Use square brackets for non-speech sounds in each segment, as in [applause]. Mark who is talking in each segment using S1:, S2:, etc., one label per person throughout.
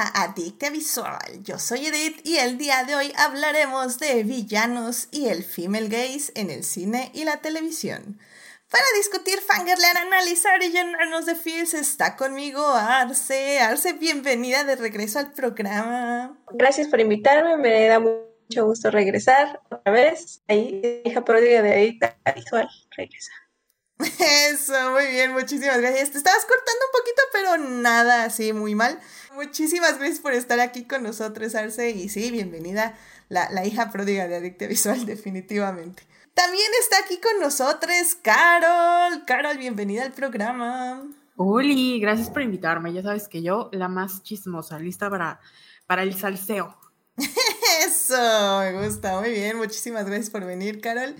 S1: Adicta Visual. Yo soy Edith y el día de hoy hablaremos de villanos y el female gaze en el cine y la televisión. Para discutir, fangirlear, analizar y llenarnos de feels está conmigo Arce. Arce, bienvenida de regreso al programa.
S2: Gracias por invitarme, me da mucho gusto regresar otra vez. Ahí, hija pródiga de Adicta Visual, regresa.
S1: Eso, muy bien, muchísimas gracias. Te estabas cortando un poquito, pero nada así muy mal. Muchísimas gracias por estar aquí con nosotros, Arce. Y sí, bienvenida, la, la hija pródiga de Adicta Visual, [laughs] definitivamente. También está aquí con nosotros Carol. Carol, bienvenida al programa.
S3: Uli, gracias por invitarme. Ya sabes que yo, la más chismosa, lista para, para el salseo. [laughs]
S1: Eso, me gusta, muy bien. Muchísimas gracias por venir, Carol.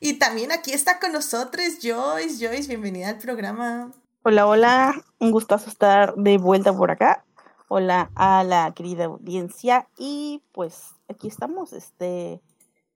S1: Y también aquí está con nosotros Joyce. Joyce, bienvenida al programa.
S4: Hola, hola. Un gustazo estar de vuelta por acá. Hola a la querida audiencia. Y pues aquí estamos, este,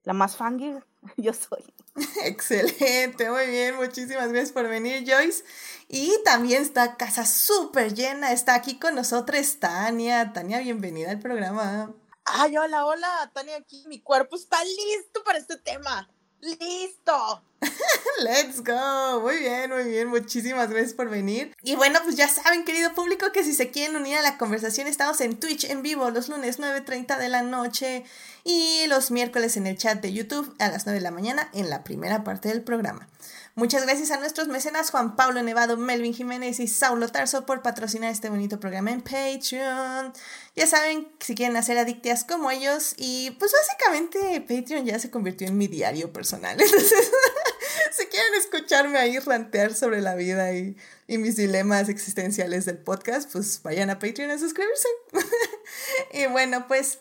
S4: la más fangir, [laughs] yo soy. [laughs]
S1: Excelente, muy bien. Muchísimas gracias por venir, Joyce. Y también está casa súper llena. Está aquí con nosotros Tania. Tania, bienvenida al programa.
S5: Ay, hola, hola, Tania aquí. Mi cuerpo está listo para este tema. ¡Listo! [laughs]
S1: Let's go. Muy bien, muy bien. Muchísimas gracias por venir. Y bueno, pues ya saben, querido público, que si se quieren unir a la conversación, estamos en Twitch en vivo los lunes 9.30 de la noche y los miércoles en el chat de YouTube a las 9 de la mañana en la primera parte del programa. Muchas gracias a nuestros mecenas Juan Pablo Nevado, Melvin Jiménez y Saulo Tarso por patrocinar este bonito programa en Patreon. Ya saben, si quieren hacer adictias como ellos y pues básicamente Patreon ya se convirtió en mi diario personal. [laughs] Entonces, [laughs] si quieren escucharme ahí rantear sobre la vida y, y mis dilemas existenciales del podcast, pues vayan a Patreon a suscribirse. [laughs] y bueno, pues...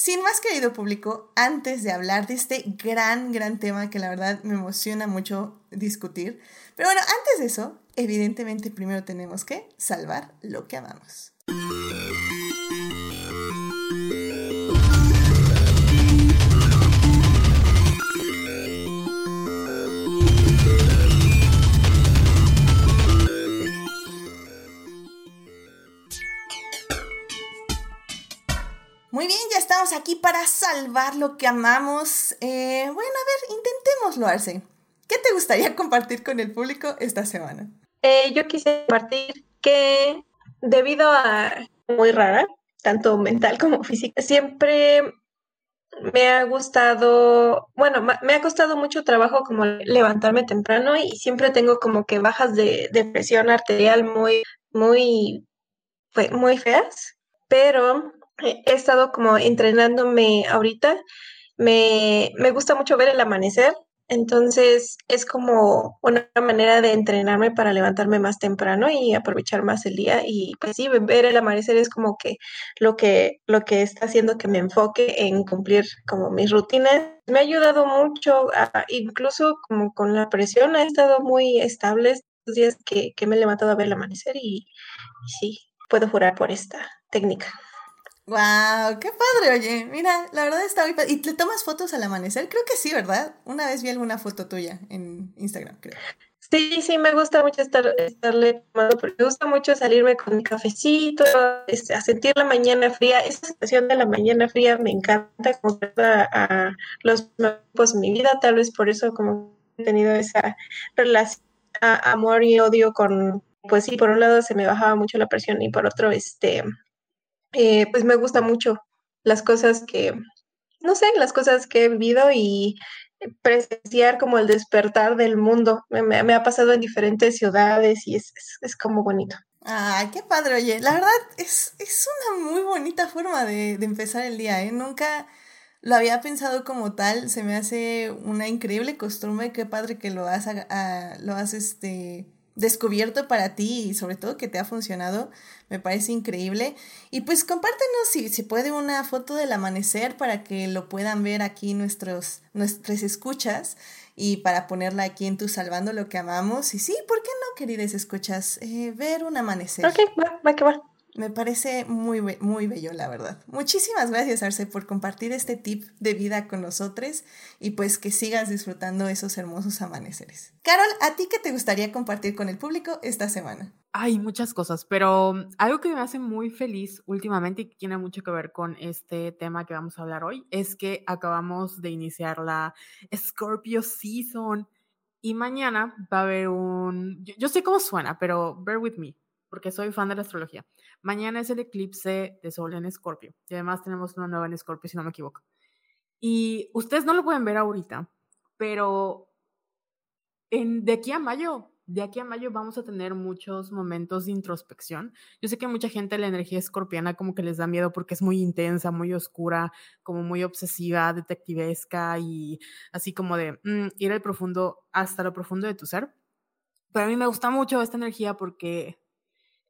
S1: Sin más querido público, antes de hablar de este gran, gran tema que la verdad me emociona mucho discutir, pero bueno, antes de eso, evidentemente primero tenemos que salvar lo que amamos. Muy bien, ya estamos aquí para salvar lo que amamos. Eh, bueno, a ver, intentémoslo, Arce. ¿Qué te gustaría [laughs] compartir con el público esta semana?
S2: Eh, yo quise compartir que debido a muy rara, tanto mental como [laughs] física, siempre me ha gustado, bueno, me ha costado mucho trabajo como levantarme temprano y siempre tengo como que bajas de, de presión arterial muy, muy, muy feas, pero he estado como entrenándome ahorita. Me, me gusta mucho ver el amanecer, entonces es como una manera de entrenarme para levantarme más temprano y aprovechar más el día. Y pues sí, ver el amanecer es como que lo que, lo que está haciendo que me enfoque en cumplir como mis rutinas. Me ha ayudado mucho, incluso como con la presión, ha estado muy estable estos días que, que me he levantado a ver el amanecer y sí, puedo jurar por esta técnica.
S1: ¡Wow! ¡Qué padre! Oye, mira, la verdad está muy padre. ¿Y te tomas fotos al amanecer? Creo que sí, ¿verdad? Una vez vi alguna foto tuya en Instagram, creo.
S2: Sí, sí, me gusta mucho estar, estarle tomando, porque me gusta mucho salirme con mi cafecito, este, a sentir la mañana fría. Esa sensación de la mañana fría me encanta, como a, a los de mi vida, tal vez por eso como he tenido esa relación, amor y odio con, pues sí, por un lado se me bajaba mucho la presión y por otro, este, eh, pues me gusta mucho las cosas que, no sé, las cosas que he vivido y presenciar como el despertar del mundo. Me, ha pasado en diferentes ciudades y es, es, como bonito.
S1: Ay, qué padre, oye. La verdad es, es una muy bonita forma de, de, empezar el día, ¿eh? Nunca lo había pensado como tal. Se me hace una increíble costumbre. Qué padre que lo has, lo has este, descubierto para ti y sobre todo que te ha funcionado. Me parece increíble. Y pues compártenos si se puede una foto del amanecer para que lo puedan ver aquí nuestros, nuestras escuchas y para ponerla aquí en tu Salvando lo que amamos. Y sí, ¿por qué no, queridas escuchas? Eh, ver un amanecer.
S2: Ok, va, va que.
S1: Me parece muy, muy bello, la verdad. Muchísimas gracias, Arce, por compartir este tip de vida con nosotros y pues que sigas disfrutando esos hermosos amaneceres. Carol, ¿a ti qué te gustaría compartir con el público esta semana?
S3: Hay muchas cosas, pero algo que me hace muy feliz últimamente y que tiene mucho que ver con este tema que vamos a hablar hoy es que acabamos de iniciar la Scorpio Season y mañana va a haber un... Yo, yo sé cómo suena, pero bear with me, porque soy fan de la astrología. Mañana es el eclipse de Sol en Scorpio y además tenemos una nueva en Scorpio, si no me equivoco. Y ustedes no lo pueden ver ahorita, pero en, de aquí a mayo, de aquí a mayo vamos a tener muchos momentos de introspección. Yo sé que a mucha gente la energía escorpiana como que les da miedo porque es muy intensa, muy oscura, como muy obsesiva, detectivesca y así como de mm, ir al profundo, hasta lo profundo de tu ser. Pero a mí me gusta mucho esta energía porque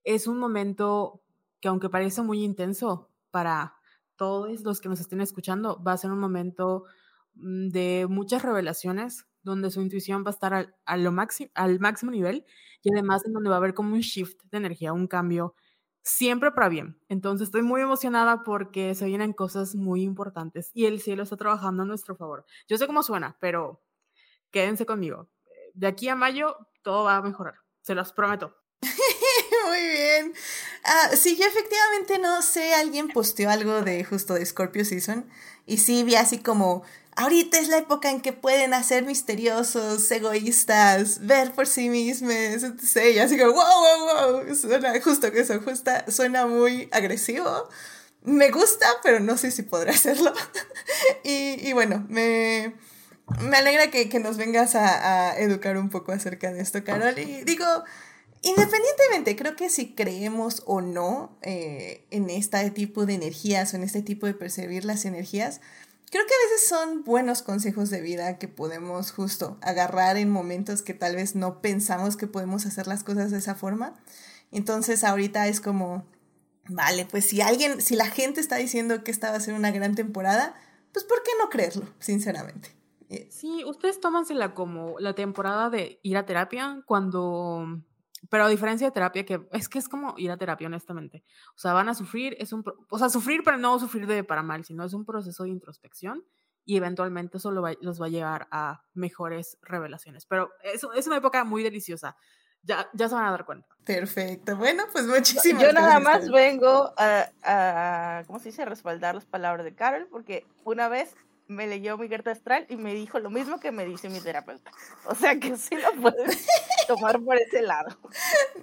S3: es un momento que aunque parece muy intenso para todos los que nos estén escuchando, va a ser un momento mm, de muchas revelaciones, donde su intuición va a estar al, a lo máximo, al máximo nivel y además en donde va a haber como un shift de energía, un cambio, siempre para bien. Entonces estoy muy emocionada porque se vienen cosas muy importantes y el cielo está trabajando a nuestro favor. Yo sé cómo suena, pero quédense conmigo. De aquí a mayo todo va a mejorar, se los prometo.
S1: Muy bien. Ah, sí, yo efectivamente no sé, alguien posteó algo de justo de Scorpio Season y sí vi así como, ahorita es la época en que pueden hacer misteriosos, egoístas, ver por sí mismos, etc. Y así como, wow, wow, wow, suena justo que eso, justo, suena muy agresivo. Me gusta, pero no sé si podré hacerlo. [laughs] y, y bueno, me, me alegra que, que nos vengas a, a educar un poco acerca de esto, Carol. Y digo, Independientemente, creo que si creemos o no eh, en este tipo de energías o en este tipo de percibir las energías, creo que a veces son buenos consejos de vida que podemos justo agarrar en momentos que tal vez no pensamos que podemos hacer las cosas de esa forma. Entonces ahorita es como, vale, pues si alguien, si la gente está diciendo que esta va a ser una gran temporada, pues ¿por qué no creerlo, sinceramente?
S3: Sí, ustedes tómansela como la temporada de ir a terapia cuando pero a diferencia de terapia, que es que es como ir a terapia, honestamente. O sea, van a sufrir, es un, o sea, sufrir, pero no sufrir de para mal, sino es un proceso de introspección y eventualmente eso lo va, los va a llevar a mejores revelaciones. Pero es, es una época muy deliciosa. Ya, ya se van a dar cuenta.
S1: Perfecto. Bueno, pues muchísimas
S4: Yo nada más
S1: Carol.
S4: vengo a, a, ¿cómo se dice?, a respaldar las palabras de Carol, porque una vez me leyó mi carta astral y me dijo lo mismo que me dice mi terapeuta. O sea que sí lo puedes [laughs] tomar por ese lado.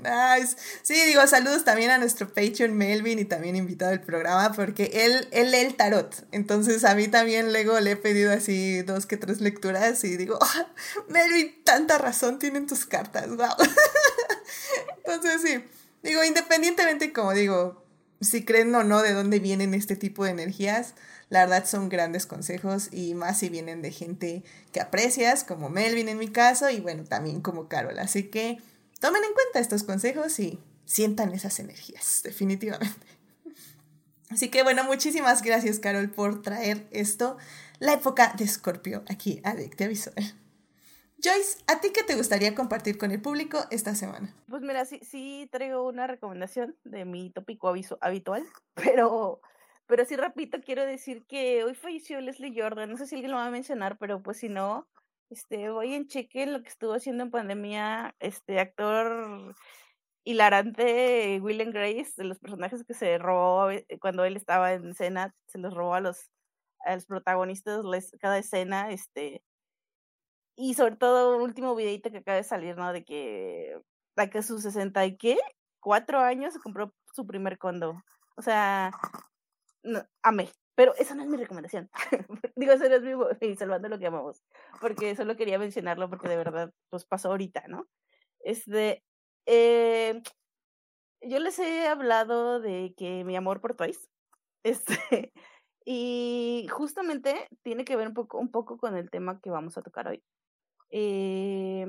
S1: Nice. Sí, digo, saludos también a nuestro Patreon Melvin y también invitado al programa porque él, él lee el tarot. Entonces a mí también luego le he pedido así dos que tres lecturas y digo, "Ah, Melvin, tanta razón tienen tus cartas. Wow. [laughs] Entonces sí, digo, independientemente como digo, si creen o no de dónde vienen este tipo de energías, la verdad son grandes consejos y más si vienen de gente que aprecias, como Melvin en mi caso, y bueno, también como Carol. Así que tomen en cuenta estos consejos y sientan esas energías, [laughs] definitivamente. Así que bueno, muchísimas gracias Carol por traer esto, la época de Escorpio, aquí a Adictia Visual. Joyce, ¿a ti qué te gustaría compartir con el público esta semana?
S4: Pues mira, sí, sí traigo una recomendación de mi tópico habitual, [laughs] pero, pero sí repito, quiero decir que hoy falleció Leslie Jordan, no sé si alguien lo va a mencionar, pero pues si no, este, voy en cheque lo que estuvo haciendo en pandemia, este actor hilarante Will Grace, de los personajes que se robó eh, cuando él estaba en escena, se los robó a los, a los protagonistas cada escena, este, y sobre todo un último videito que acaba de salir, ¿no? De que, la que sus 60 y qué, cuatro años se compró su primer condo. O sea, no, amé. Pero esa no es mi recomendación. [laughs] Digo, esa no es mi, salvando lo que amamos. Porque solo quería mencionarlo porque de verdad, pues pasó ahorita, ¿no? Este, eh, yo les he hablado de que mi amor por Twice, [laughs] este, y justamente tiene que ver un poco, un poco con el tema que vamos a tocar hoy. Eh,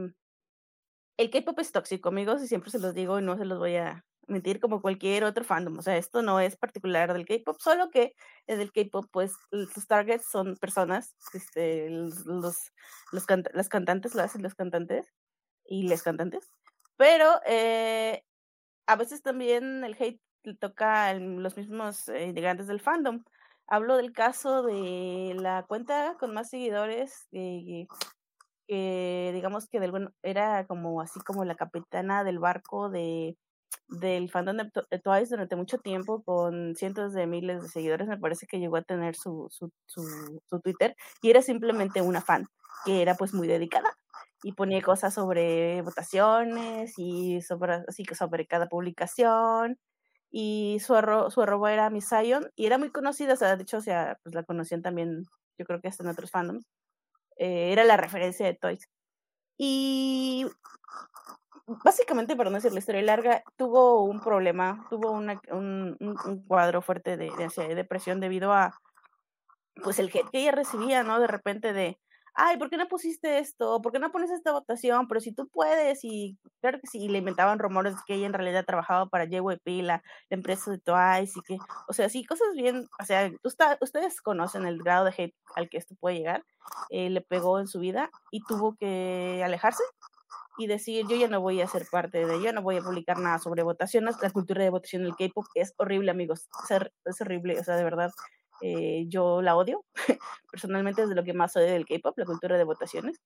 S4: el K-pop es tóxico, amigos, y siempre se los digo y no se los voy a mentir como cualquier otro fandom. O sea, esto no es particular del K-pop, solo que en el K-pop, pues, sus targets son personas, este, los, los, las cantantes lo hacen los cantantes y les cantantes. Pero eh, a veces también el hate toca a los mismos eh, integrantes del fandom. Hablo del caso de la cuenta con más seguidores, que digamos que de era como así como la capitana del barco de del fandom de Twice durante mucho tiempo con cientos de miles de seguidores, me parece que llegó a tener su, su, su, su Twitter y era simplemente una fan que era pues muy dedicada y ponía cosas sobre votaciones y sobre, así que sobre cada publicación y su, su arroba era Miss Zion y era muy conocida, o sea, de hecho, o sea, pues la conocían también, yo creo que hasta en otros fandoms, eh, era la referencia de Toys. Y básicamente, para no decir la historia larga, tuvo un problema, tuvo una, un, un, cuadro fuerte de, de, depresión debido a pues el hate que ella recibía, ¿no? De repente de, ay, ¿por qué no pusiste esto? ¿Por qué no pones esta votación? Pero si tú puedes, y claro que sí, le inventaban rumores que ella en realidad trabajaba para JYP, la, la empresa de Twice, y que, o sea, sí, cosas bien, o sea, ustedes conocen el grado de hate al que esto puede llegar, eh, le pegó en su vida y tuvo que alejarse y decir, yo ya no voy a ser parte de ello, no voy a publicar nada sobre votaciones, la cultura de votación del K-pop es horrible, amigos, es horrible, o sea, de verdad, eh, yo la odio. [laughs] Personalmente es de lo que más odio del K-pop, la cultura de votaciones.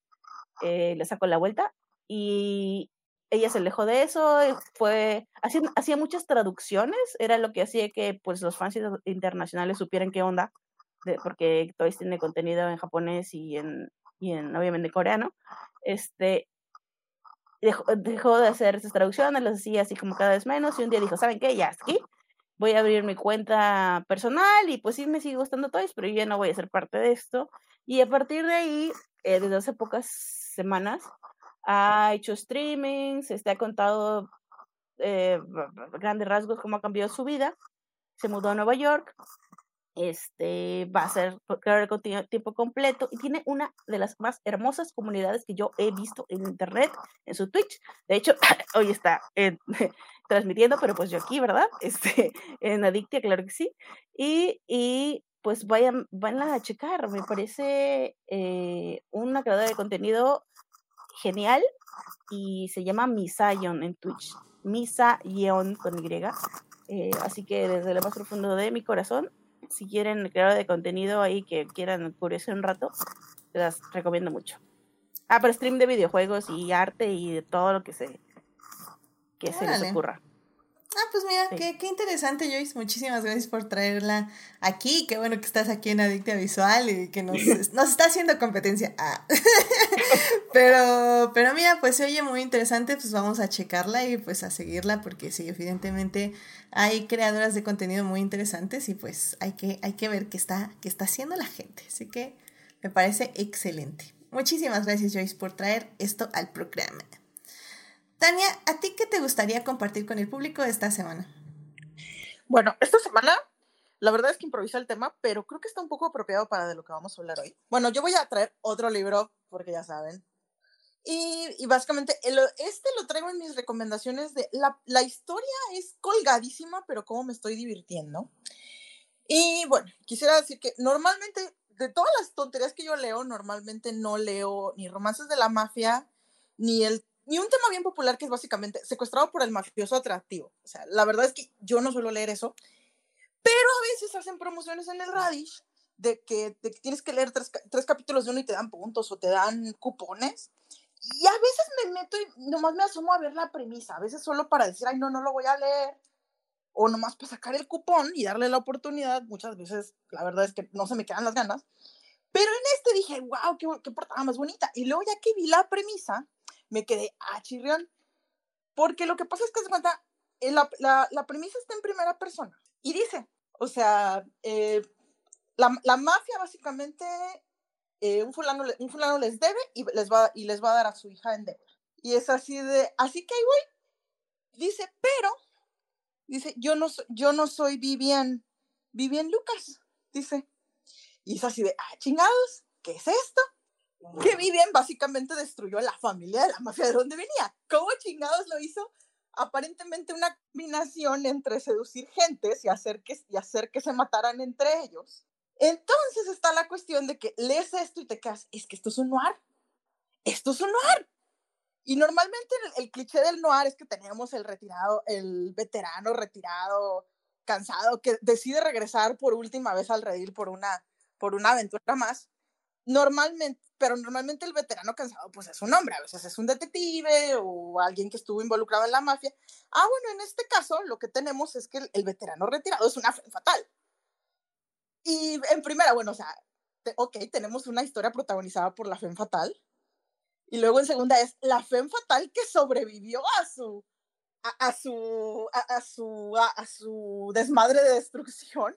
S4: Eh, le saco la vuelta y ella se alejó de eso, fue hacía, hacía muchas traducciones, era lo que hacía que pues los fans internacionales supieran qué onda, de, porque Toys tiene contenido en japonés y en, y en obviamente coreano. Este, dejó, dejó de hacer esas traducciones, las hacía así como cada vez menos y un día dijo, ¿saben qué? Ya, aquí voy a abrir mi cuenta personal y pues sí me sigue gustando Toys, pero yo ya no voy a ser parte de esto. Y a partir de ahí, eh, desde hace pocas semanas, ha hecho streamings, este, ha contado eh, grandes rasgos cómo ha cambiado su vida. Se mudó a Nueva York, este va a ser con tiempo completo y tiene una de las más hermosas comunidades que yo he visto en internet, en su Twitch. De hecho, [coughs] hoy está [laughs] transmitiendo, pero pues yo aquí, ¿verdad? [laughs] Este, en Adictia, claro que sí. Y, y pues vayan, van a checar, me parece eh, una creadora de contenido genial y se llama Misayon en Twitch. Misayon con Y. Eh, así que desde lo más profundo de mi corazón si quieren crear de contenido ahí que quieran curioso un rato, las recomiendo mucho. Ah, pero stream de videojuegos y arte y de todo lo que se, que se les ocurra.
S1: Ah, pues mira, qué, qué, interesante, Joyce. Muchísimas gracias por traerla aquí. Qué bueno que estás aquí en Adicta Visual y que nos, [laughs] nos está haciendo competencia. Ah. [laughs] pero, pero mira, pues se oye muy interesante. Pues vamos a checarla y pues a seguirla porque sí, evidentemente hay creadoras de contenido muy interesantes y pues hay que, hay que ver qué está, qué está haciendo la gente. Así que me parece excelente. Muchísimas gracias, Joyce, por traer esto al programa. Tania, ¿a ti qué te gustaría compartir con el público esta semana?
S5: Bueno, esta semana la verdad es que improvisé el tema, pero creo que está un poco apropiado para de lo que vamos a hablar hoy. Bueno, yo voy a traer otro libro, porque ya saben. Y, básicamente, este lo traigo en mis recomendaciones de... La, la historia es colgadísima, pero cómo me estoy divirtiendo. Y bueno, quisiera decir que normalmente, de todas las tonterías que yo leo, normalmente no leo ni romances de la mafia, ni el y un tema bien popular que es básicamente secuestrado por el mafioso atractivo. O sea, la verdad es que yo no suelo leer eso, pero a veces hacen promociones en el Radish de que, de que tienes que leer tres, tres, capítulos de uno y te dan puntos o te dan cupones. Y a veces me meto y nomás me asomo a ver la premisa, a veces solo para decir, ay, no, no lo voy a leer, o nomás para sacar el cupón y darle la oportunidad. Muchas veces, la verdad es que no se me quedan las ganas. Pero en este dije, wow, qué, qué portada más bonita. Y luego ya que vi la premisa, me quedé ah, chirrión. Porque lo que pasa es que se cuenta, eh, la, la, la, premisa está en primera persona. Y dice, o sea, eh, la, la, mafia básicamente, eh, un, fulano, un fulano les debe y les, va, y les va a dar a su hija en deuda. Y es así de, así que ahí voy. Dice, pero, dice, yo no, yo no soy Vivian, Vivian Lucas, dice. Y es así de, ah, chingados, ¿qué es esto? Que Vivian básicamente destruyó a la familia de la mafia de donde venía. ¿Cómo chingados lo hizo? Aparentemente una combinación entre seducir gentes y hacer que, y hacer que se mataran entre ellos. Entonces está la cuestión de que lees esto y te quedas, es que esto es un noir. Esto es un noir. Y normalmente el, el, cliché del noir es que teníamos el retirado, el veterano retirado, cansado, que decide regresar por última vez al redil por una, por una aventura más. Normalmente, pero normalmente el veterano cansado pues es un hombre, a veces es un detective o alguien que estuvo involucrado en la mafia. Ah, bueno, en este caso lo que tenemos es que el, el veterano retirado es una fatal. Y en primera, bueno, o sea, te, ok, tenemos una historia protagonizada por la Femme Fatal. Y luego en segunda es la Femme Fatal que sobrevivió a su, a, a su, a, a su, a, su desmadre de destrucción.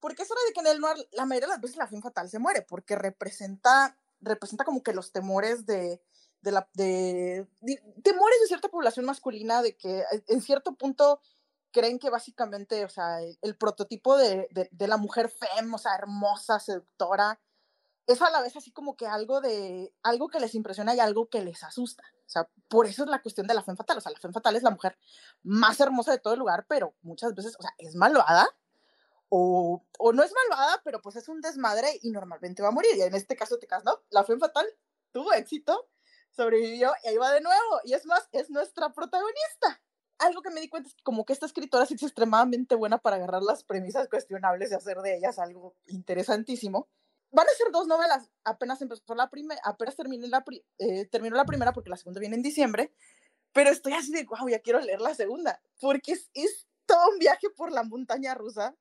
S5: Porque es hora de que en el noir la mayoría de las veces la Femme Fatal se muere, porque representa, representa como que los temores de, de la, de, temores de cierta población masculina, de que en cierto punto creen que básicamente, o sea, el, el prototipo de, de, la mujer fem, o sea, hermosa, seductora, es a la vez así como que algo de, algo que les impresiona y algo que les asusta. O sea, por eso es la cuestión de la femme fatal. O sea, la femme fatal es la mujer más hermosa de todo el lugar, pero muchas veces, o sea, es malvada o, o no es malvada, pero pues es un desmadre y normalmente va a morir. Y en este caso, te casas, ¿no? La femme fatal tuvo éxito, sobrevivió y ahí va de nuevo. Y es más, es nuestra protagonista algo que me di cuenta es que como que esta escritora es extremadamente buena para agarrar las premisas cuestionables y hacer de ellas algo interesantísimo. Van a ser dos novelas, apenas empezó la primera, apenas terminé la, eh, terminó la primera porque la segunda viene en diciembre, pero estoy así de, wow, ya quiero leer la segunda, porque es, es todo un viaje por la montaña rusa,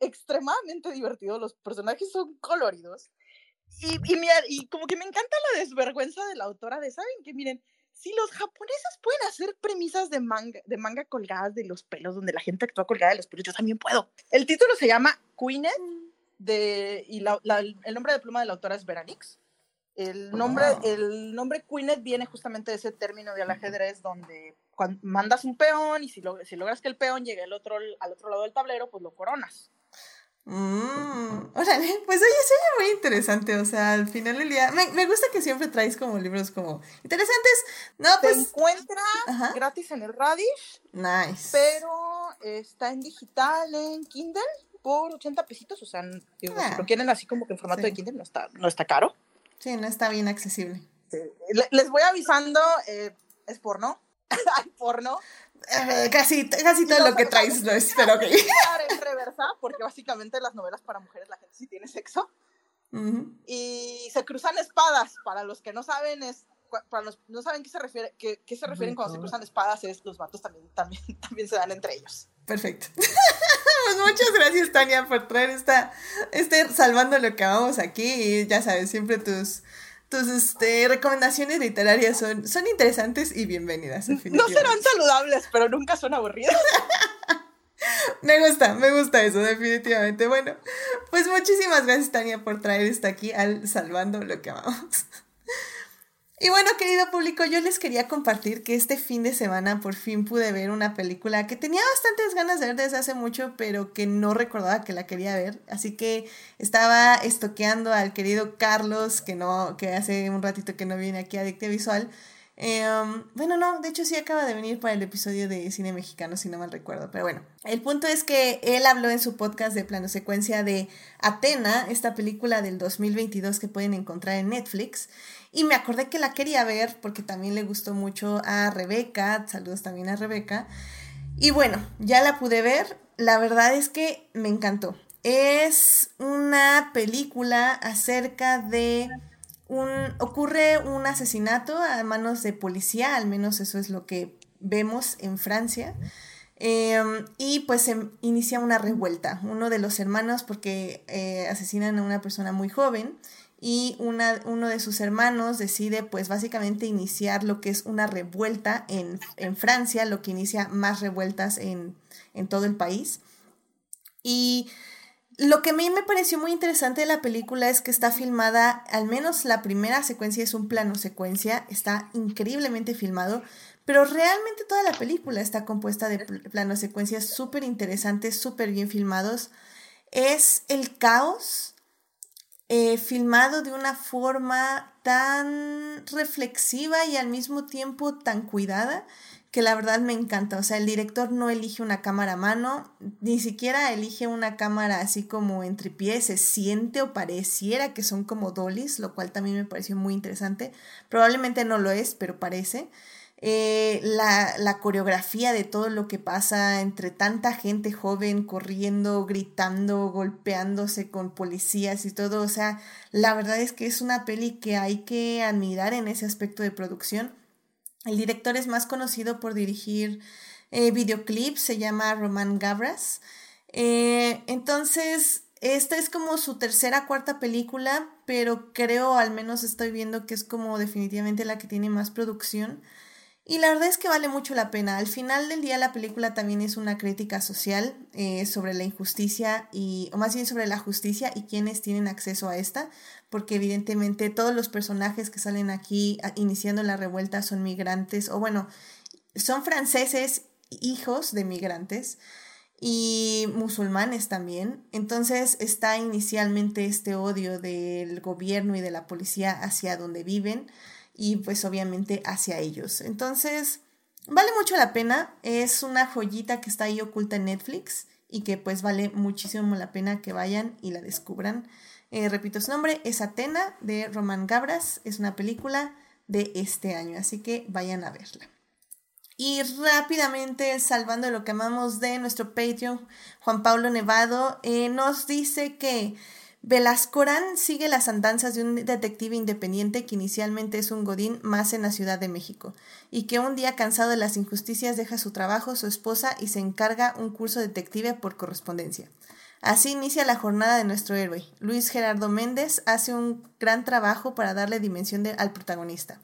S5: extremadamente divertido, los personajes son coloridos, y, y, mira, y como que me encanta la desvergüenza de la autora de, ¿saben? Que miren, si los japoneses pueden hacer premisas de manga, de manga colgadas de los pelos, donde la gente actúa colgada de los pelos, yo también puedo. El título se llama Queenet, de, y la, la, el nombre de pluma de la autora es Veranix. El nombre, wow. el nombre Queenet viene justamente de ese término del ajedrez donde cuando mandas un peón y si, si logras que el peón llegue al otro, al otro lado del tablero, pues lo coronas.
S1: Mm, órale, pues oye, suena muy interesante, o sea, al final del día, me, me, gusta que siempre traes como libros como interesantes, no,
S5: Se
S1: pues...
S5: encuentra Ajá. gratis en el Radish.
S1: Nice.
S5: Pero está en digital en Kindle por 80 pesitos, o sea, digo, ah, si lo quieren así como que en formato sí. de Kindle no está, no está caro.
S1: Sí, no está bien accesible.
S5: Sí. Les voy avisando, eh, es porno, [laughs] hay porno.
S1: Eh, casi, casi todo lo que traes lo es, pero ok. [laughs]
S5: en reversa, porque básicamente las novelas para mujeres la gente sí tiene sexo.
S1: Uh -huh.
S5: Y se cruzan espadas. Para los que no saben, es para los no saben qué se refiere, qué, qué se refieren cuando se cruzan espadas, es los vatos también, también, [laughs] también se dan entre ellos.
S1: Perfecto. [laughs] pues muchas gracias, Tania, por traer esta, este salvando lo que vamos aquí. Y ya sabes, siempre tus tus este, recomendaciones literarias son, son interesantes y bienvenidas.
S5: No serán saludables, pero nunca son aburridas. [laughs]
S1: me gusta, me gusta eso, definitivamente. Bueno, pues muchísimas gracias, Tania, por traer esto aquí al Salvando lo que amamos. Y bueno, querido público, yo les quería compartir que este fin de semana por fin pude ver una película que tenía bastantes ganas de ver desde hace mucho, pero que no recordaba que la quería ver. Así que estaba estoqueando al querido Carlos, que no, que hace un ratito que no viene aquí a Dicte Visual. Um, bueno, no, de hecho sí acaba de venir para el episodio de cine mexicano, si no mal recuerdo. Pero bueno, el punto es que él habló en su podcast de plano secuencia de Atena, esta película del 2022 que pueden encontrar en Netflix. Y me acordé que la quería ver porque también le gustó mucho a Rebeca. Saludos también a Rebeca. Y bueno, ya la pude ver. La verdad es que me encantó. Es una película acerca de un... ocurre un asesinato a manos de policía, al menos eso es lo que vemos en Francia. Eh, y pues se inicia una revuelta. Uno de los hermanos, porque eh, asesinan a una persona muy joven, y uno de sus hermanos decide pues básicamente iniciar lo que es una revuelta en, en Francia, lo que inicia más revueltas en, en, todo el país. Y lo que a mí me pareció muy interesante de la película es que está filmada, al menos la primera secuencia es un plano secuencia, está increíblemente filmado, pero realmente toda la película está compuesta de plano secuencias súper interesantes, súper bien filmados. Es el caos eh, filmado de una forma tan reflexiva y al mismo tiempo tan cuidada que la verdad me encanta. O sea, el director no elige una cámara a mano, ni siquiera elige una cámara así como entre pies, se siente o pareciera que son como dollies, lo cual también me pareció muy interesante. Probablemente no lo es, pero parece. Eh, la, la, coreografía de todo lo que pasa entre tanta gente joven corriendo, gritando, golpeándose con policías y todo. O sea, la verdad es que es una peli que hay que admirar en ese aspecto de producción. El director es más conocido por dirigir eh, videoclips, se llama Roman Gabras. Eh, entonces, esta es como su tercera, cuarta película, pero creo, al menos estoy viendo que es como definitivamente la que tiene más producción. Y la verdad es que vale mucho la pena. Al final del día la película también es una crítica social eh, sobre la injusticia y, o más bien sobre la justicia y quienes tienen acceso a esta, porque evidentemente todos los personajes que salen aquí iniciando la revuelta son migrantes, o bueno, son franceses hijos de migrantes y musulmanes también. Entonces está inicialmente este odio del gobierno y de la policía hacia donde viven y pues obviamente hacia ellos. Entonces, vale mucho la pena, es una joyita que está ahí oculta en Netflix y que pues vale muchísimo la pena que vayan y la descubran. Eh, repito su nombre, es Atena de Roman Gabras, es una película de este año, así que vayan a verla. Y rápidamente, salvando lo que amamos de nuestro Patreon, Juan Pablo Nevado eh, nos dice que Velascorán sigue las andanzas de un detective independiente que inicialmente es un godín más en la Ciudad de México, y que un día cansado de las injusticias deja su trabajo, su esposa y se encarga un curso detective por correspondencia. Así inicia la jornada de nuestro héroe. Luis Gerardo Méndez hace un gran trabajo para darle dimensión al protagonista.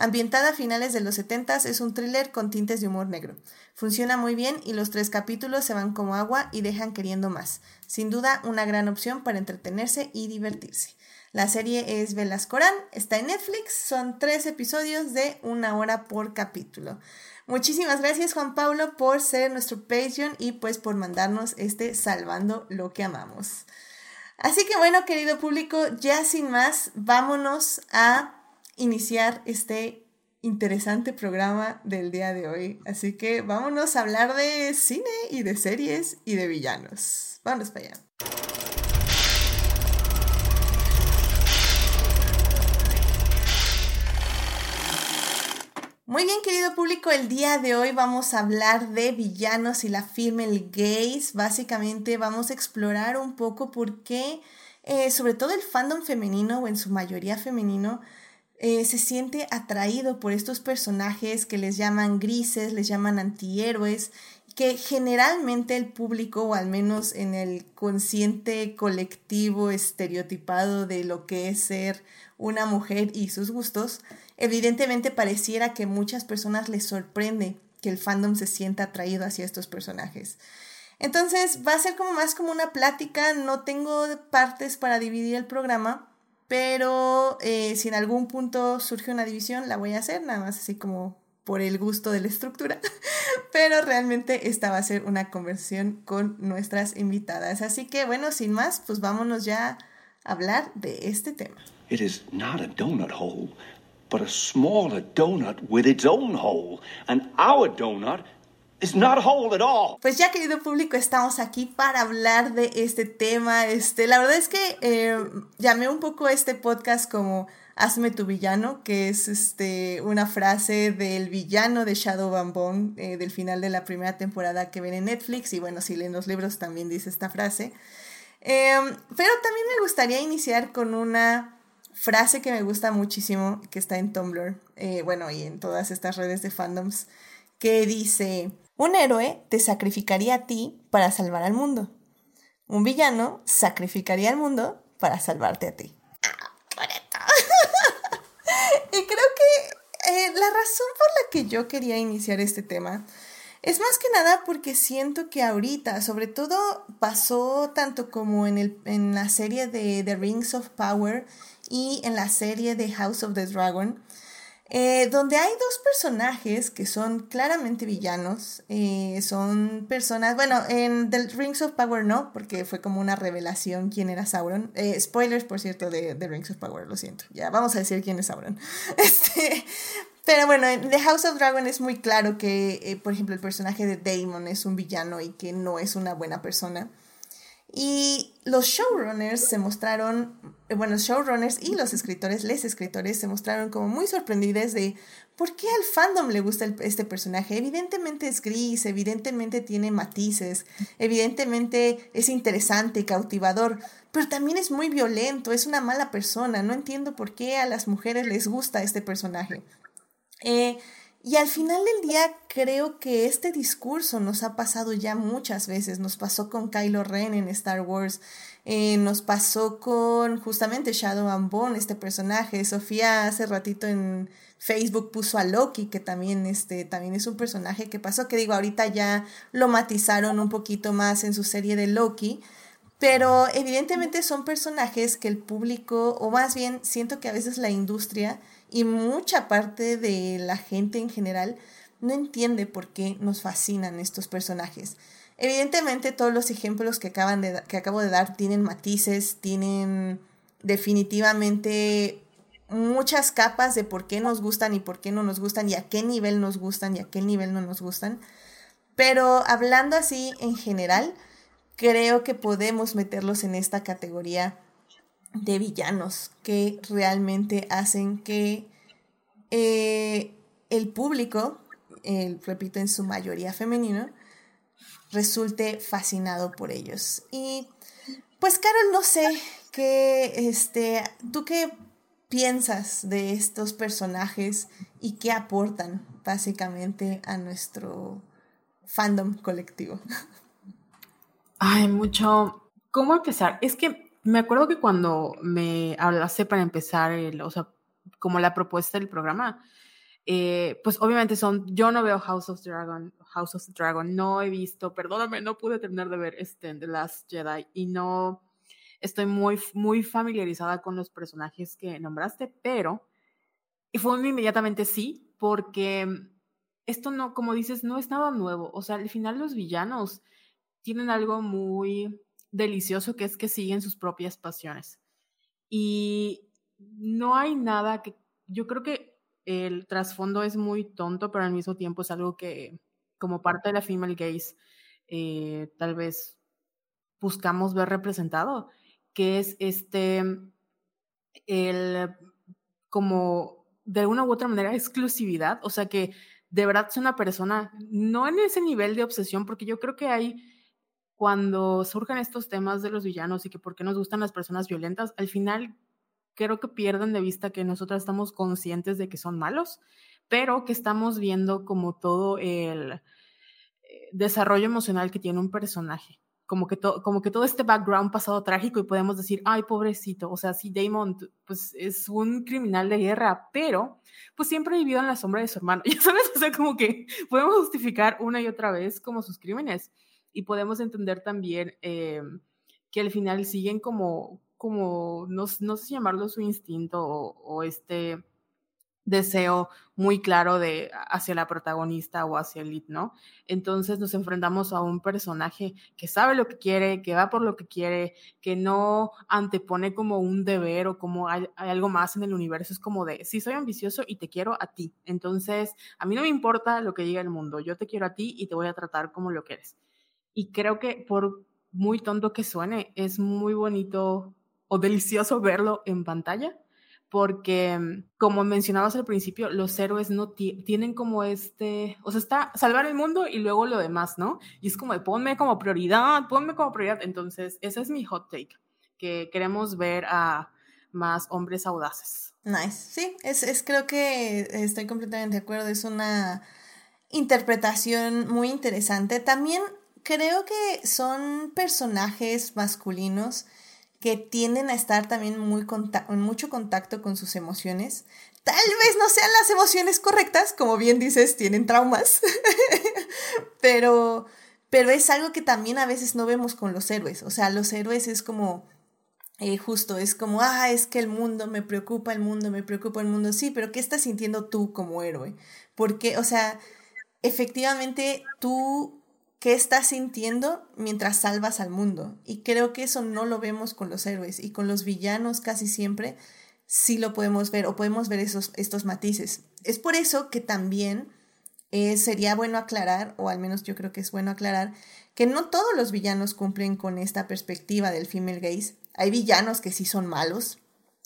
S1: Ambientada a finales de los 70 es un thriller con tintes de humor negro. Funciona muy bien y los tres capítulos se van como agua y dejan queriendo más. Sin duda, una gran opción para entretenerse y divertirse. La serie es Velas Corán, está en Netflix, son tres episodios de una hora por capítulo. Muchísimas gracias Juan Pablo por ser nuestro Patreon y pues por mandarnos este Salvando lo que amamos. Así que bueno, querido público, ya sin más, vámonos a iniciar este interesante programa del día de hoy. Así que vámonos a hablar de cine y de series y de villanos. Vámonos para allá. Muy bien, querido público, el día de hoy vamos a hablar de villanos y la female gaze. Básicamente vamos a explorar un poco por qué, eh, sobre todo el fandom femenino o en su mayoría femenino, eh, se siente atraído por estos personajes que les llaman grises, les llaman antihéroes, que generalmente el público, o al menos en el consciente colectivo estereotipado de lo que es ser una mujer y sus gustos, evidentemente pareciera que muchas personas les sorprende que el fandom se sienta atraído hacia estos personajes. Entonces va a ser como más como una plática, no tengo partes para dividir el programa, pero eh, si en algún punto surge una división, la voy a hacer, nada más así como por el gusto de la estructura. [laughs] Pero realmente esta va a ser una conversación con nuestras invitadas. Así que bueno, sin más, pues vámonos ya a hablar de este tema. It is not a donut hole, but a smaller donut with its own hole. And our donut not at all. Pues ya querido público, estamos aquí para hablar de este tema. Este, la verdad es que eh, llamé un poco este podcast como Hazme tu villano, que es este, una frase del villano de Shadow Bambón eh, del final de la primera temporada que ven en Netflix. Y bueno, si leen los libros también dice esta frase. Em, pero también me gustaría iniciar con una frase que me gusta muchísimo, que está en Tumblr, eh, bueno, y en todas estas redes de fandoms, que dice, un héroe te sacrificaría a ti para salvar al mundo. Un villano sacrificaría al mundo para salvarte a ti. [laughs] y creo que eh, la razón por la que yo quería iniciar este tema es más que nada porque siento que ahorita, sobre todo pasó tanto como en, el, en la serie de The Rings of Power y en la serie de House of the Dragon, eh, donde hay dos personajes que son claramente villanos, eh, son personas, bueno, en The Rings of Power no, porque fue como una revelación quién era Sauron. Eh, spoilers, por cierto, de The Rings of Power, lo siento, ya vamos a decir quién es Sauron. [laughs] Este, Pero bueno, en The House of Dragon es muy claro que, eh, por ejemplo, el personaje de Damon es un villano y que no es una buena persona. Y los showrunners se mostraron, bueno, los showrunners y los escritores, les escritores, se mostraron como muy sorprendidos de por qué al fandom le gusta este personaje. Evidentemente es gris, evidentemente tiene matices, evidentemente es interesante, cautivador, pero también es muy violento, es una mala persona. No entiendo por qué a las mujeres les gusta este personaje. Eh, y al final del día creo que este discurso nos ha pasado ya muchas veces. Nos pasó con Kylo Ren en Star Wars. Eh, nos pasó con justamente Shadow and Bone, este personaje. Sofía hace ratito en Facebook puso a Loki, que también, este, también es un personaje que pasó, que digo, ahorita ya lo matizaron un poquito más en su serie de Loki. Pero evidentemente son personajes que el público, o más bien siento que a veces la industria y mucha parte de la gente en general no entiende por qué nos fascinan estos personajes. Evidentemente todos los ejemplos que, acaban de, que acabo de dar tienen matices, tienen definitivamente muchas capas de por qué nos gustan y por qué no nos gustan y a qué nivel nos gustan y a qué nivel no nos gustan. Pero hablando así en general, creo que podemos meterlos en esta categoría de villanos que realmente hacen que eh, el público, repito, en su mayoría femenino, resulte fascinado por ellos. Y pues Carol, no sé qué, este, ¿tú qué piensas de estos personajes y qué aportan básicamente a nuestro fandom colectivo?
S3: Hay mucho. ¿Cómo empezar? Es que me acuerdo que cuando me hablaste para empezar, o sea, como la propuesta del programa, eh, pues obviamente son, yo no veo House of Dragon, House of Dragon, no he visto, perdóname, no pude terminar de ver este The Last Jedi y no estoy muy, muy familiarizada con los personajes que nombraste, pero, y fue inmediatamente sí, porque esto no, como dices, no es nada nuevo, o sea, al final los villanos tienen algo muy delicioso que es que siguen sus propias pasiones. Y no hay nada que, yo creo que el trasfondo es muy tonto, pero al mismo tiempo es algo que como parte de la female gaze eh, tal vez buscamos ver representado, que es este, el como de alguna u otra manera exclusividad, o sea que de verdad es una persona, no en ese nivel de obsesión, porque yo creo que hay cuando surjan estos temas de los villanos y que por qué nos gustan las personas violentas, al final creo que pierden de vista que nosotras estamos conscientes de que son malos, pero que estamos viendo como todo el eh, desarrollo emocional que tiene un personaje. Como que, como que todo este background pasado trágico y podemos decir, ay, pobrecito, o sea, sí, Damon, pues es un criminal de guerra, pero pues siempre ha vivido en la sombra de su hermano, [laughs] ya sabes, o sea, como que podemos justificar una y otra vez como sus crímenes y podemos entender también eh, que al final siguen como, como no, no sé llamarlo su instinto o, este deseo muy claro de hacia la protagonista o hacia el lead, ¿no? Entonces nos enfrentamos a un personaje que sabe lo que quiere, que va por lo que quiere, que no antepone como un deber o como hay, hay algo más en el universo, es como de, sí, soy ambicioso y te quiero a ti. Entonces, a mí no me importa lo que diga el mundo, yo te quiero a ti y te voy a tratar como lo que eres. Y creo que por muy tonto que suene, es muy bonito o delicioso verlo en pantalla, porque mm, como mencionabas al principio, los héroes no tienen como este, o sea, está salvar el mundo y luego lo demás, ¿no? Y es como de ponme como prioridad, ponme como prioridad. Entonces, ese es mi hot take, que queremos ver a más hombres audaces.
S1: Nice, sí, es, es creo que estoy completamente de acuerdo, es una interpretación muy interesante. También creo que son personajes masculinos que tienden a estar también muy en mucho contacto con sus emociones. Tal vez no sean las emociones correctas, como bien dices, tienen traumas, [laughs] pero, pero es algo que también a veces no vemos con los héroes. O sea, los héroes es como, eh, justo, es como, ah, es que el mundo me preocupa, el mundo me preocupa, el mundo, sí, pero ¿qué estás sintiendo tú como héroe? Porque, o sea, efectivamente tú qué estás sintiendo mientras salvas al mundo. Y creo que eso no lo vemos con los héroes y con los villanos casi siempre sí lo podemos ver o podemos ver esos, estos matices. es por eso que también eh, sería bueno aclarar, o al menos yo creo que es bueno aclarar, que no todos los villanos cumplen con esta perspectiva del female gaze. Hay villanos que sí son malos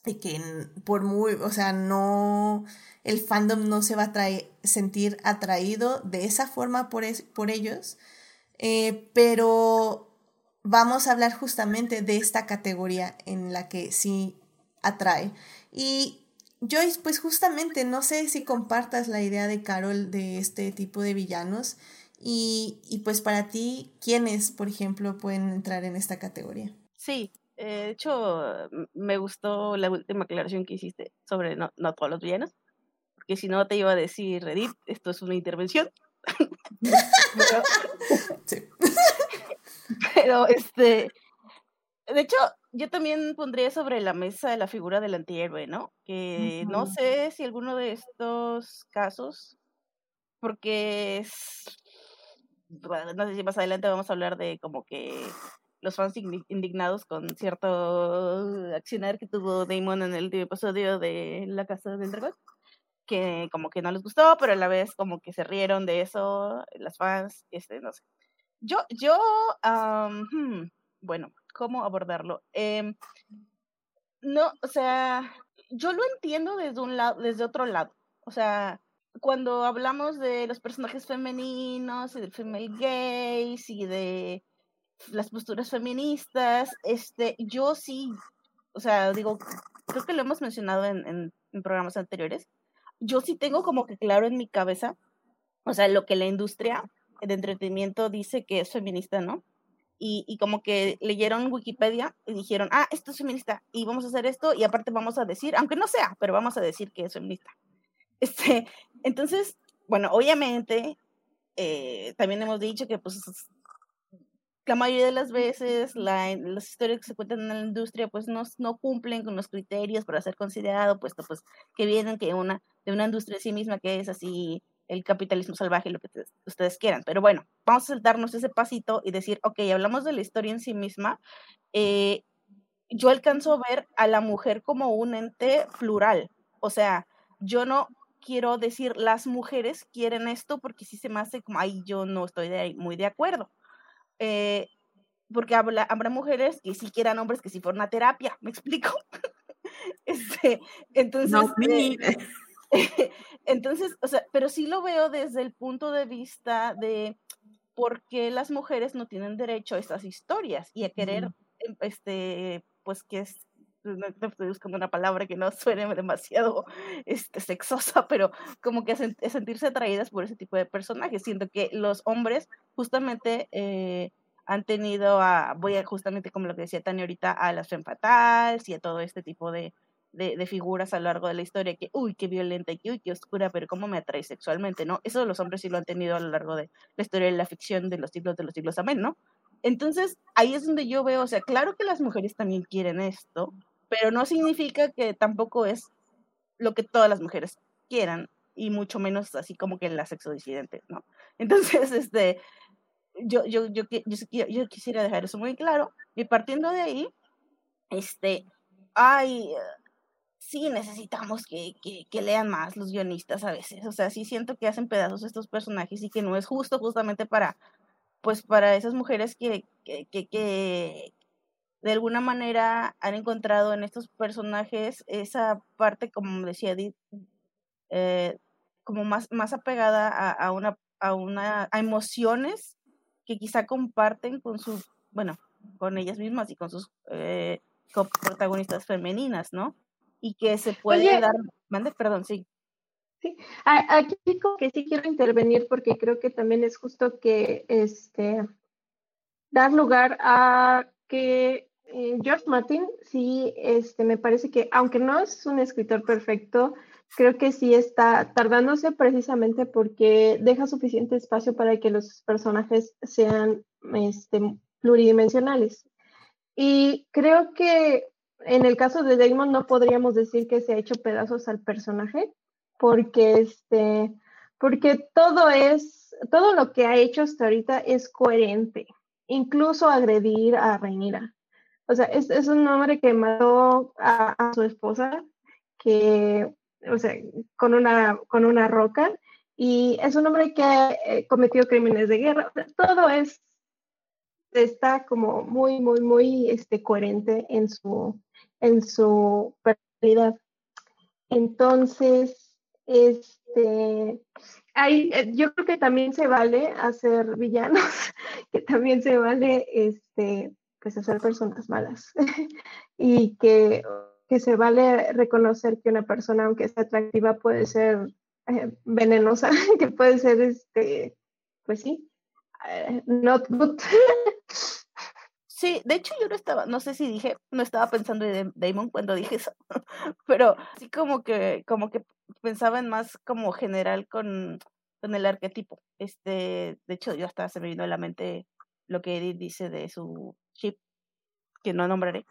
S1: y que por muy, o sea, no, el fandom no se va a sentir atraído de esa forma por, por ellos, eh, pero vamos a hablar justamente de esta categoría en la que sí atrae. Y Joyce, pues justamente no sé si compartas la idea de Carol de este tipo de villanos y, y pues para ti, ¿quiénes, por ejemplo, pueden entrar en esta categoría?
S4: Sí, eh, de hecho, me gustó la última aclaración que hiciste sobre no, no todos los villanos, porque si no te iba a decir, Edith, esto es una intervención. [laughs] pero, [laughs] sí. pero, este, de hecho, yo también pondría sobre la mesa la figura del antihéroe, ¿no? Que no sé si alguno de estos casos, porque es, no sé si más adelante vamos a hablar de como que los fans indignados con cierto accionar que tuvo Damon en el último episodio de La Casa del Dragón, que como que no les gustó, pero a la vez como que se rieron de eso, las fans, este, no sé. Yo, yo, hmm, bueno, ¿cómo abordarlo? Em, no, o sea, yo lo entiendo desde un lado, desde otro lado. O sea, cuando hablamos de los personajes femeninos y del female gaze y de las posturas feministas, este, yo sí, o sea, digo, creo que lo hemos mencionado en, en, programas anteriores, yo sí tengo como que claro en mi cabeza, o sea, lo que la industria de entretenimiento dice que es feminista, ¿no? Y, y, como que leyeron Wikipedia y dijeron, ah, esto es feminista y vamos a hacer esto y aparte vamos a decir, aunque no sea, pero vamos a decir que es feminista. [laughs] Este, entonces, bueno, obviamente, eh, también hemos dicho que pues la mayoría de las veces la, las historias que se cuentan en la industria pues no, no cumplen con los criterios para ser considerado, puesto pues que vienen que una, de una industria en sí misma que es así el capitalismo salvaje, lo que ustedes quieran. Pero bueno, vamos a saltarnos ese pasito y decir, ok, hablamos de la historia en sí misma. Eh, yo alcanzo a ver a la mujer como un ente plural. O sea, yo no quiero decir las mujeres quieren esto porque si se me hace como, ay, yo no estoy de muy de acuerdo. Eh, porque habla, habrá mujeres que sí quieran hombres que sí fueron a terapia, ¿me explico? [laughs] este, entonces, eh, [laughs] entonces, o sea, pero sí lo veo desde el punto de vista de por qué las mujeres no tienen derecho a estas historias y a querer, em, este, pues que es, estoy buscando una palabra que no suene demasiado este, sexosa, pero como que sentirse atraídas por ese tipo de personajes. Siento que los hombres justamente eh, han tenido a, voy a justamente como lo que decía Tania ahorita, a las femme fatales y a todo este tipo de, de, figuras a lo largo de la historia que, uy, qué violenta y que, uy, qué oscura, pero cómo me atrae sexualmente, ¿no? Eso los hombres sí lo han tenido a lo largo de la historia de la ficción de los siglos de los siglos, amén, ¿no? Entonces, ahí es donde yo veo, o sea, claro que las mujeres también quieren esto, pero no significa que tampoco es lo que todas las mujeres quieran, y mucho menos así como que la sexo disidente, ¿no? [laughs] Entonces, este, yo, yo, yo, yo, quisiera dejar eso muy claro, y partiendo de ahí, este, hay, sí necesitamos que, que, lean más los guionistas a veces. O sea, sí siento que hacen pedazos estos personajes y que no es justo justamente para, pues, para esas mujeres que, que, que, de alguna manera han encontrado en estos personajes esa parte, como decía Edith, eh, como más, más apegada a, a, una, a, una, a emociones que quizá comparten con sus, bueno, con ellas mismas y con sus eh, protagonistas femeninas, ¿no? y que se puede dar. Mande, perdón, sí.
S2: Sí, aquí que sí quiero intervenir porque creo que también es justo que este dar lugar a que eh, George Martin sí este me parece que aunque no es un escritor perfecto, creo que sí está tardándose precisamente porque deja suficiente espacio para que los personajes sean este, pluridimensionales. Y creo que en el caso de Damon no podríamos decir que se ha hecho pedazos al personaje, porque este, porque todo es, todo lo que ha hecho hasta ahorita es coherente, incluso agredir a Reinira. O sea, es, un hombre que mató a, su esposa, que o sea, con una, con una roca, y es un hombre que eh, cometió crímenes de guerra. todo es, está como muy, muy, muy este, coherente en su, en su personalidad. Entonces, este, hay, eh, yo creo que también se vale hacer villanos, [laughs] que también se vale este, pues hacer personas malas [laughs] y que, que, se vale reconocer que una persona, aunque sea atractiva, puede ser eh, venenosa, [laughs] que puede ser, este, pues sí, eh, not good. [laughs]
S4: Sí, de hecho yo no estaba, no sé si dije, no estaba pensando en Damon cuando dije eso, pero sí como que, como que pensaba en más como general con, con el arquetipo. Este, de hecho, yo hasta se me vino a la mente lo que Edith dice de su chip, que no nombraré.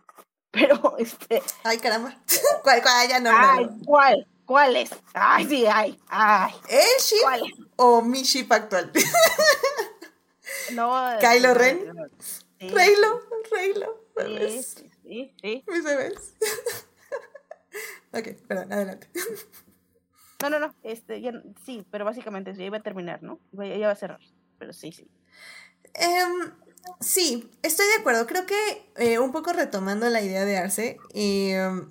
S4: Pero [laughs] este.
S1: Ay, caramba. [laughs] ¿Cuál, cuál? Ya no.
S4: Ay, ¿cuál? ¿Cuál es? Ay, sí, ay, ay.
S1: ¿El ship o mi ship actual? [laughs]
S4: no.
S1: ¿Kylo Ren? Sí. Reylo, Reylo.
S4: Sí, sí, sí.
S1: Mis bebés. ok, perdón, adelante.
S4: No, no, no, este, ya, sí, pero básicamente ya iba a terminar, ¿no? Ya va a cerrar, pero sí, sí.
S1: Um, sí, estoy de acuerdo. Creo que eh, un poco retomando la idea de Arce, eh,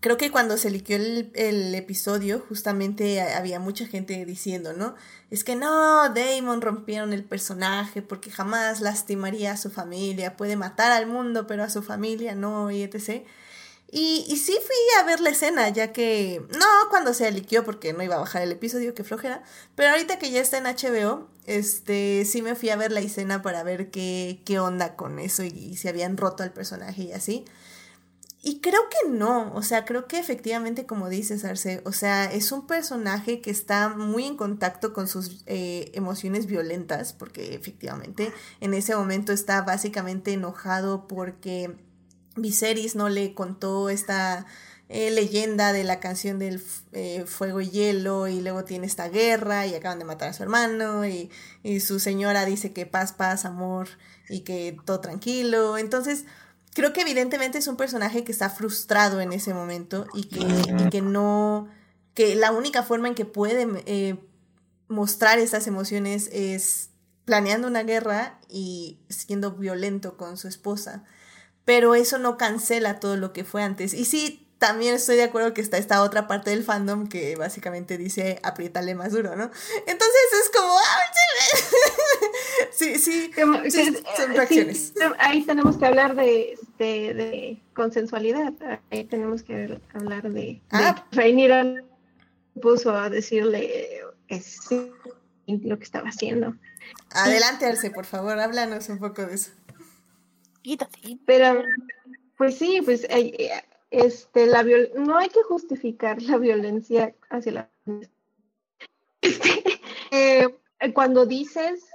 S1: creo que cuando se liqueó el, episodio, justamente había mucha gente diciendo, ¿no? Es que no, Damon rompieron el personaje porque jamás lastimaría a su familia, puede matar al mundo, pero a su familia no, y etc. Y, y sí fui a ver la escena, ya que, no cuando se liqueó porque no iba a bajar el episodio, que flojera, pero ahorita que ya está en HBO, este, sí me fui a ver la escena para ver qué, qué onda con eso y, si habían roto al personaje y así. Y creo que no, o sea, creo que efectivamente, como dices, Arce, o sea, es un personaje que está muy en contacto con sus eh, emociones violentas, porque efectivamente en ese momento está básicamente enojado porque Viserys no le contó esta eh, leyenda de la canción del eh, fuego y hielo y luego tiene esta guerra y acaban de matar a su hermano y, y su señora dice que paz, paz, amor y que todo tranquilo. Entonces, creo que evidentemente es un personaje que está frustrado en ese momento y que, que no, que la única forma en que puede eh, mostrar estas emociones es planeando una guerra y siendo violento con su esposa pero eso no cancela todo lo que fue antes. Y sí, también estoy de acuerdo que está esta otra parte del fandom que básicamente dice apriétale más duro, ¿no? Entonces es como... [laughs] sí, sí, sí, son reacciones.
S2: ahí tenemos que hablar de, de, de, consensualidad, ahí tenemos que hablar de... Ah. de puso a decirle que sí, lo que estaba haciendo.
S1: Adelante, Arce, por favor, háblanos un poco de eso.
S2: Pero, pues sí, pues eh, este, la no hay que justificar la violencia hacia la [laughs] este, eh, cuando dices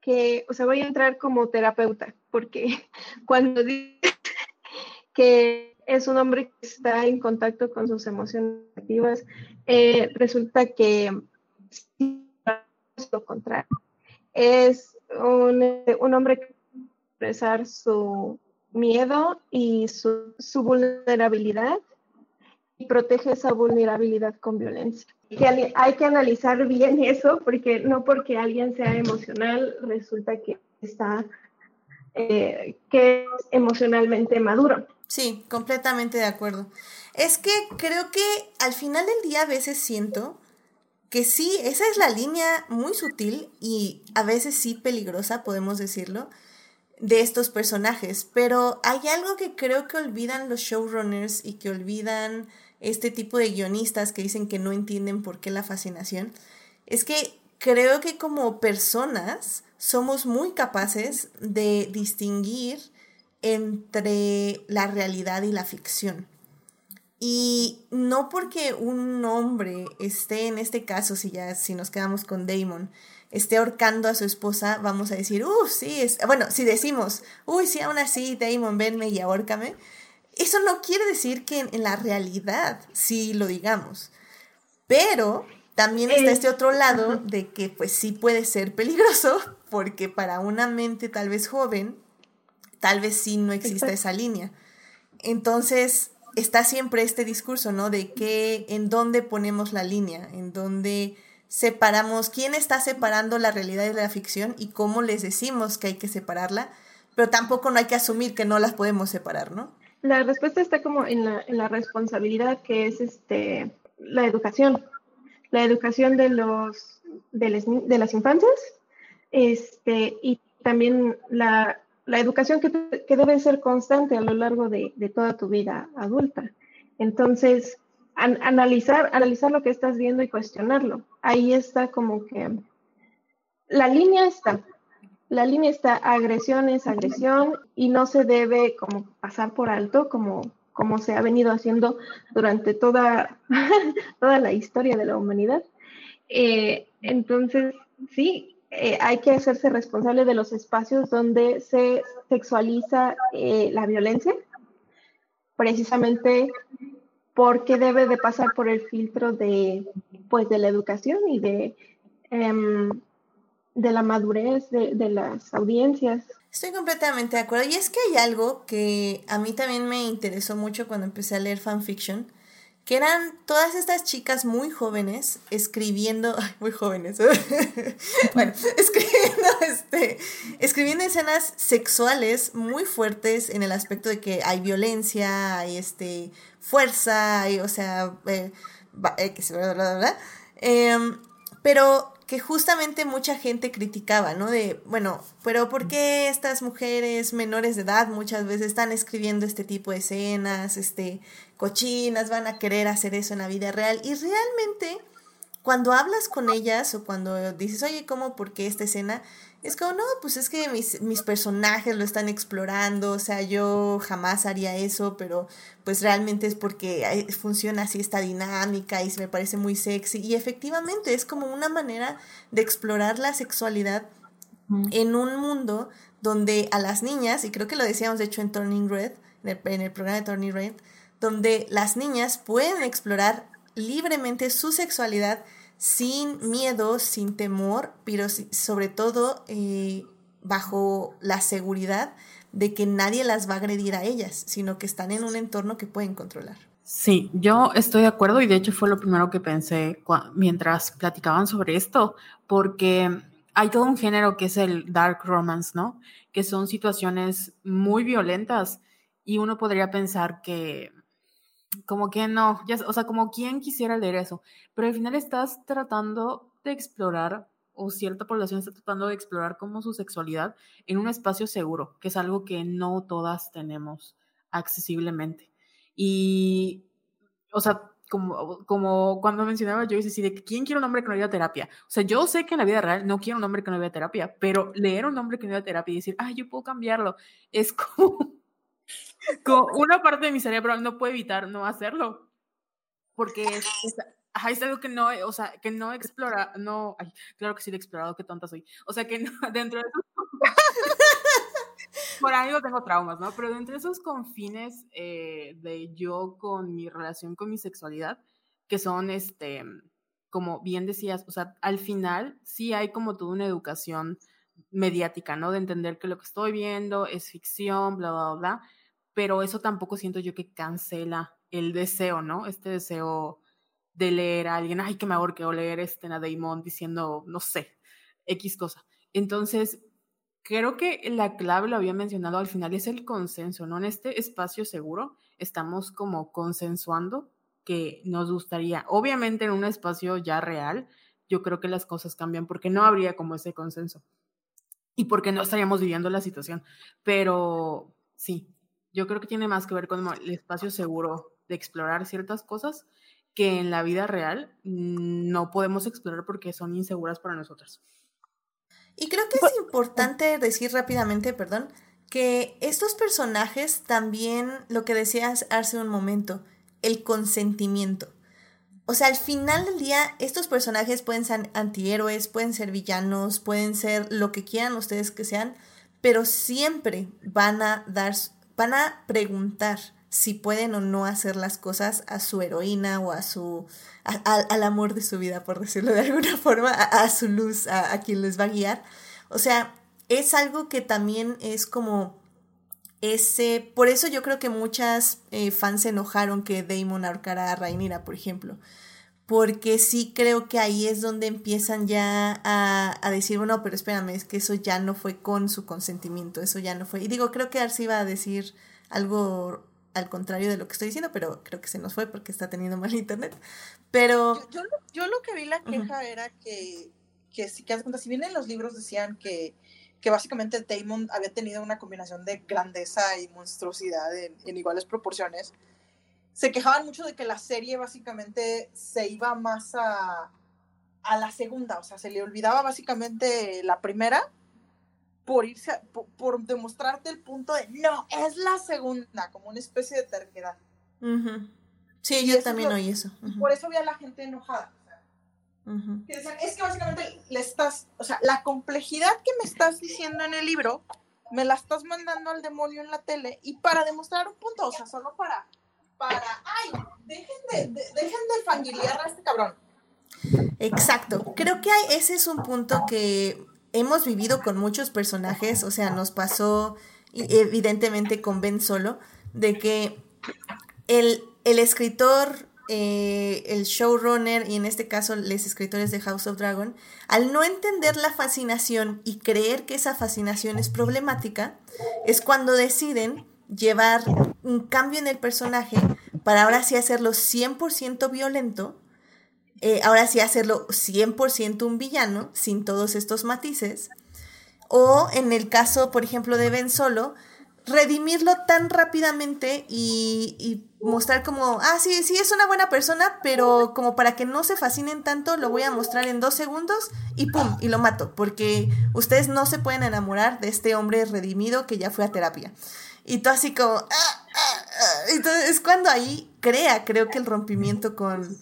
S2: que, o sea, voy a entrar como terapeuta, porque [laughs] cuando dices que es un hombre que está en contacto con sus emociones negativas, eh, resulta que lo contrario. Es un, un hombre que expresar su miedo y su, su, vulnerabilidad y protege esa vulnerabilidad con violencia. Que hay que analizar bien [laughs] eso porque no porque alguien sea emocional resulta que está eh, que es emocionalmente maduro.
S1: Sí, completamente de acuerdo. Es que creo que al final del día a veces siento que sí, esa es la línea muy sutil y a veces sí peligrosa, podemos decirlo, de estos personajes, pero hay algo que creo que olvidan los showrunners y que olvidan este tipo de guionistas que dicen que no entienden por qué la fascinación, es que creo que como personas somos muy capaces de distinguir entre la realidad y la ficción. Y no porque un hombre esté en este caso, si ya si nos quedamos con Damon, esté ahorcando a su esposa, vamos a decir, uh, sí, es... bueno, si decimos, uy, sí, aún así, Damon, venme y ahórcame, eso no quiere decir que en, la realidad sí lo digamos. Pero también está este otro lado de que pues sí puede ser peligroso, [laughs] porque para una mente tal vez joven, tal vez sí no exista esa línea. Entonces, está siempre este discurso, ¿no? De que en dónde ponemos la línea, en dónde separamos, quién está separando la realidad de la ficción y cómo les decimos que hay que separarla, pero tampoco no hay que asumir que no las podemos separar, ¿no?
S2: La respuesta está como en la, en la responsabilidad que es este la educación, la educación de los de, de las infancias, este, y también la, la educación que, que, debe ser constante a lo largo de, de toda tu vida adulta. Entonces, an, analizar, analizar lo que estás viendo y cuestionarlo. Ahí está como que la línea está, la línea está agresión es agresión y no se debe como pasar por alto como, como se ha venido haciendo durante toda, [laughs] toda la historia de la humanidad. Eh, entonces, sí, eh, hay que hacerse responsable de los espacios donde se sexualiza eh, la violencia, precisamente porque debe de pasar por el filtro de, pues, de la educación y de, em, de la madurez de, de las audiencias.
S1: Estoy completamente de acuerdo. Y es que hay algo que a mí también me interesó mucho cuando empecé a leer fanfiction, que eran todas estas chicas muy jóvenes escribiendo, [laughs] muy jóvenes, [laughs] bueno, [laughs] escribiendo, este, escribiendo escenas sexuales muy fuertes en el aspecto de que hay violencia, hay este, fuerza, hay, o sea, eh, eh, em, pero que justamente mucha gente criticaba, ¿no? De, bueno, pero ¿por qué estas mujeres menores de edad muchas veces están escribiendo este tipo de escenas, este, cochinas, van a querer hacer eso en la vida real? Y realmente, cuando hablas con ellas o cuando dices, oye, ¿cómo? ¿Por qué esta escena? Es como, no, pues es que mis, mis personajes lo están explorando, o sea, yo jamás haría eso, pero pues realmente es porque funciona así esta dinámica y se me parece muy sexy. Y efectivamente es como una manera de explorar la sexualidad en un mundo donde a las niñas, y creo que lo decíamos de hecho en Turning Red, en el, en el programa de Turning Red, donde las niñas pueden explorar libremente su sexualidad sin miedo, sin temor, pero sobre todo eh, bajo la seguridad de que nadie las va a agredir a ellas, sino que están en un entorno que pueden controlar.
S3: Sí, yo estoy de acuerdo y de hecho fue lo primero que pensé mientras platicaban sobre esto, porque hay todo un género que es el dark romance, ¿no? Que son situaciones muy violentas y uno podría pensar que como que no, ya, o sea, como quien quisiera leer eso, pero al final estás tratando de explorar, o cierta población está tratando de explorar como su sexualidad en un espacio seguro, que es algo que no todas tenemos accesiblemente. Y, o sea, como, como cuando mencionaba yo, es de quién quiere un hombre que no vaya a terapia. O sea, yo sé que en la vida real no quiero un hombre que no vaya a terapia, pero leer un hombre que no vaya a terapia y decir, ay, yo puedo cambiarlo, es como como una parte de mi cerebro no puede evitar no hacerlo. Porque es, es, algo que no, o sea, que no explora, no, ay, claro que sí lo he explorado, qué tonta soy. O sea, que no, [laughs] dentro de esos, por ahí tengo traumas, ¿no? Pero dentro de esos confines eh, de yo con mi relación con mi sexualidad, que son, este, como bien decías, o sea, al final sí hay como toda una educación mediática, ¿no? De entender que lo que estoy viendo es ficción, bla, bla, bla pero eso tampoco siento yo que cancela el deseo, ¿no? Este deseo de leer a alguien, ay, que me ahorque, leer este a Damon diciendo, no sé, X cosa. Entonces, creo que la clave, lo había mencionado al final, es el consenso, ¿no? En este espacio seguro estamos como consensuando que nos gustaría, obviamente en un espacio ya real, yo creo que las cosas cambian porque no habría como ese consenso y porque no estaríamos viviendo la situación. Pero sí, yo creo que tiene más que ver con el espacio seguro de explorar ciertas cosas que en la vida real no podemos explorar porque son inseguras para nosotros.
S1: Y creo que es importante decir rápidamente, perdón, que estos personajes también, lo que decías hace un momento, el consentimiento. O sea, al final del día, estos personajes pueden ser antihéroes, pueden ser villanos, pueden ser lo que quieran ustedes que sean, pero siempre van a dar van a preguntar si pueden o no hacer las cosas a su heroína o a su al amor de su vida, por decirlo de alguna [laughs] forma, a, su luz, a, quien les va a guiar. O sea, es algo que también es como ese, por eso yo creo que muchas eh, fans se enojaron que Damon ahorcara a Rhaenyra, por ejemplo, porque sí creo que ahí es donde empiezan ya a, a, decir, bueno, pero espérame, es que eso ya no fue con su consentimiento, eso ya no fue. Y digo, creo que Arce iba a decir algo al contrario de lo que estoy diciendo, pero creo que se nos fue porque está teniendo mal internet. Pero...
S5: Yo, yo, yo lo que vi la queja uh -huh. era que, que, si, que si bien en los libros decían que, que básicamente Damon había tenido una combinación de grandeza y monstruosidad en, en iguales proporciones, se quejaban mucho de que la serie básicamente se iba más a, a la segunda, o sea, se le olvidaba básicamente la primera por irse, a, por, por, demostrarte el punto de, no, es la segunda, como una especie de terquedad.
S1: Uh -huh. Sí, y yo también lo, oí eso.
S5: Uh -huh. Por eso había la gente enojada. Uh -huh. que decían, es que básicamente le estás, o sea, la complejidad que me estás diciendo en el libro, me la estás mandando al demonio en la tele y para demostrar un punto, o sea, solo para para, ay, dejen de, de, a este cabrón.
S1: Exacto, creo que ese es un punto que hemos vivido con muchos personajes, o sea, nos pasó evidentemente con Ben Solo, de que el, el escritor, eh, el showrunner y en este caso los escritores de House of Dragon, al no entender la fascinación y creer que esa fascinación es problemática, es cuando deciden llevar un cambio en el personaje para ahora sí hacerlo 100% violento, eh, ahora sí hacerlo 100% un villano, sin todos estos matices, o en el caso, por ejemplo, de Ben Solo, redimirlo tan rápidamente y, y, mostrar como, ah, sí, sí, es una buena persona, pero como para que no se fascinen tanto, lo voy a mostrar en dos segundos y pum, y lo mato, porque ustedes no se pueden enamorar de este hombre redimido que ya fue a terapia. Y tú así como... Ah, ah, ah. Entonces es cuando ahí crea, creo que el rompimiento con,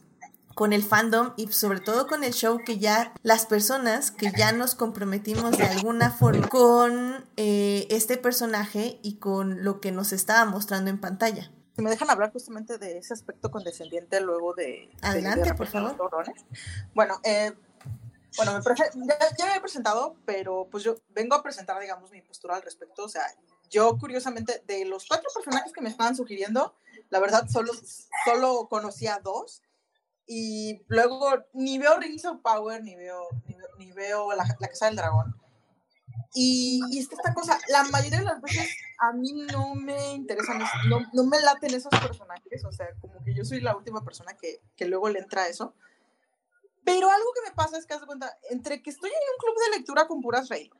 S1: con el fandom y sobre todo con el show que ya las personas que ya nos comprometimos de alguna forma con eh, este personaje y con lo que nos estaba mostrando en pantalla.
S5: Si me dejan hablar justamente de ese aspecto condescendiente luego de...
S1: Adelante,
S5: de, de
S1: por favor.
S5: Bueno, eh, bueno, me ya, ya, me he presentado, pero pues yo vengo a presentar, digamos, mi postura al respecto. O sea, yo curiosamente, de los cuatro personajes que me estaban sugiriendo, la verdad solo, solo conocía dos. Y luego ni veo Rings of Power, ni veo, ni ni veo la, la, Casa del Dragón. Y, y esta, esta cosa, la mayoría de las veces a mí no me interesan, no, no me laten esos personajes, o sea, como que yo soy la última persona que, que luego le entra a eso. Pero algo que me pasa es que, haz de cuenta, entre que estoy en un club de lectura con puras rey,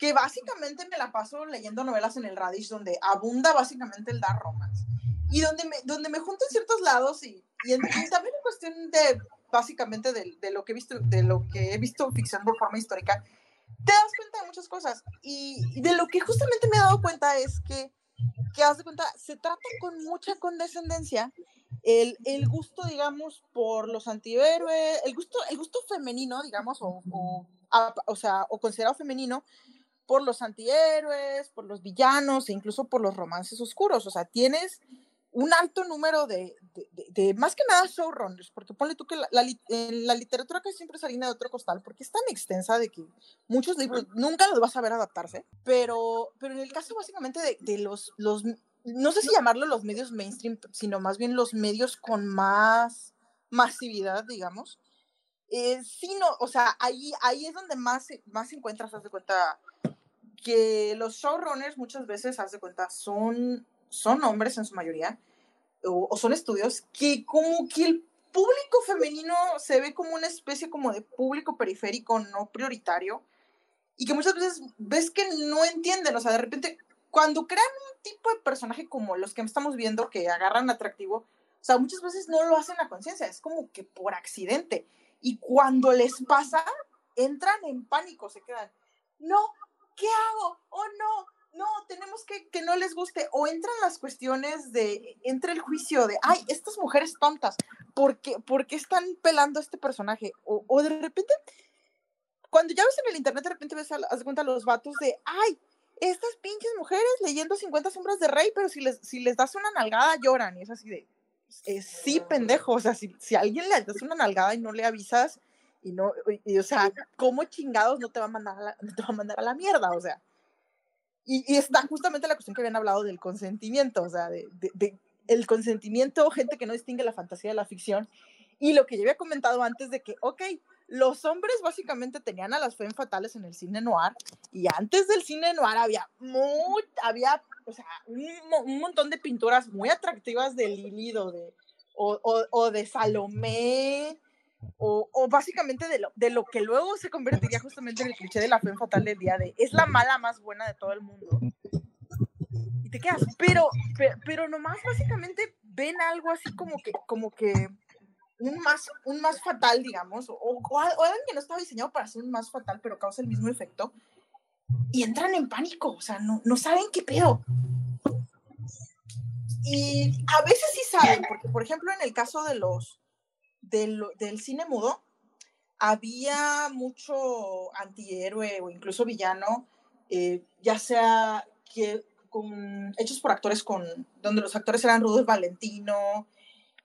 S5: que básicamente me la paso leyendo novelas en el Radish, donde abunda básicamente el dar romance, y donde me, donde me junto en ciertos lados, y, y, en, y también en cuestión de, básicamente, de, de, lo que he visto, de lo que he visto ficción de forma histórica, te das cuenta de muchas cosas, y, y de lo que justamente me he dado cuenta es que, que haz de cuenta, se trata con mucha condescendencia el, el, gusto, digamos, por los antihéroes, el gusto, el gusto femenino, digamos, o, o, a, o sea, o considerado femenino, por los antihéroes, por los villanos e incluso por los romances oscuros. O sea, tienes un alto número de, de, de, de más que nada showrunners, porque ponle tú que la, la, la, literatura que siempre es harina de otro costal, porque es tan extensa de que muchos libros nunca los vas a ver adaptarse, pero, pero en el caso básicamente de, los, los, no sé si llamarlo los medios mainstream, sino más bien los medios con más masividad, digamos, eh, sí, no, o sea, ahí, ahí es donde más, más encuentras, haz de cuenta, que los showrunners muchas veces, haz de cuenta, son, son hombres en su mayoría, o, son estudios que como que el público femenino se ve como una especie como de público periférico no prioritario, y que muchas veces ves que no entienden, o sea, de repente, cuando crean un tipo de personaje como los que estamos viendo, que agarran atractivo, o sea, muchas veces no lo hacen a conciencia, es como que por accidente, y cuando les pasa, entran en pánico, se quedan, no, ¿qué hago? Oh, no, no, tenemos que que no les guste. O entran las cuestiones de, entra el juicio de, ay, estas mujeres tontas, ¿por qué, ¿por qué están pelando a este personaje? O, o, de repente, cuando ya ves en el internet, de repente ves, a, haz cuenta, los vatos de, ay, estas pinches mujeres leyendo 50 sombras de rey, pero si les, si les das una nalgada lloran. Y es así de, eh, sí, pendejo, o sea, si, si a alguien le das una nalgada y no le avisas, y no, y, y, o sea, ¿cómo chingados no te va a mandar a la, no te va a mandar a la mierda? O sea, Y, está justamente la cuestión que habían hablado del consentimiento, o sea, de, de, el consentimiento, gente que no distingue la fantasía de la ficción. Y lo que yo había comentado antes de que, ok, los hombres básicamente tenían a las fem fatales en el cine noir y antes del cine noir había muy, había, o sea, un, un montón de pinturas muy atractivas de Lilith o de, o, o, o de Salomé o, o, básicamente de lo, de lo que luego se convertiría justamente en el cliché de la fe fatal del día de es la mala más buena de todo el mundo. Y te quedas, pero, pero, pero nomás básicamente ven algo así como que, como que un más, un más fatal, digamos, o, o, alguien que no estaba diseñado para ser un más fatal, pero causa el mismo efecto, y entran en pánico, o sea, no, no saben qué pedo. Y a veces sí saben, porque por ejemplo en el caso de los, del, del cine mudo, había mucho antihéroe o incluso villano, eh, ya sea que con, hechos por actores con, donde los actores eran Rudolf Valentino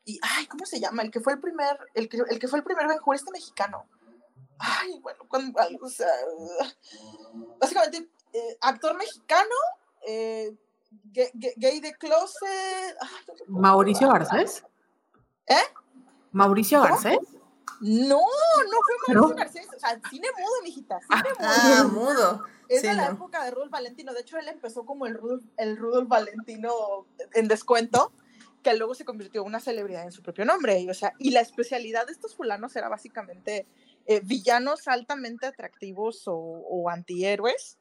S5: y, ay, ¿cómo se llama? El que fue el primer, el que, el que fue el primer Ben este mexicano. Ay, bueno, cuando, o sea, básicamente, eh, actor mexicano, eh, gay, de closet.
S3: Mauricio Garcés.
S5: ¿Eh?
S3: Mauricio Garcés.
S5: No, no fue Mauricio Garcés. O sea, cine mudo, mijita. Cine
S1: ah, mudo.
S5: Es de la época de Rudolf Valentino. De hecho, él empezó como el Rudolf, el Rudolf Valentino en descuento, que luego se convirtió en una celebridad en su propio nombre. Y, o sea, y la especialidad de estos fulanos era básicamente eh, villanos altamente atractivos o, o antihéroes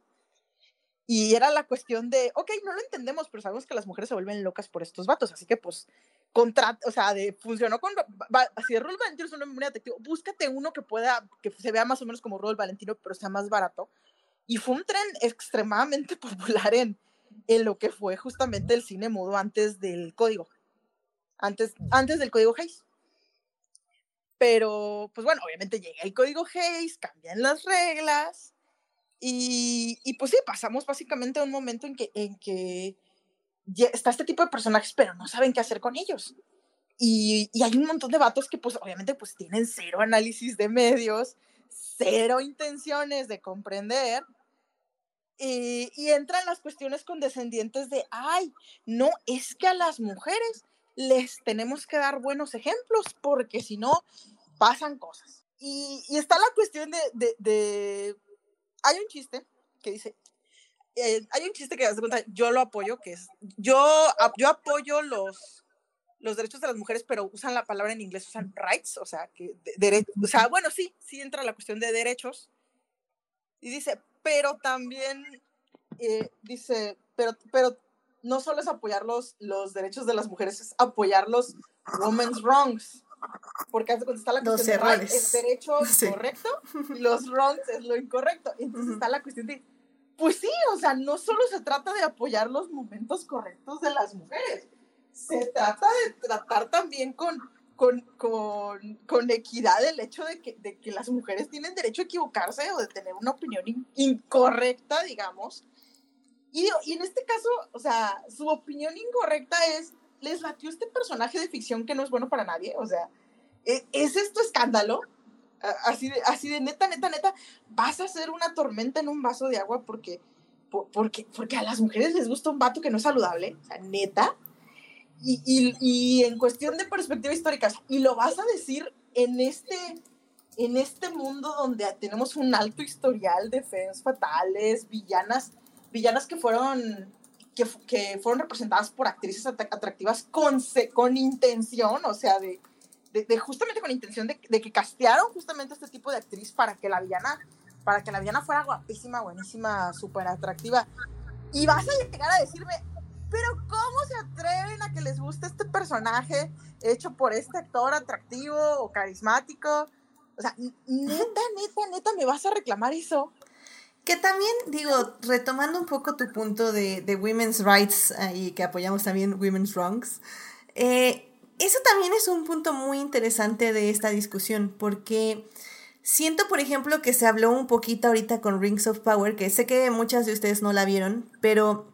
S5: y era la cuestión de, ok, no lo entendemos, pero sabemos que las mujeres se vuelven locas por estos vatos, así que pues, contra, o sea, de, funcionó con, así Rol Valentino es un hombre muy atractivo, búscate uno que pueda, que se vea más o menos como Rol Valentino, pero sea más barato. Y fue un tren extremadamente [laughs] popular en, en lo que fue justamente el cine mudo antes del código, antes, antes del código Hayes. Pero, pues bueno, obviamente llega el código Hayes, cambian las reglas, y, pues sí, pasamos básicamente a un momento en que, en que está este tipo de personajes, pero no saben qué hacer con ellos. Y, y, hay un montón de vatos que pues obviamente pues tienen cero análisis de medios, cero intenciones de comprender. Y, y entran las cuestiones condescendientes de, ay, no, es que a las mujeres les tenemos que dar buenos ejemplos porque si no, pasan cosas. Y, y está la cuestión de, de, de hay un chiste que dice, eh, hay un chiste que cuenta, yo lo apoyo, que es, yo, yo apoyo los, los derechos de las mujeres, pero usan la palabra en inglés, usan rights, o sea, que de, o sea, bueno, sí, sí entra la cuestión de derechos. Y dice, pero también, eh, dice, pero, pero no solo es apoyar los, los derechos de las mujeres, es apoyar los women's wrongs. Porque hace cuando está la cuestión de el derecho [laughs] correcto y los wrongs es lo incorrecto. Entonces está la cuestión de, pues sí, o sea, no solo se trata de apoyar los momentos correctos de las mujeres, se trata de tratar también con, con, con, con equidad el hecho de que, de que las mujeres tienen derecho a equivocarse o de tener una opinión incorrecta, digamos. Y, y en este caso, o sea, su opinión incorrecta es les latió este personaje de ficción que no es bueno para nadie. O sea, ¿e-, ¿es esto escándalo? Así de, así de neta, neta, neta, vas a hacer una tormenta en un vaso de agua porque, porque, porque a las mujeres les gusta un vato que no es saludable, o sea, neta. Y, y, en cuestión de perspectiva histórica, y lo vas a decir en este, en este mundo donde tenemos un alto historial de feos fatales, villanas, villanas que fueron que, que fueron representadas por actrices atractivas con, con intención, o sea, de, de, justamente con intención de, de, que castearon justamente este tipo de actriz para que la villana, para que la villana fuera guapísima, buenísima, súper atractiva. Y vas a llegar a decirme, pero ¿cómo se atreven a que les guste este personaje hecho por este actor atractivo o carismático? O sea, neta, neta, neta, ¿me vas a reclamar eso?
S1: Que también, digo, retomando un poco tu punto de, de women's rights eh, y que apoyamos también women's wrongs, eh, eso también es un punto muy interesante de esta discusión, porque siento, por ejemplo, que se habló un poquito ahorita con Rings of Power, que sé que muchas de ustedes no la vieron, pero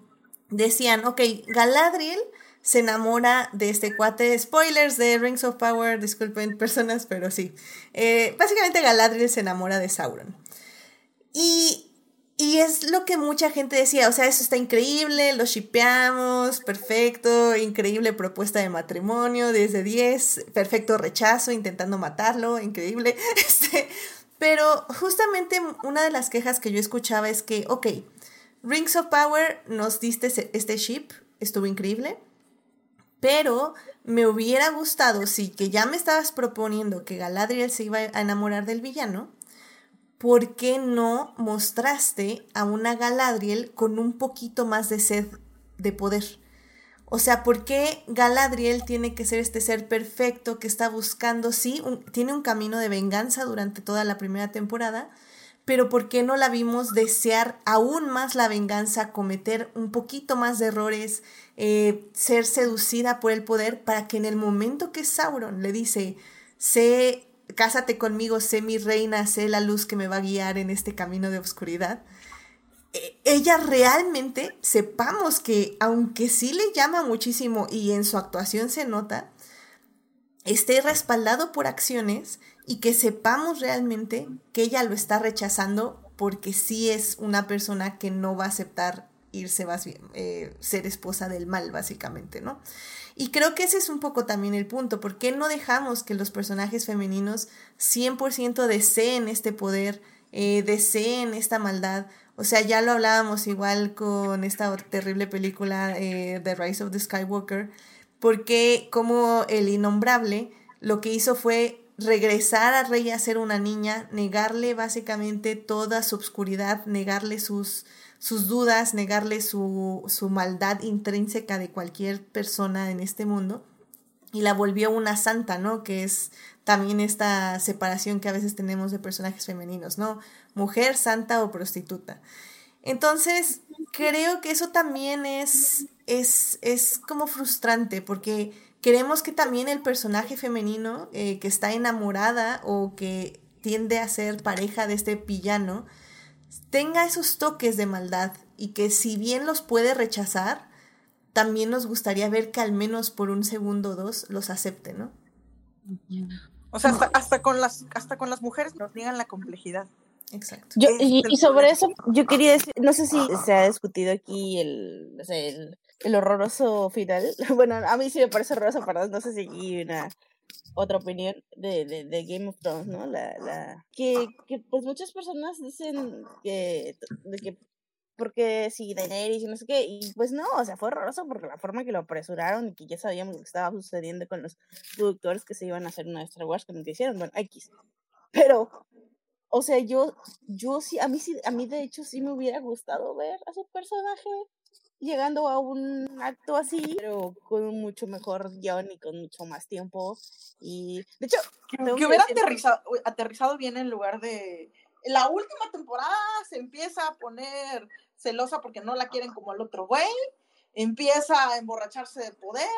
S1: decían, ok, Galadriel se enamora de este cuate. Spoilers de Rings of Power, disculpen personas, pero sí. Eh, básicamente Galadriel se enamora de Sauron. Y y es lo que mucha gente decía, o sea, eso está increíble, lo shipeamos, perfecto, increíble propuesta de matrimonio, 10 de 10, perfecto rechazo, intentando matarlo, increíble. [laughs] Este, pero justamente una de las quejas que yo escuchaba es que, ok, Rings of Power nos diste este ship, estuvo increíble, pero me hubiera gustado, si que ya me estabas proponiendo que Galadriel se iba a enamorar del villano, ¿por qué no mostraste a una Galadriel con un poquito más de sed de poder? O sea, ¿por qué Galadriel tiene que ser este ser perfecto que está buscando, sí, tiene un camino de venganza durante toda la primera temporada, pero ¿por qué no la vimos desear aún más la venganza, cometer un poquito más de errores, eh, ser seducida por el poder, para que en el momento que Sauron le dice, sé Cásate conmigo, sé mi reina, sé la luz que me va a guiar en este camino de oscuridad. E, ella realmente, sepamos que, aunque sí le llama muchísimo y en su actuación se nota, esté respaldado por acciones y que sepamos realmente que ella lo está rechazando porque sí es una persona que no va a aceptar irse eh, ser esposa del mal, básicamente, ¿no? Y creo que ese es un poco también el punto. ¿Por qué no dejamos que los personajes femeninos 100% deseen este poder, eh, deseen esta maldad? O sea, ya lo hablábamos igual con esta terrible película eh, The Rise of the Skywalker, porque como el innombrable lo que hizo fue regresar a Rey a ser una niña, negarle básicamente toda su obscuridad, negarle sus, sus dudas, negarle su, su maldad intrínseca de cualquier persona en este mundo y la volvió una santa, ¿no? Que es también esta separación que a veces tenemos de personajes femeninos, ¿no? Mujer, santa o prostituta. Entonces, creo que eso también es, es, es como frustrante porque queremos que también el personaje femenino eh, que está enamorada o que tiende a ser pareja de este villano, tenga esos toques de maldad y que si bien los puede rechazar, también nos gustaría ver que al menos por un segundo o dos los acepte, ¿no?
S5: O sea, hasta, con las hasta con las mujeres nos niegan la complejidad.
S1: Exacto.
S4: y, sobre eso yo quería decir, no sé si se ha discutido aquí el, el, el horroroso final. [laughs] Bueno, a mí sí me parece horroroso, perdón, no sé si hay una otra opinión de, de, de, Game of Thrones, ¿no? La, la, que, que pues muchas personas dicen que, de que porque sí, Daenerys y no sé qué, y pues no, o sea, fue horroroso porque la forma que lo apresuraron y que ya sabíamos lo que estaba sucediendo con los productores que se iban a hacer una Star Wars que nos hicieron, bueno, X. Pero, o sea, yo, yo sí, a mí sí, a mí de hecho sí me hubiera gustado ver a su personaje llegando a un acto así, pero con un mucho mejor guion y con mucho más tiempo. Y de hecho,
S5: que, hubiera aterrizado, aterrizado bien en lugar de. La última temporada se empieza a poner celosa porque no la quieren como el otro güey, empieza a emborracharse de poder.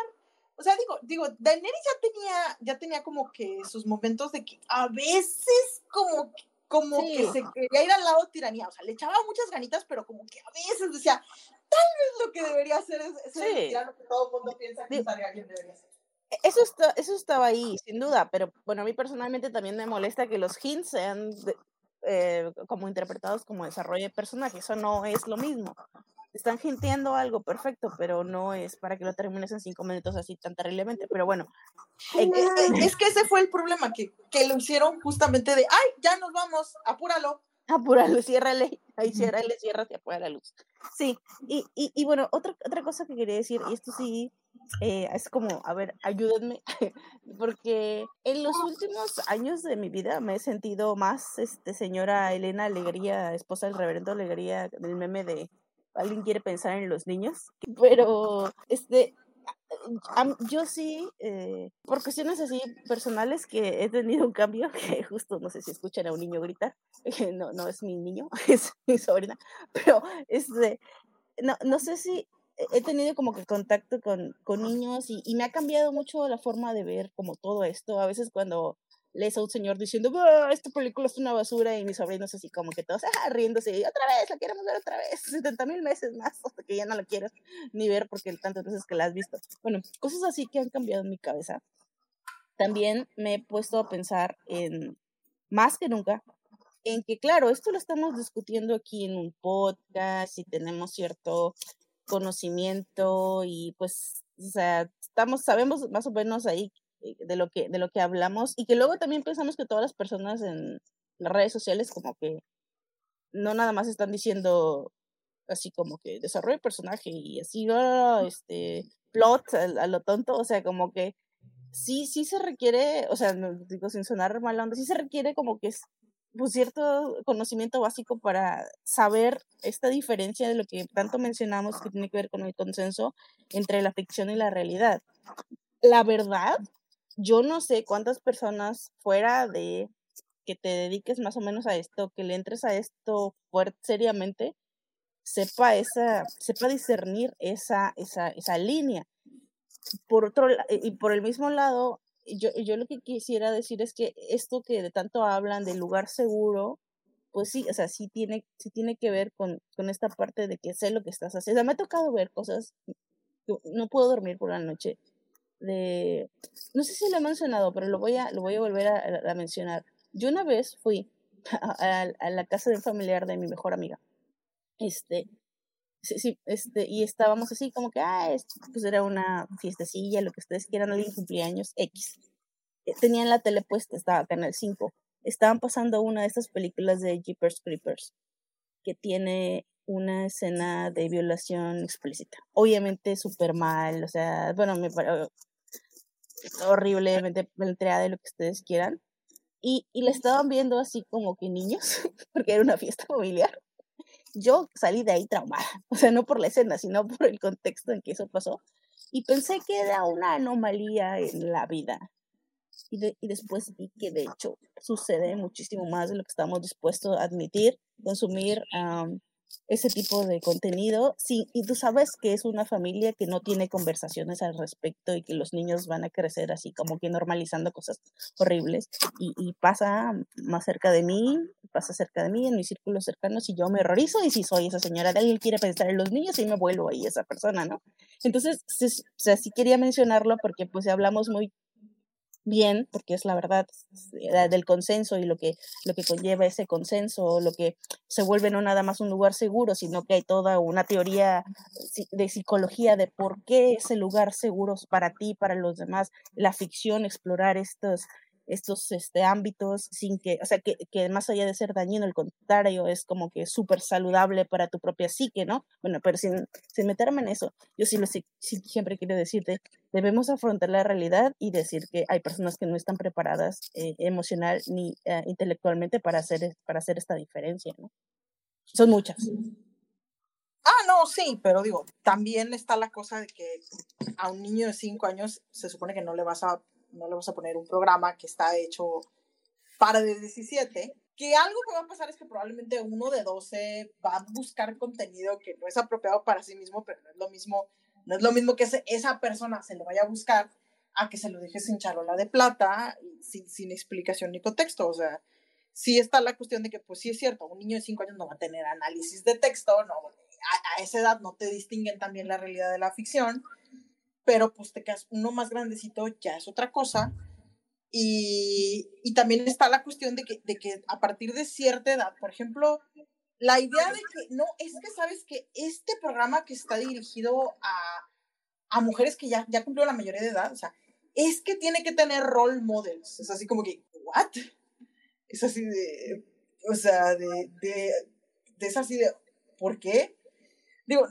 S5: O sea, digo, digo, Daenerys ya tenía, ya tenía como que sus momentos de que a veces como como que se quería ir al lado de tiranía, o sea, le echaba muchas ganitas, pero como que a veces decía, tal vez lo que debería hacer es, es sí. lo que todo el mundo piensa que alguien debería hacer. E,
S4: eso, está, eso estaba ahí, sin duda, pero bueno, a mí personalmente también me molesta que los hints sean eh, como interpretados como desarrollo de personaje, eso no es lo mismo. Están hinteando algo perfecto, pero no es para que lo termines en cinco minutos así tan terriblemente. Pero bueno.
S5: Eh, es, que ese fue el problema, que, que lo hicieron justamente de, ay, ya nos vamos, apúralo
S4: apúralo, ciérrale, ahí ciérrale, cierra, se apaga la luz. Sí, y, y, y, bueno, otra, otra cosa que quería decir, y esto sí, eh, es como, a ver, ayúdenme, [laughs] porque en los últimos años de mi vida me he sentido más, este, señora Elena Alegría, esposa del reverendo Alegría, del meme de alguien quiere pensar en los niños, [laughs] pero, este, yo sí, eh, por cuestiones así personales, que he tenido un cambio, [laughs] que justo no sé si escuchan a un niño gritar, [laughs] no, no es mi niño, [laughs] es mi sobrina, pero este, no, no sé si he tenido como que contacto con, con niños y, y, me ha cambiado mucho la forma de ver como todo esto. A veces cuando lees a un señor diciendo, esta película es una basura y mis sobrinos así como que todos ah, riéndose, y otra vez, la queremos ver otra vez, [laughs] 70 mil meses más hasta que ya no la quieras ni ver porque tantas veces que la has visto. Bueno, cosas así que han cambiado en mi cabeza. También me he puesto a pensar en, más que nunca, en que, claro, esto lo estamos discutiendo aquí en un podcast y tenemos cierto conocimiento y pues, o sea, estamos, sabemos más o menos ahí de lo que, de lo que hablamos y que luego también pensamos que todas las personas en las redes sociales como que no nada más están diciendo así como que desarrollo de personaje y así, oh, este, plot a, lo tonto, o sea, como que sí, sí se requiere, o sea, no digo sin sonar mal onda, sí se requiere como que es pues cierto conocimiento básico para saber esta diferencia de lo que tanto mencionamos que tiene que ver con el consenso entre la ficción y la realidad. La verdad, yo no sé cuántas personas fuera de que te dediques más o menos a esto, que le entres a esto fuerte, seriamente, sepa esa, sepa discernir esa, esa, esa línea. Por otro y por el mismo lado, yo, yo lo que quisiera decir es que esto que de tanto hablan del lugar seguro, pues sí, o sea, sí tiene, sí tiene que ver con, con esta parte de que sé lo que estás haciendo. O sea, me ha tocado ver cosas, no puedo dormir por la noche, de, no sé si lo he mencionado, pero lo voy a, lo voy a volver a, mencionar. Yo una vez fui [laughs] a, a, la casa de un familiar de mi mejor amiga, este, sí, sí, este, y estábamos así como que, ah, pues era una fiestecilla, lo que ustedes quieran, alguien cumpleaños, X. Eh, tenían la tele puesta, estaba Canal 5. Estaban pasando una de estas películas de Jeepers Creepers, que tiene una escena de violación explícita. Obviamente súper mal, o sea, bueno, me pareció horriblemente planteada de lo que ustedes quieran. Y, y la estaban viendo así como que niños, [laughs] porque era una fiesta familiar yo salí de ahí traumada, [laughs] o sea, no por la escena, sino por el contexto en que eso pasó. Y pensé que era una anomalía en la vida. Y, y después vi que de hecho sucede muchísimo más de lo que estamos dispuestos a admitir, consumir ese tipo de contenido. Sí, y tú sabes que es una familia que no tiene conversaciones al respecto y que los niños van a crecer así como que normalizando cosas horribles. Y, y pasa más cerca de mí, pasa cerca de mí, en mis círculos cercanos, y yo me horrorizo. Y si soy esa señora alguien quiere pensar en los niños, y me vuelvo ahí esa persona, ¿no? Entonces, sí, o sea, sí quería mencionarlo porque pues hablamos muy bien, porque es la verdad del consenso y lo que, lo que conlleva ese consenso, lo que se vuelve no nada más un lugar seguro, sino que hay toda una teoría de psicología de por qué ese lugar seguro para ti, para los demás, la ficción, explorar estos, estos este, ámbitos sin que, o sea, que, que más allá de ser dañino, el contrario, es como que súper saludable para tu propia psique, ¿no? Bueno, pero sin, sin meterme en eso, yo sí, lo, siempre quiero decirte, debemos afrontar la realidad y decir que hay personas que no están preparadas eh, emocional ni eh, intelectualmente para hacer, para hacer esta diferencia, ¿no? Son muchas.
S5: Ah, no, sí, pero digo, también está la cosa de que a un niño de cinco años se supone que no le vas a no le vamos a poner un programa que está hecho para de 17, que algo que va a pasar es que probablemente uno de 12 va a buscar contenido que no es apropiado para sí mismo, pero no es lo mismo, no es lo mismo que esa persona se lo vaya a buscar a que se lo dejes en charola de plata sin, sin explicación ni contexto, o sea, sí está la cuestión de que, pues sí es cierto, un niño de 5 años no va a tener análisis de texto, no, a, a esa edad no te distinguen también la realidad de la ficción, pero pues te quedas uno más grandecito, ya es otra cosa. Y, y también está la cuestión de que, de que a partir de cierta edad, por ejemplo, la idea de que, no, es que sabes que este programa que está dirigido a, a mujeres que ya, ya cumplió la mayoría de edad, o sea, es que tiene que tener role models. Es así como que, ¿what? Es así de, o sea, de, de, de es así de, ¿por qué? digo,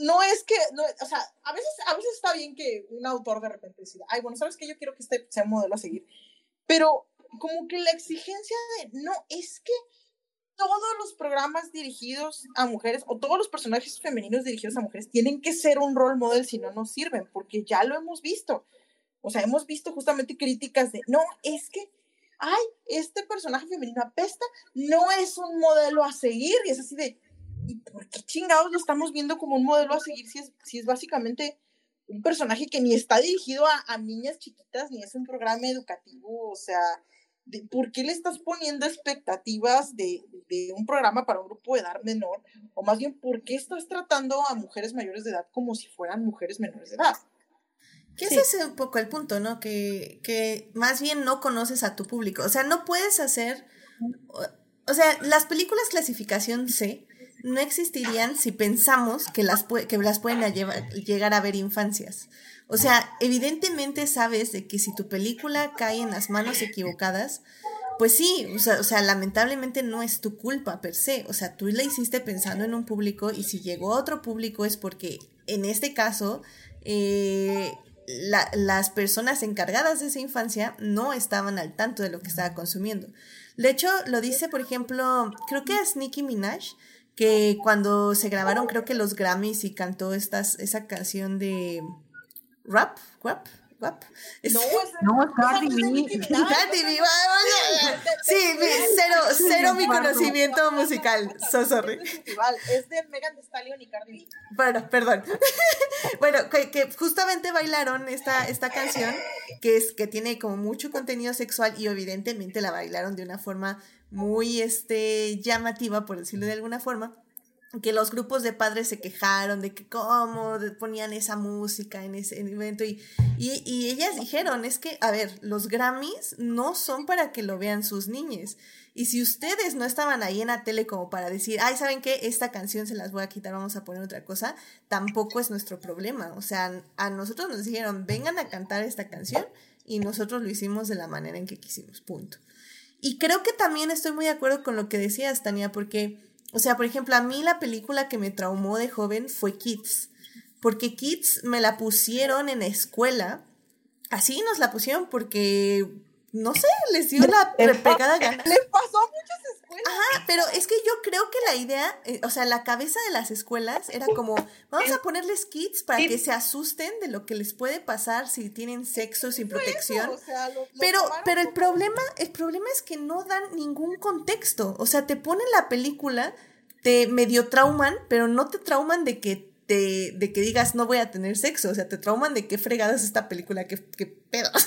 S5: no, es que, no, o sea, a veces, a veces está bien que un autor de repente decida, ay, bueno, sabes que yo quiero que este sea un modelo a seguir, pero como que la exigencia de, no, es que todos los programas dirigidos a mujeres o todos los personajes femeninos dirigidos a mujeres tienen que ser un role model si no nos sirven, porque ya lo hemos visto. O sea, hemos visto justamente críticas de, no, es que, ay, este personaje femenino apesta, no es un modelo a seguir, y es así de, ¿y por qué chingados lo estamos viendo como un modelo a seguir si es, si es básicamente un personaje que ni está dirigido a, niñas chiquitas, ni es un programa educativo? O sea, ¿por qué le estás poniendo expectativas de, de, un programa para un grupo de edad menor? O más bien, ¿por qué estás tratando a mujeres mayores de edad como si fueran mujeres menores de edad?
S1: Que ese es un poco el punto, ¿no? Que, que más bien no conoces a tu público. O sea, no puedes hacer o sea, las películas clasificación C no existirían si pensamos que las, que las pueden llegar a ver infancias. O sea, evidentemente sabes de que si tu película cae en las manos equivocadas, pues sí, o sea, lamentablemente no es tu culpa per se. O sea, tú la hiciste pensando en un público y si llegó a otro público es porque en este caso eh, las personas encargadas de esa infancia no estaban al tanto de lo que estaba consumiendo. De hecho, lo dice, por ejemplo, creo que es Nicki Minaj, que cuando se grabaron, creo que los Grammys y cantó estas, esa canción de rap, rap, rap.
S3: No, no, Cardi B.
S1: Cardi B, sí, cero, cero mi conocimiento musical, so sorry.
S5: Es de Megan Thee Stallion y Cardi B.
S1: Bueno, perdón. bueno, que, que, justamente bailaron esta, esta canción, que es que tiene como mucho contenido sexual y evidentemente la bailaron de una forma muy este, llamativa, por decirlo de alguna forma, que los grupos de padres se quejaron de que cómo ponían esa música en ese evento y, y, ellas dijeron, es que, a ver, los Grammys no son para que lo vean sus niñas. Y si ustedes no estaban ahí en la tele como para decir, ay, ¿saben qué? Esta canción se las voy a quitar, vamos a poner otra cosa, tampoco es nuestro problema. O sea, a nosotros nos dijeron, vengan a cantar esta canción y nosotros lo hicimos de la manera en que quisimos, punto. Y creo que también estoy muy de acuerdo con lo que decías, Tania, porque, o sea, por ejemplo, a mí la película que me traumó de joven fue Kids, porque Kids me la pusieron en la escuela, así nos la pusieron porque, no sé, les dio la [laughs] pegada gana.
S5: Les pasó a muchas
S1: Ajá, pero es que yo creo que la idea, eh, o sea, la cabeza de las escuelas era como, vamos a ponerles kits para que se asusten de lo que les puede pasar si tienen sexo sin protección. pero, pero el problema, el problema es que no dan ningún contexto. O sea, te ponen la película, te medio trauman, pero no te trauman de que te, de que digas no voy a tener sexo. O sea, te trauman de qué fregadas esta película, qué, qué pedo. [laughs]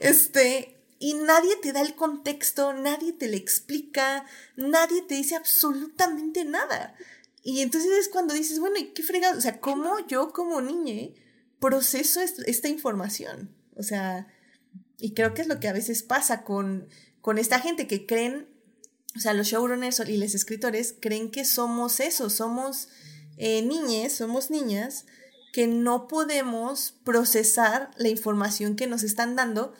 S1: este, y nadie te da el contexto, nadie te le explica, nadie te dice absolutamente nada. Y entonces es cuando dices, bueno, ¿y qué fregado? O sea, ¿cómo yo como niña proceso esta información? O sea, y creo que es lo que a veces pasa con, con esta gente que creen, o sea, los showrunners y los escritores creen que somos eso, somos eh, niñas, somos niñas que no podemos procesar la información que nos están dando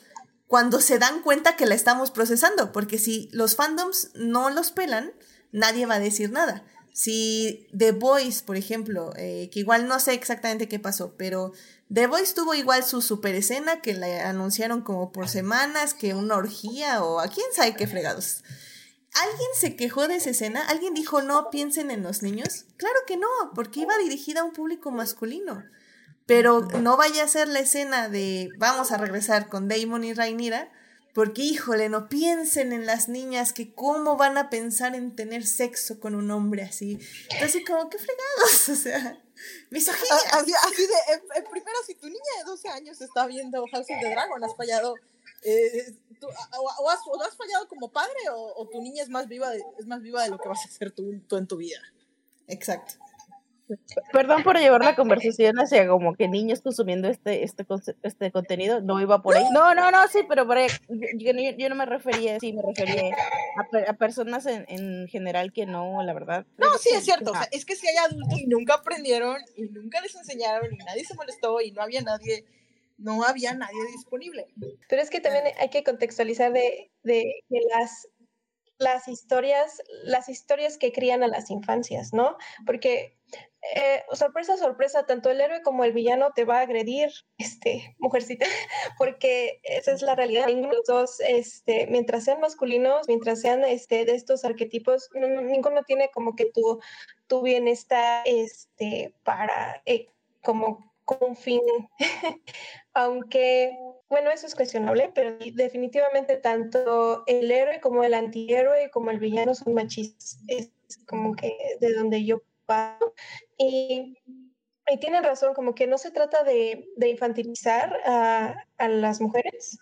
S1: cuando se dan cuenta que la estamos procesando, porque si los fandoms no los pelan, nadie va a decir nada. Si The Voice, por ejemplo, eh, que igual no sé exactamente qué pasó, pero The Voice tuvo igual su super escena que la anunciaron como por semanas, que una orgía o a quién sabe qué fregados. ¿Alguien se quejó de esa escena? ¿Alguien dijo no piensen en los niños? Claro que no, porque iba dirigida a un público masculino. Pero no vaya a ser la escena de vamos a regresar con Damon y Rainira, porque híjole, no piensen en las niñas que cómo van a pensar en tener sexo con un hombre así. Entonces, como, qué fregados, [laughs] o sea, misoginia.
S5: Así, así de, primero, si tu niña de 12 años está viendo House of the Dragon, has fallado. Eh, o, has, fallado como padre o, tu niña es más viva de, es más viva de lo que vas a hacer tú, tú en tu vida.
S1: Exacto.
S4: Perdón por llevar la conversación hacia como que niños consumiendo este, este, este contenido, no iba por ahí. No, no, no, sí, pero por ahí, yo, no me refería, sí, me refería a, personas en, en, general que no, la verdad.
S5: No, sí, es cierto, o sea, es que si hay adultos y nunca aprendieron y nunca les enseñaron y nadie se molestó y no había nadie, no había nadie disponible.
S2: Pero es que también hay que contextualizar de, de que las las historias, las historias que crían a las infancias, ¿no? Porque eh, sorpresa, sorpresa, tanto el héroe como el villano te va a agredir, este, [laughs] mujercita, porque esa es la realidad. Los dos, este, mientras sean masculinos, mientras sean este, de estos arquetipos, ninguno tiene como que tu, tu bienestar este, para, eh, como, como fin, [laughs] aunque bueno, eso es cuestionable, pero definitivamente tanto el héroe como el antihéroe como el villano son machistas. Es como que de donde yo Y, y tienen razón, como que no se trata de, de infantilizar a, a las mujeres,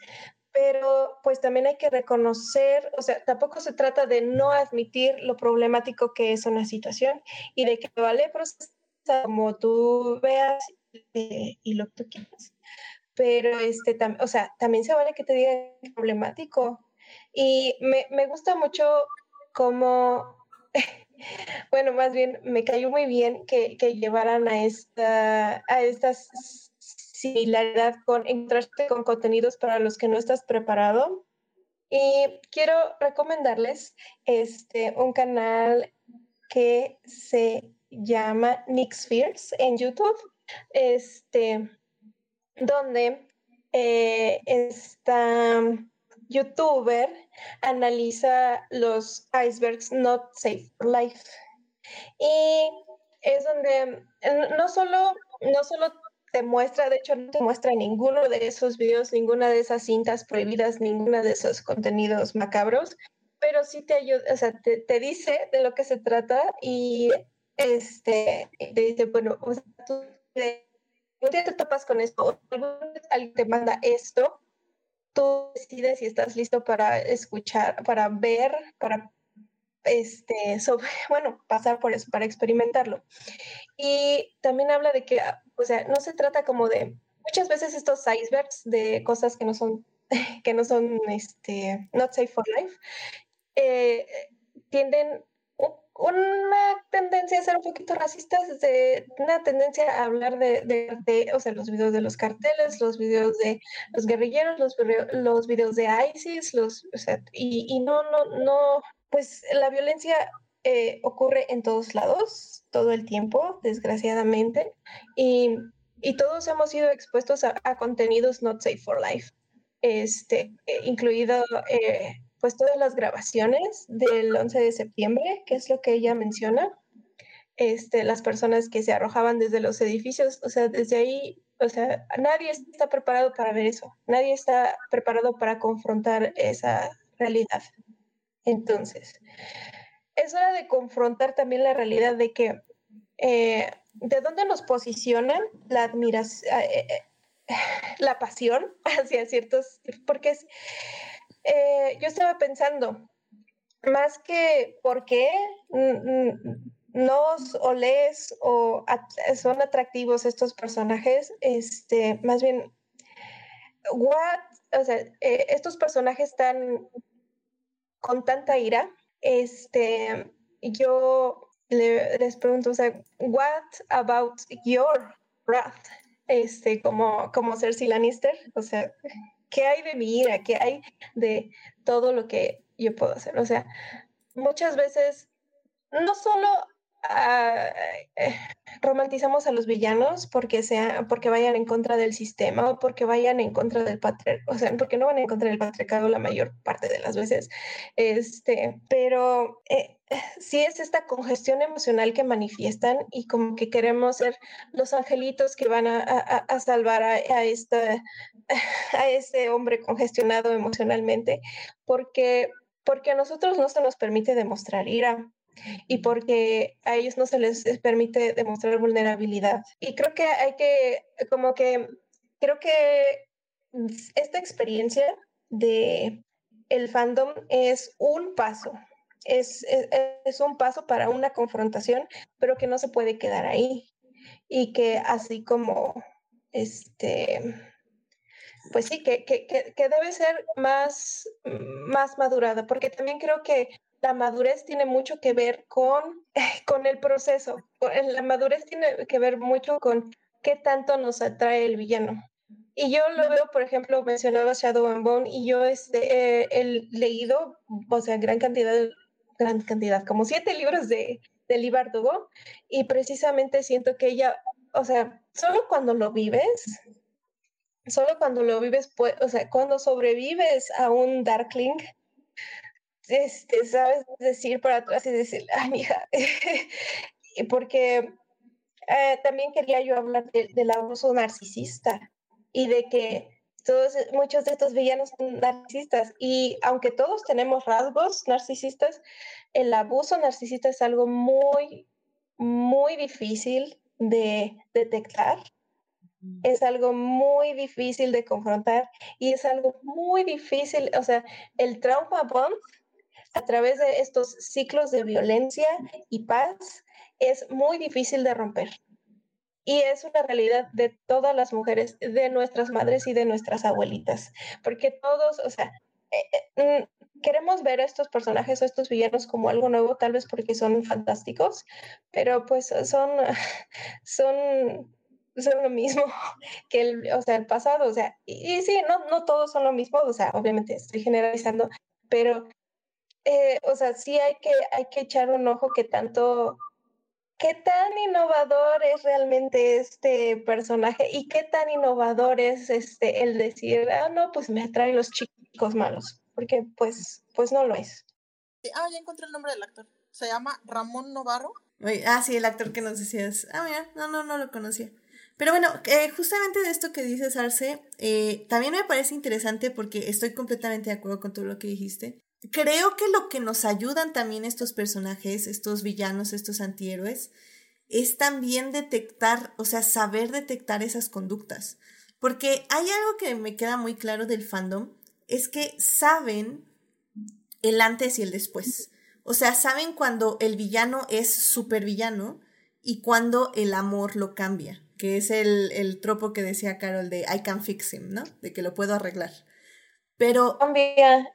S2: pero pues también hay que reconocer, o sea, tampoco se trata de no admitir lo problemático que es una situación y de que vale procesar como tú veas eh, y lo que tú quieras pero este, o sea, también se vale que te digan problemático. Y me, me gusta mucho cómo, [laughs] bueno, más bien me cayó muy bien que, que llevaran a esta, a estas similaridad con encontrarte con contenidos para los que no estás preparado. Y quiero recomendarles este, un canal que se llama Nick Spheres en YouTube, este, donde eh, esta youtuber analiza los icebergs not safe for life. Y es donde no solo, no solo te muestra, de hecho no te muestra ninguno de esos videos, ninguna de esas cintas prohibidas, ninguna de esos contenidos macabros, pero sí te ayuda, o sea, te, te dice de lo que se trata y este, te dice, bueno, o sea, tú te topas con esto, alguien te manda esto, tú decides si estás listo para escuchar, para ver, para este, [laughs] bueno, pasar por eso, para experimentarlo. Y también habla de que, o sea, no se trata como de, muchas veces estos icebergs de cosas que no son, [laughs] que no son, este, not safe for life, eh, tienden una tendencia a ser un poquito racistas, de, una tendencia a hablar de, de, o sea, los videos de los carteles, los videos de los guerrilleros, los, los videos de ISIS, los, o sea, y, y no, no, no, pues la violencia eh, ocurre en todos lados, todo el tiempo, desgraciadamente, y, y todos hemos sido expuestos a, a, contenidos not safe for life, este, eh, incluido eh, pues todas las grabaciones del 11 de septiembre, que es lo que ella menciona, este, las personas que se arrojaban desde los edificios, o sea, desde ahí, o sea, nadie está preparado para ver eso, nadie está preparado para confrontar esa realidad. Entonces, es hora de confrontar también la realidad de que eh, de dónde nos posicionan la admiración, eh, eh, la pasión [laughs] hacia ciertos, porque es, eh, yo estaba pensando, más que por qué nos o les o son atractivos estos personajes, este, más bien, what, o sea, eh, estos personajes están con tanta ira, este, yo le, les pregunto, o sea, what about your wrath? Este, como, como Cersei Lannister, o sea, ¿qué hay de mi ira? ¿Qué hay de todo lo que yo puedo hacer? O sea, muchas veces no solo uh, romantizamos a los villanos porque sea, porque vayan en contra del sistema o porque vayan en contra del patriarcado, o sea, porque no van en contra del patriarcado la mayor parte de las veces. Este, pero eh, sí es esta congestión emocional que manifiestan y como que queremos ser los angelitos que van a, a, a salvar a, a, esta, [laughs] a este hombre congestionado emocionalmente, porque porque a nosotros no se nos permite demostrar ira, y porque a ellos no se les permite demostrar vulnerabilidad. Y creo que hay que, como que, creo que esta experiencia de el fandom es un paso, es, es, es, un paso para una confrontación, pero que no se puede quedar ahí. Y que así como, este, pues sí, que, que, que, debe ser más, más madurada, porque también creo que la madurez tiene mucho que ver con, [laughs] con el proceso. La madurez tiene que ver mucho con qué tanto nos atrae el villano. Y yo lo veo, por ejemplo, mencionaba Shadow and Bone, y yo este, eh, he leído, o sea, gran cantidad, gran cantidad, como siete libros de, de Bardugo, y precisamente siento que ella, o sea, solo cuando lo vives, solo cuando lo vives, pues, o sea, cuando sobrevives a un Darkling, este, sabes decir para atrás y decir, ay, mija, [laughs] porque eh, también quería yo hablar de, del abuso narcisista y de que todos, muchos de estos villanos son narcisistas y aunque todos tenemos rasgos narcisistas, el abuso narcisista es algo muy, muy difícil de detectar. Es algo muy difícil de confrontar y es algo muy difícil, o sea, el trauma bond a través de estos ciclos de violencia y paz es muy difícil de romper. Y es una realidad de todas las mujeres, de nuestras madres y de nuestras abuelitas, porque todos, o sea, eh, eh, mm, queremos ver a estos personajes o estos villanos como algo nuevo, tal vez porque son fantásticos, pero pues son, [laughs] son, son lo mismo [laughs] que el, o sea, el pasado, o sea, y, sí, no, no todos son lo mismo, o sea, obviamente estoy generalizando, pero, eh, o sea, sí hay que, hay que echar un ojo que tanto ¿Qué tan innovador es realmente este personaje y qué tan innovador es este el decir, ah, no, pues me atraen los chicos malos? Porque pues, pues no lo es.
S5: Ah, ya encontré el nombre del actor. Se llama Ramón Novarro.
S1: Ah, sí, el actor que nos decías. Ah, mira, no, no, no lo conocía. Pero bueno, eh, justamente de esto que dices, Arce, eh, también me parece interesante porque estoy completamente de acuerdo con todo lo que dijiste. Creo que lo que nos ayudan también estos personajes, estos villanos, estos antihéroes, es también detectar, o sea, saber detectar esas conductas. Porque hay algo que me queda muy claro del fandom, es que saben el antes y el después. O sea, saben cuando el villano es super villano y cuando el amor lo cambia, que es el, el tropo que decía Carol de I can fix him, ¿no? De que lo puedo arreglar. Pero.
S2: Cambia.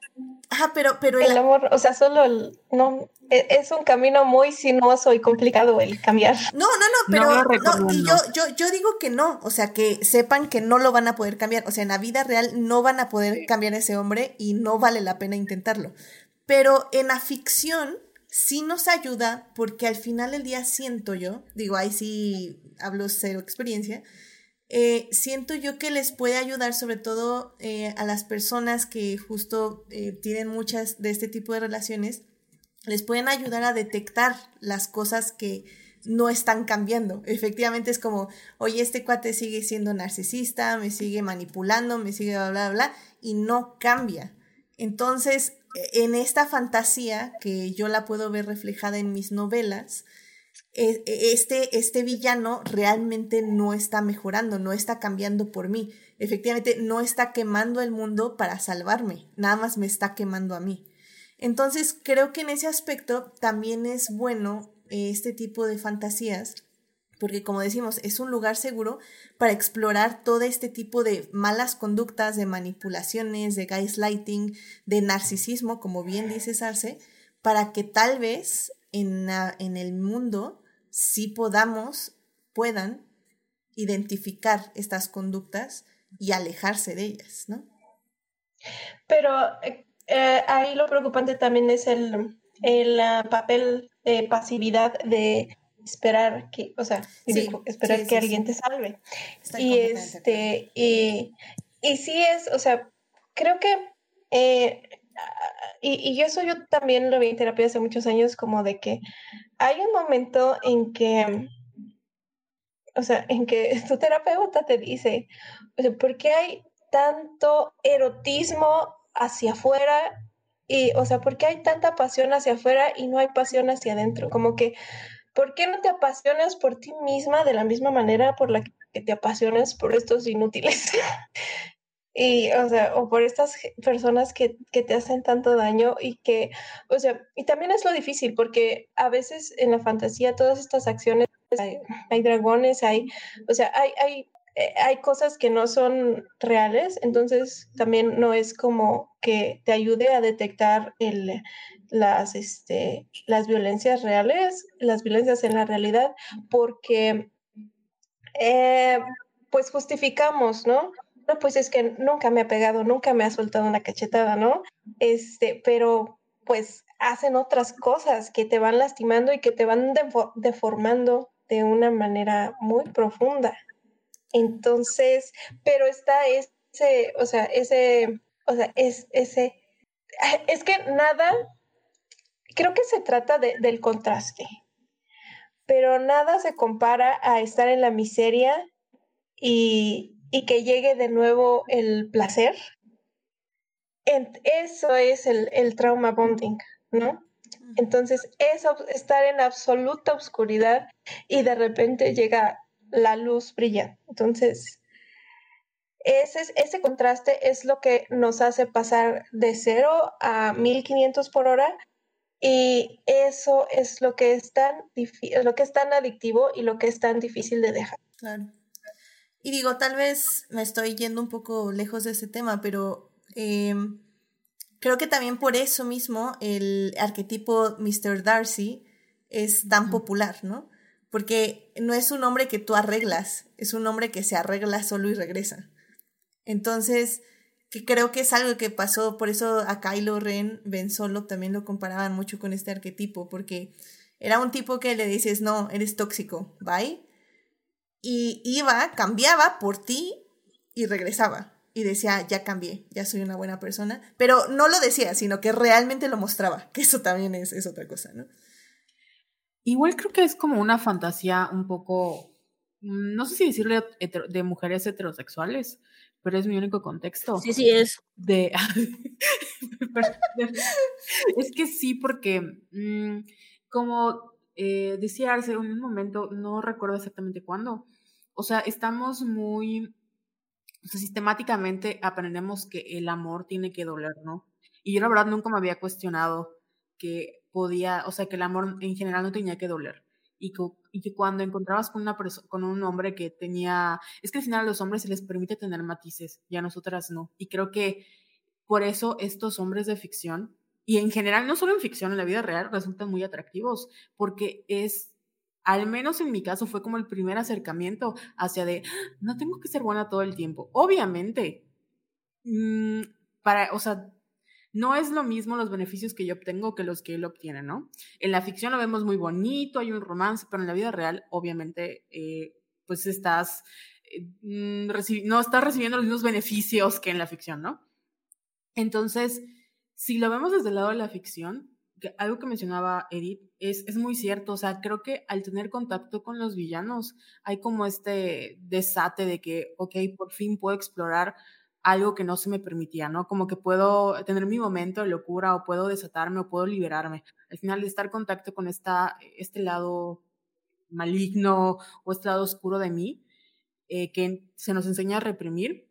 S1: Ajá, pero, pero
S2: el, amor, o sea, solo el, no, e, es un camino muy sinuoso y complicado el cambiar. [laughs]
S1: No, no, no, pero no, y yo, yo, yo digo que no, o sea, que sepan que no lo van a poder cambiar, o sea, en la vida real no van a poder cambiar a ese hombre y no vale la pena intentarlo. Pero en la ficción sí nos ayuda porque al final del día siento yo, digo, ahí sí hablo cero experiencia, eh, siento yo que les puede ayudar sobre todo eh, a las personas que justo eh, tienen muchas de este tipo de relaciones, les pueden ayudar a detectar las cosas que no están cambiando. Efectivamente es como, oye, este cuate sigue siendo narcisista, me sigue manipulando, me sigue bla, bla, bla, y no cambia. Entonces, e, en esta fantasía que yo la puedo ver reflejada en mis novelas, este, este villano realmente no está mejorando, no está cambiando por mí. Efectivamente, no está quemando el mundo para salvarme, nada más me está quemando a mí. Entonces, creo que en ese aspecto también es bueno eh, este tipo de fantasías, porque como decimos, es un lugar seguro para explorar todo este tipo de malas conductas, de manipulaciones, de gaslighting, de narcisismo, como bien dice Arce, para que tal vez en, en el mundo sí podamos, puedan identificar estas conductas y alejarse de ellas, ¿no?
S2: Pero eh, eh, ahí lo preocupante también es el, el ah, papel de pasividad de esperar que, o sea, esperar que alguien te salve. y este, y, y sí es, o sea, creo que eh, y, y eso yo también lo vi en terapia hace muchos años, como de que hay un momento en que, o sea, en que [laughs] tu terapeuta te dice, o ¿por qué hay tanto erotismo hacia afuera? Y, o sea, ¿por qué hay tanta pasión hacia afuera y no hay pasión hacia adentro? Como que, ¿por qué no te apasionas por ti misma de la misma manera por la que te apasionas por estos inútiles? [laughs] y, o sea, o por estas personas que, que, te hacen tanto daño y que, o sea, y también es lo difícil porque a veces en la fantasía todas estas acciones, hay, dragones, hay, o sea, hay, hay, eh, hay cosas que no son reales, entonces también no es como que te ayude a detectar el, las, este, las violencias reales, las violencias en la realidad, porque eh, pues justificamos, ¿no? Pues es que nunca me ha pegado, nunca me ha soltado una cachetada, ¿no? Este, pero pues hacen otras cosas que te van lastimando y que te van deformando de una manera muy profunda. Entonces, pero está ese, o sea, ese, o sea, es ese, es que nada, creo que se trata del contraste, pero nada se compara a estar en la miseria y, y que llegue de nuevo el placer. Eso es el, trauma bonding, ¿no? Entonces, es estar en absoluta oscuridad y de repente llega la luz brillante. Entonces, ese, ese contraste es lo que nos hace pasar de 0 a 1500 por hora y eso es lo que es tan, lo que es tan adictivo y lo que es tan difícil de dejar.
S1: Claro. Y digo, tal vez me estoy yendo un poco lejos de ese tema, pero em, creo que también por eso mismo el arquetipo Mr. Darcy es tan popular, ¿no? Porque no es un hombre que tú arreglas, es un hombre que se arregla solo y regresa. Entonces, que creo que es algo que pasó, por eso a Kylo Ren, Ben Solo también lo comparaban mucho con este arquetipo, porque era un tipo que le dices, no, eres tóxico, bye. Y iba, cambiaba por ti y regresaba. Y decía, ya cambié, ya soy una buena persona. Pero no lo decía, sino que realmente lo mostraba, que eso también es, es otra cosa, ¿no?
S3: Igual creo que es como una fantasía un poco, mm, no sé si decirle de mujeres heterosexuales, pero es mi único contexto.
S4: Sí, sí es.
S3: De... [laughs] es que sí, porque mm, como eh, decía Arce en un momento, no recuerdo exactamente cuándo, o sea, estamos muy, sistemáticamente aprendemos que el amor tiene que doler, ¿no? Y yo la verdad nunca me había cuestionado que podía, o sea, que el amor en general no tenía que doler y que, cuando encontrabas con, una con un hombre que tenía, es que al final a los hombres se les permite tener matices y a nosotras no. Y creo que por eso estos hombres de ficción, y en general no solo en ficción, en la vida real, resultan muy atractivos, porque es, al menos en mi caso, fue como el primer acercamiento hacia de, no tengo que ser buena todo el tiempo. Obviamente, mm, para, o sea, no es lo mismo los beneficios que yo obtengo que los que él obtiene, ¿no? En la ficción lo vemos muy bonito, hay un romance, pero en la vida real, obviamente, eh, pues estás, eh, mm, no estás recibiendo los mismos beneficios que en la ficción, ¿no? Entonces, si lo vemos desde el lado de la ficción, algo que mencionaba Edith es, es muy cierto, o sea, creo que al tener contacto con los villanos hay como este desate de que, ok, por fin puedo explorar algo que no se me permitía, ¿no? Como que puedo tener mi momento de locura o puedo desatarme o puedo liberarme. Al final de estar en contacto con esta, este lado maligno o este lado oscuro de mí, eh, que se nos enseña a reprimir,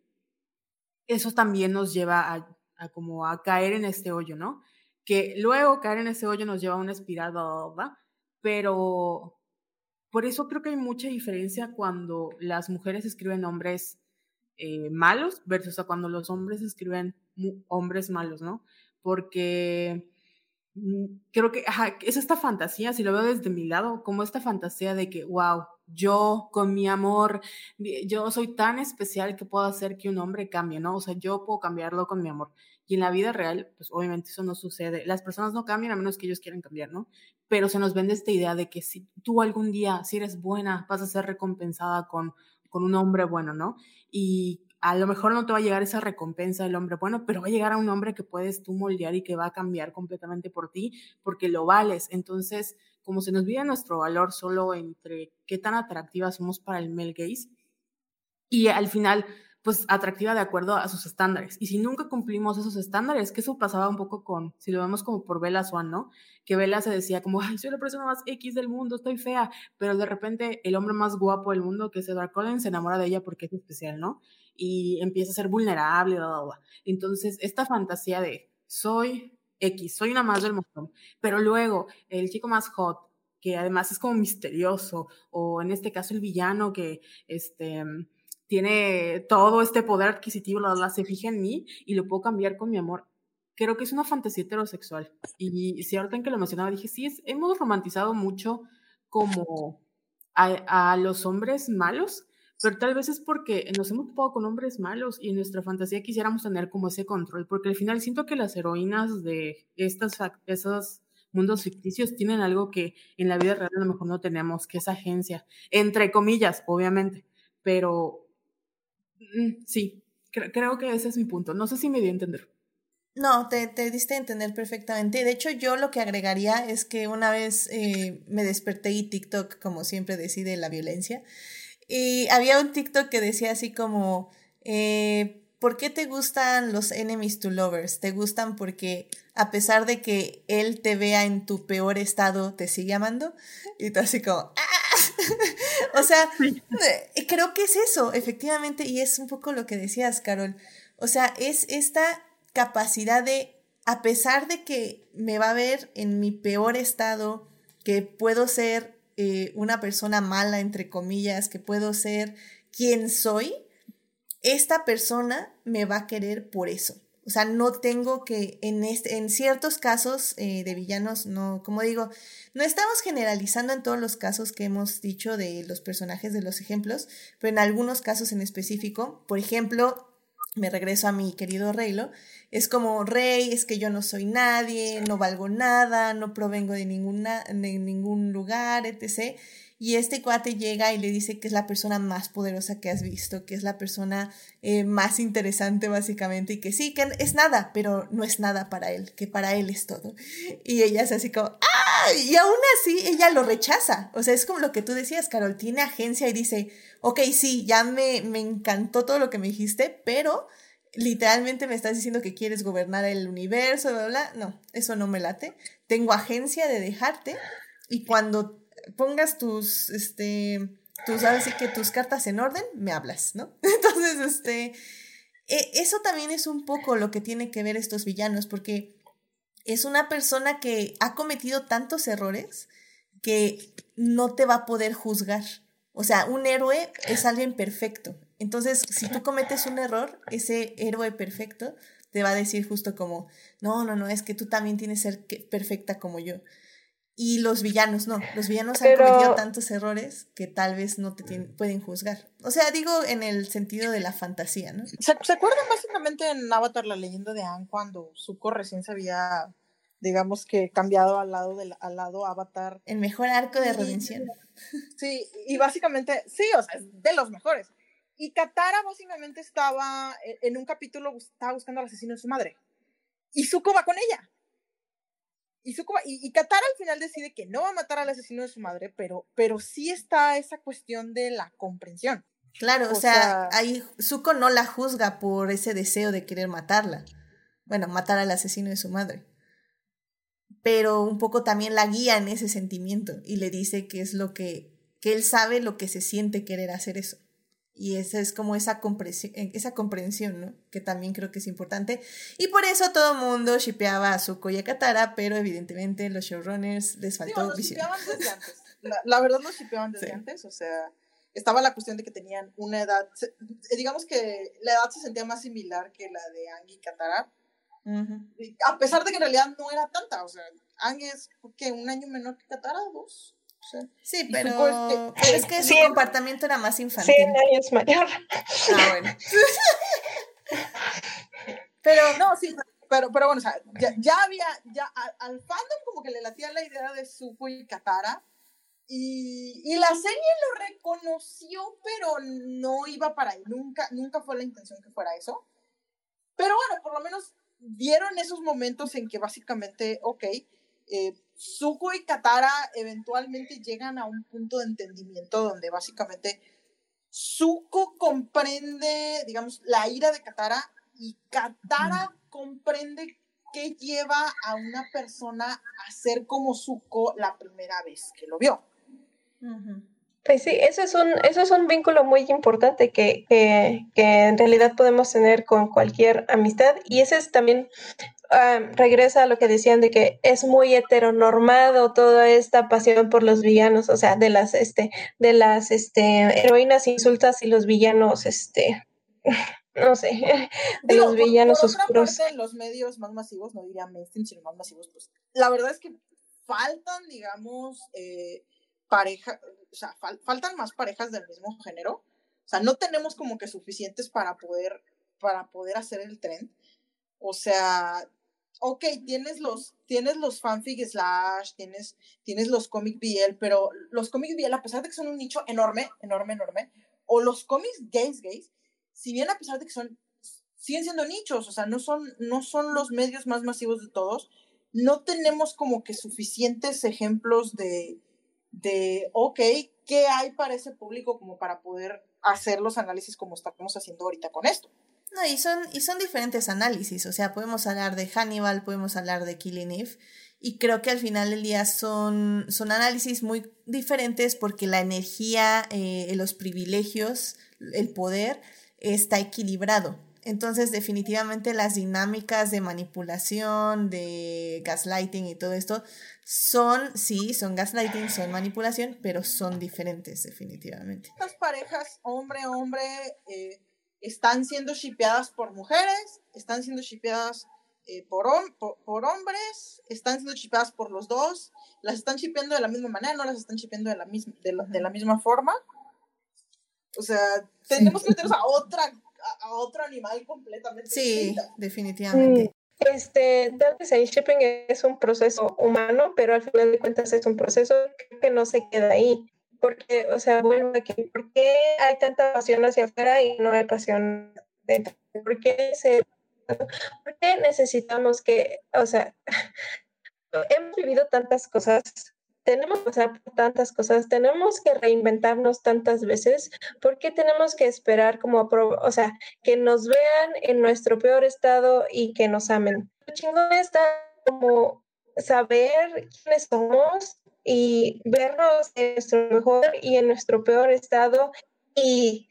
S3: eso también nos lleva a, a, como a caer en este hoyo, ¿no? Que luego caer en ese hoyo nos lleva a una espiral. Pero por eso creo que hay mucha diferencia cuando las mujeres escriben hombres eh, malos versus a cuando los hombres escriben hombres malos, ¿no? Porque mm, creo que es esta fantasía, si lo veo desde mi lado, como esta fantasía de que, wow, yo con mi amor, yo soy tan especial que puedo hacer que un hombre cambie, ¿no? O sea, yo puedo cambiarlo con mi amor. Y en la vida real, pues obviamente eso no sucede. Las personas no cambian a menos que ellos quieran cambiar, ¿no? Pero se nos vende esta idea de que si tú algún día, si eres buena, vas a ser recompensada con con un hombre bueno, ¿no? Y a lo mejor no te va a llegar esa recompensa del hombre bueno, pero va a llegar a un hombre que puedes tú moldear y que va a cambiar completamente por ti porque lo vales. Entonces, como se nos vive nuestro valor solo entre qué tan atractivas somos para el male gaze y al final pues atractiva de acuerdo a sus estándares. Y si nunca cumplimos esos estándares, que eso pasaba un poco con, si lo vemos como por Bella Swan, ¿no? Que Bella se decía como, ay, soy la persona más X del mundo, estoy fea, pero de repente el hombre más guapo del mundo, que es Edward Cullen, se enamora de ella porque es especial, ¿no? Y empieza a ser vulnerable, bla, bla. Entonces, esta fantasía de, soy X, soy una más del montón, pero luego el chico más hot, que además es como misterioso, o en este caso el villano que, este, tiene todo este poder adquisitivo, la, se fija en mí y lo puedo cambiar con mi amor. Creo que es una fantasía heterosexual. Y si ahorita en que lo mencionaba dije, sí, hemos romantizado mucho como a, los hombres malos, pero tal vez es porque nos hemos topado con hombres malos y en nuestra fantasía quisiéramos tener como ese control, porque al final siento que las heroínas de estas, esos mundos ficticios tienen algo que en la vida real a lo mejor no tenemos, que es agencia, entre comillas, obviamente, pero Mm, sí, creo que ese es mi punto. No sé si me di a entender.
S1: No, te, te diste a entender perfectamente. De hecho, yo lo que agregaría es que una vez eh, me desperté y TikTok, como siempre, decide la violencia. Y había un TikTok que decía así como, eh, ¿por qué te gustan los enemies to lovers? ¿Te gustan porque a pesar de que él te vea en tu peor estado, te sigue amando? Y tú así como, ¡ah! [laughs] o sea, eh, creo que es eso, efectivamente, y es un poco lo que decías, Carol. O sea, es esta capacidad de, a pesar de que me va a ver en mi peor estado, que puedo ser eh, una persona mala, entre comillas, que puedo ser quien soy, esta persona me va a querer por eso. O sea, no tengo que, en, este, en ciertos casos eh, de villanos, no, como digo, no estamos generalizando en todos los casos que hemos dicho de los personajes de los ejemplos, pero en algunos casos en específico, por ejemplo, me regreso a mi querido Reylo, es como, Rey, es que yo no soy nadie, no valgo nada, no provengo de, ninguna, de ningún lugar, etc. Y este cuate llega y le dice que es la persona más poderosa que has visto, que es la persona eh, más interesante básicamente y que sí, que es nada, pero no es nada para él, que para él es todo. Y ella es así como, ¡ah! Y aún así ella lo rechaza. O sea, es como lo que tú decías, Carol, tiene agencia y dice, ok, sí, ya me, me encantó todo lo que me dijiste, pero literalmente me estás diciendo que quieres gobernar el universo, bla, bla, no, eso no me late. Tengo agencia de dejarte y cuando pongas tus, este, tus, que tus cartas en orden, me hablas, ¿no? [laughs] Entonces, este, e, eso también es un poco lo que tiene que ver estos villanos, porque es una persona que ha cometido tantos errores que no te va a poder juzgar. O sea, un héroe es alguien perfecto. Entonces, si tú cometes un error, ese héroe perfecto te va a decir justo como, no, no, no, es que tú también tienes que ser perfecta como yo. Y los villanos no, los villanos han cometido tantos errores que tal vez no te pueden juzgar. O sea, digo en el sentido de la fantasía, ¿no?
S5: ¿Se, acuerdan básicamente en Avatar, la leyenda de Aang, cuando Zuko recién se había, digamos que, cambiado al lado, del, al lado Avatar?
S1: El mejor arco de redención. [laughs]
S5: Sí, y básicamente, sí, o sea, es de los mejores. Y Katara básicamente estaba, e, en un capítulo, estaba buscando al asesino de su madre. Y Zuko va con ella. Y, Zuko y, y, Katara al final decide que no va a matar al asesino de su madre, pero, pero sí está esa cuestión de la comprensión.
S1: Claro, o, sea, ahí Zuko no la juzga por ese deseo de querer matarla. Bueno, matar al asesino de su madre. Pero un poco también la guía en ese sentimiento y le dice que es lo que, que él sabe lo que se siente querer hacer eso. Y esa es como esa comprensión, eh, esa comprensión, ¿no? Que también creo que es importante. Y por eso todo el mundo shipeaba a Zuko y a Katara, pero evidentemente los showrunners les faltó visión.
S5: Desde [laughs] antes. La, verdad los shipeaban desde antes, o sea, estaba la cuestión de que tenían una edad, digamos que la edad se sentía más similar que la de Ang y Katara. A pesar de que en realidad no era tanta, o sea, Ang es que un año menor que Katara, dos.
S1: Sí, pero, es que su comportamiento era más infantil.
S2: Sí, años mayor. Ah, bueno. [laughs]
S5: pero no, sí, pero, pero bueno, o sea, ya, había, ya al, fandom como que le latía la idea de Zuko y Katara. Y, y, la serie lo reconoció, pero no iba para ahí. Nunca, nunca fue la intención que fuera eso. Pero bueno, por lo menos vieron esos momentos en que básicamente, ok, eh, Zuko y Katara eventualmente llegan a un punto de entendimiento donde básicamente Zuko comprende, digamos, la ira de Katara y Katara comprende qué lleva a una persona a ser como Zuko la primera vez que lo vio.
S2: Pues sí, eso es un, eso es un vínculo muy importante que, que, que, en realidad podemos tener con cualquier amistad y ese es también Ah, regresa a lo que decían de que es muy heteronormado toda esta pasión por los villanos, o sea, de las este de las este heroínas insultas y los villanos este [laughs] no sé, [laughs] de los villanos por, oscuros.
S5: Parte, los medios más masivos, no diría mainstream, sino más masivos, pues la verdad es que faltan, digamos, eh, pareja, o sea, faltan más parejas del mismo género. O sea, no tenemos como que suficientes para poder, para poder hacer el tren. O sea, ok, tienes los, tienes los fanfic slash, tienes, tienes los comic BL, pero los cómics BL, a pesar de que son un nicho enorme, enorme, enorme, o los cómics gays, gays, si bien a pesar de que son, siguen siendo nichos, o sea, no son, no son los medios más masivos de todos, no tenemos como que suficientes ejemplos de, de, ok, ¿qué hay para ese público como para poder hacer los análisis como estamos haciendo ahorita con esto?
S1: No, y son, y son diferentes análisis, o sea, podemos hablar de Hannibal, podemos hablar de Killing Eve, y creo que al final del día son, son análisis muy diferentes porque la energía, eh, los privilegios, el poder está equilibrado. Entonces, definitivamente las dinámicas de manipulación, de gaslighting y todo esto son, sí, son gaslighting, son manipulación, pero son diferentes, definitivamente.
S5: Las parejas, hombre-hombre, eh, están siendo shipeadas por mujeres, están siendo shipeadas eh, por, por, hombres, están siendo shipeadas por los dos, las están shipeando de la misma manera, no las están shipeando de la misma, de la, misma forma. O sea, tenemos que meternos a otra, a, otro animal completamente
S1: Sí, definitivamente.
S2: Este, vez el shipping es un proceso humano, pero al final de cuentas es un proceso que no se queda ahí. Porque, o sea, bueno, aquí, ¿por qué hay tanta pasión hacia afuera y no hay pasión dentro? ¿Por qué, se, ¿Por qué necesitamos que, o sea, [laughs] hemos vivido tantas cosas tenemos que pasar por tantas cosas, tenemos que reinventarnos tantas veces, ¿por qué tenemos que esperar como, o sea, que nos vean en nuestro peor estado y que nos amen? Lo chingón está como saber quiénes somos y vernos en nuestro mejor y en nuestro peor estado y,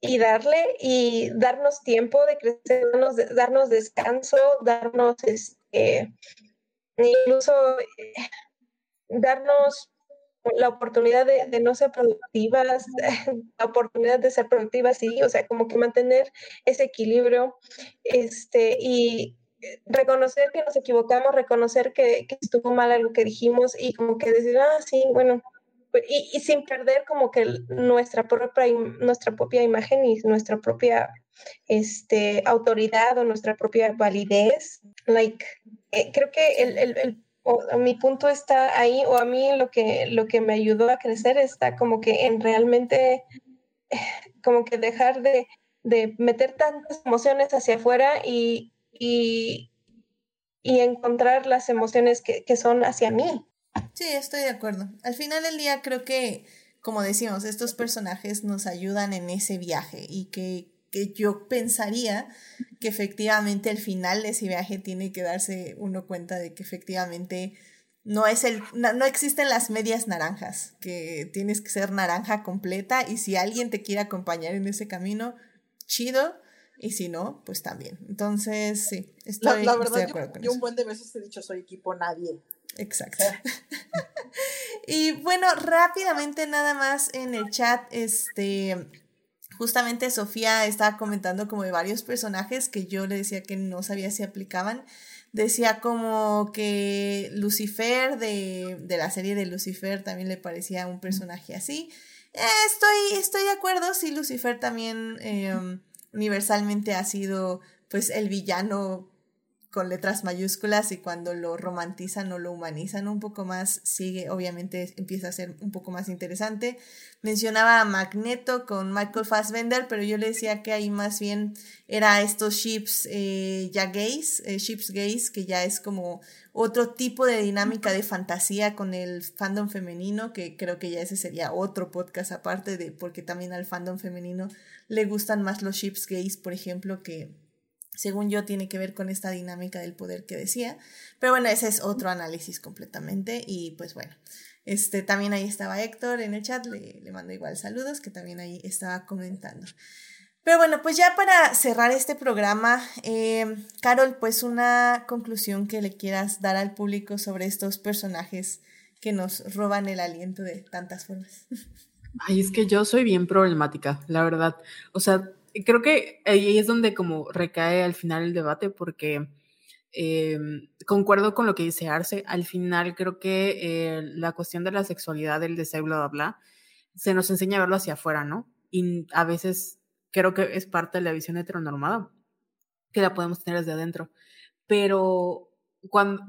S2: y darle y darnos tiempo de crecer, darnos, darnos descanso, darnos este, incluso darnos la oportunidad de, no ser productivas, [laughs] la oportunidad de ser productivas, sí, o sea, como que mantener ese equilibrio, este, y reconocer que nos equivocamos, reconocer que, estuvo mal algo que dijimos y como que decir, ah, sí, bueno, pues, y, y, sin perder como que nuestra propia, nuestra propia imagen y nuestra propia este, autoridad o nuestra propia validez. Like, eh, creo que el, el, el o, mi punto está ahí, o a mí lo que, lo que me ayudó a crecer está como que en realmente, [sighs] como que dejar de, de meter tantas emociones hacia afuera y, y, y encontrar las emociones que, que son hacia mí.
S1: Sí, estoy de acuerdo. Al final del día creo que, como decimos, estos personajes nos ayudan en ese viaje y que que yo pensaría que efectivamente el final de ese viaje tiene que darse uno cuenta de que efectivamente no es el no, existen las medias naranjas, que tienes que ser naranja completa y si alguien te quiere acompañar en ese camino, chido, y si no, pues también. Entonces, sí, estoy,
S5: la, verdad, de acuerdo yo, yo un buen de veces he dicho soy equipo nadie.
S1: Exacto. [laughs] y bueno, rápidamente nada más en el chat, este, justamente Sofía estaba comentando como de varios personajes que yo le decía que no sabía si aplicaban. Decía como que Lucifer de, la serie de Lucifer también le parecía un personaje así. Eh, estoy, estoy de acuerdo, sí, Lucifer también em, universalmente ha sido pues el villano con letras mayúsculas y cuando lo romantizan o lo humanizan un poco más, sigue, obviamente empieza a ser un poco más interesante. Mencionaba a Magneto con Michael Fassbender, pero yo le decía que ahí más bien era estos ships eh, ya gays, eh, ships gays, que ya es como otro tipo de dinámica de fantasía con el fandom femenino, que creo que ya ese sería otro podcast aparte de, porque también al fandom femenino le gustan más los ships gays, por ejemplo, que según yo, tiene que ver con esta dinámica del poder que decía. Pero bueno, ese es otro análisis completamente. Y pues bueno, este, también ahí estaba Héctor en el chat, le, mando igual saludos, que también ahí estaba comentando. Pero bueno, pues ya para cerrar este programa, eh, Carol, pues una conclusión que le quieras dar al público sobre estos personajes que nos roban el aliento de tantas formas. [laughs]
S3: Ay, es que yo soy bien problemática, la verdad. O sea, creo que ahí es donde como recae al final el debate porque eh, concuerdo con lo que dice Arce, al final creo que eh, la cuestión de la sexualidad, del deseo, bla, bla, bla, se nos enseña a verlo hacia afuera, ¿no? Y a veces creo que es parte de la visión heteronormada, que la podemos tener desde adentro. Pero cuando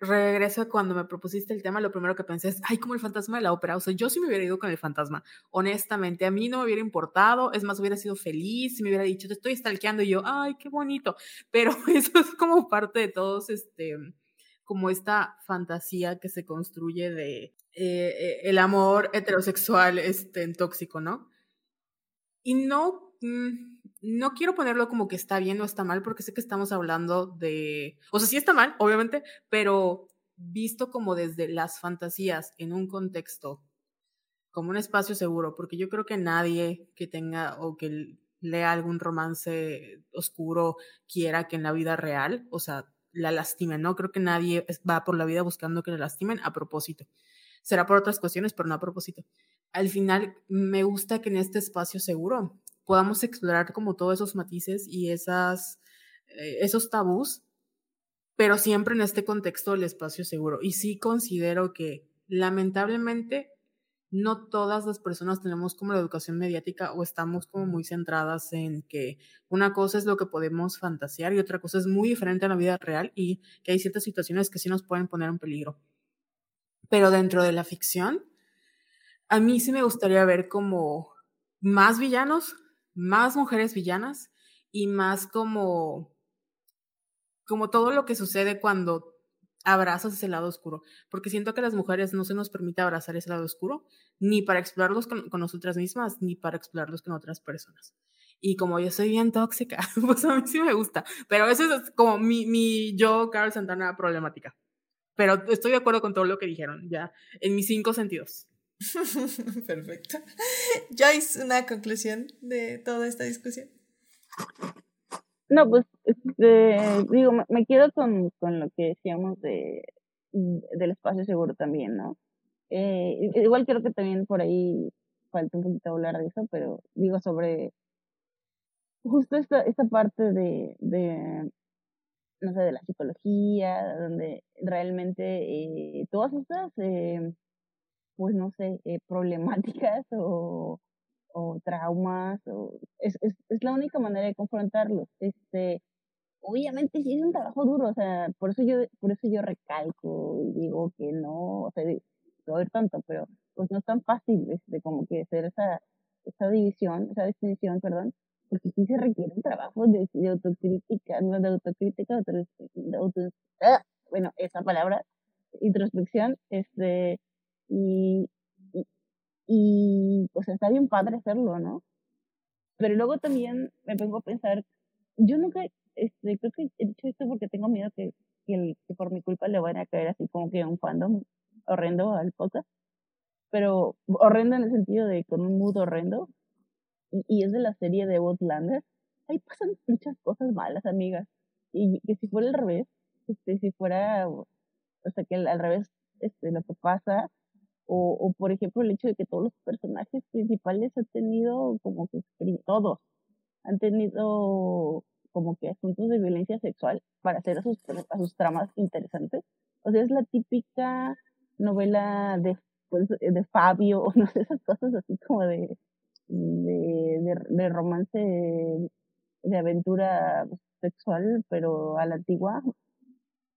S3: regreso a cuando me propusiste el tema, lo primero que pensé es, ay, como el fantasma de la ópera. O sea, yo sí me hubiera ido con el fantasma. Honestamente, a mí no me hubiera importado. Es más, hubiera sido feliz si me hubiera dicho, te estoy stalkeando y yo, ay, qué bonito. Pero [laughs] eso es como parte de todos, este, como esta fantasía que se construye de eh, eh, el amor heterosexual, este, tóxico, ¿no? Y no, mm, no quiero ponerlo como que está bien o está mal, porque sé que estamos hablando de, o sea, sí está mal, obviamente, pero visto como desde las fantasías en un contexto, como un espacio seguro, porque yo creo que nadie que tenga o que lea algún romance oscuro quiera que en la vida real, o sea, la lastimen, ¿no? Creo que nadie va por la vida buscando que la lastimen a propósito. Será por otras cuestiones, pero no a propósito. Al final, me gusta que en este espacio seguro podamos explorar como todos esos matices y esas, eh, esos tabús, pero siempre en este contexto del espacio seguro. Y sí considero que lamentablemente no todas las personas tenemos como la educación mediática o estamos como muy centradas en que una cosa es lo que podemos fantasear y otra cosa es muy diferente a la vida real y que hay ciertas situaciones que sí nos pueden poner en peligro. Pero dentro de la ficción, a mí sí me gustaría ver como más villanos, más mujeres villanas y más como como todo lo que sucede cuando abrazas ese lado oscuro, porque siento que a las mujeres no se nos permite abrazar ese lado oscuro, ni para explorarlos con, nosotras mismas, ni para explorarlos con otras personas. Y como yo soy bien tóxica, [laughs] pues a mí sí me gusta, pero eso es como mi, mi yo, Carol Santana, problemática. Pero estoy de acuerdo con todo lo que dijeron, ya, en mis cinco sentidos. [laughs]
S1: Perfecto. Joyce, una conclusión de toda esta discusión.
S4: No, pues este, digo, me, quedo con, con, lo que decíamos de, del espacio seguro también, ¿no? Eh, igual creo que también por ahí falta un poquito hablar de eso, pero digo sobre justo esta, esta parte de, de, no sé, de la psicología, donde realmente eh, todas estas, eh, pues no sé, eh, problemáticas o o traumas, o es, es, es la única manera de confrontarlos. Este, obviamente sí es un trabajo duro, o sea, por eso yo, por eso yo recalco y digo que no, o sea, no ver tanto, pero pues no es tan fácil este, como que hacer esa, esa división, esa distinción, perdón, porque sí se requiere un trabajo de, de autocrítica, no de autocrítica, de, auto, ah, bueno, esa palabra, introspección, este, y, y, pues está bien padre hacerlo, ¿no? Pero luego también me pongo a pensar, yo nunca, este, creo que he dicho esto porque tengo miedo que, que, por mi culpa le van a caer así como que un fandom horrendo al podcast. Pero horrendo en el sentido de con un mood horrendo. Y, y es de la serie de Outlander. Ahí pasan muchas cosas malas, amigas. Y que si fuera al revés, este, si fuera, o sea, que al revés, este, lo que pasa o, o, por ejemplo, el hecho de que todos los personajes principales han tenido como que, todos, han tenido como que asuntos de violencia sexual para hacer a sus, a sus tramas interesantes. O sea, es la típica novela de, pues, de Fabio, [laughs] o no sé, esas cosas así como de, de, de romance, de aventura sexual, pero a la antigua,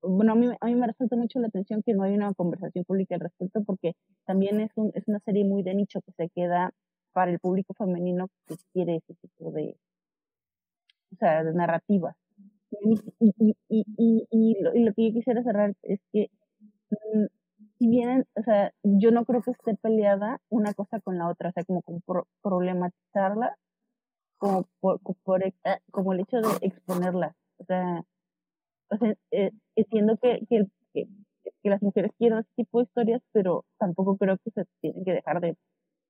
S4: bueno, a mí, a mí me resulta mucho la atención que no hay una conversación pública al respecto porque también es, un, es una serie muy de nicho que se queda para el público femenino que quiere ese tipo de, o sea, de narrativas. Y, y, y, y, lo, y lo que yo quisiera cerrar es que mm, si bien, o sea, yo no creo que esté peleada una cosa con la otra, o sea, como, como problematizarla, como, por, por, eh, como el hecho de exponerla. O sea, o sea, eh, entiendo que, que, que, las mujeres quieren ese tipo de historias, pero tampoco creo que se tienen que dejar de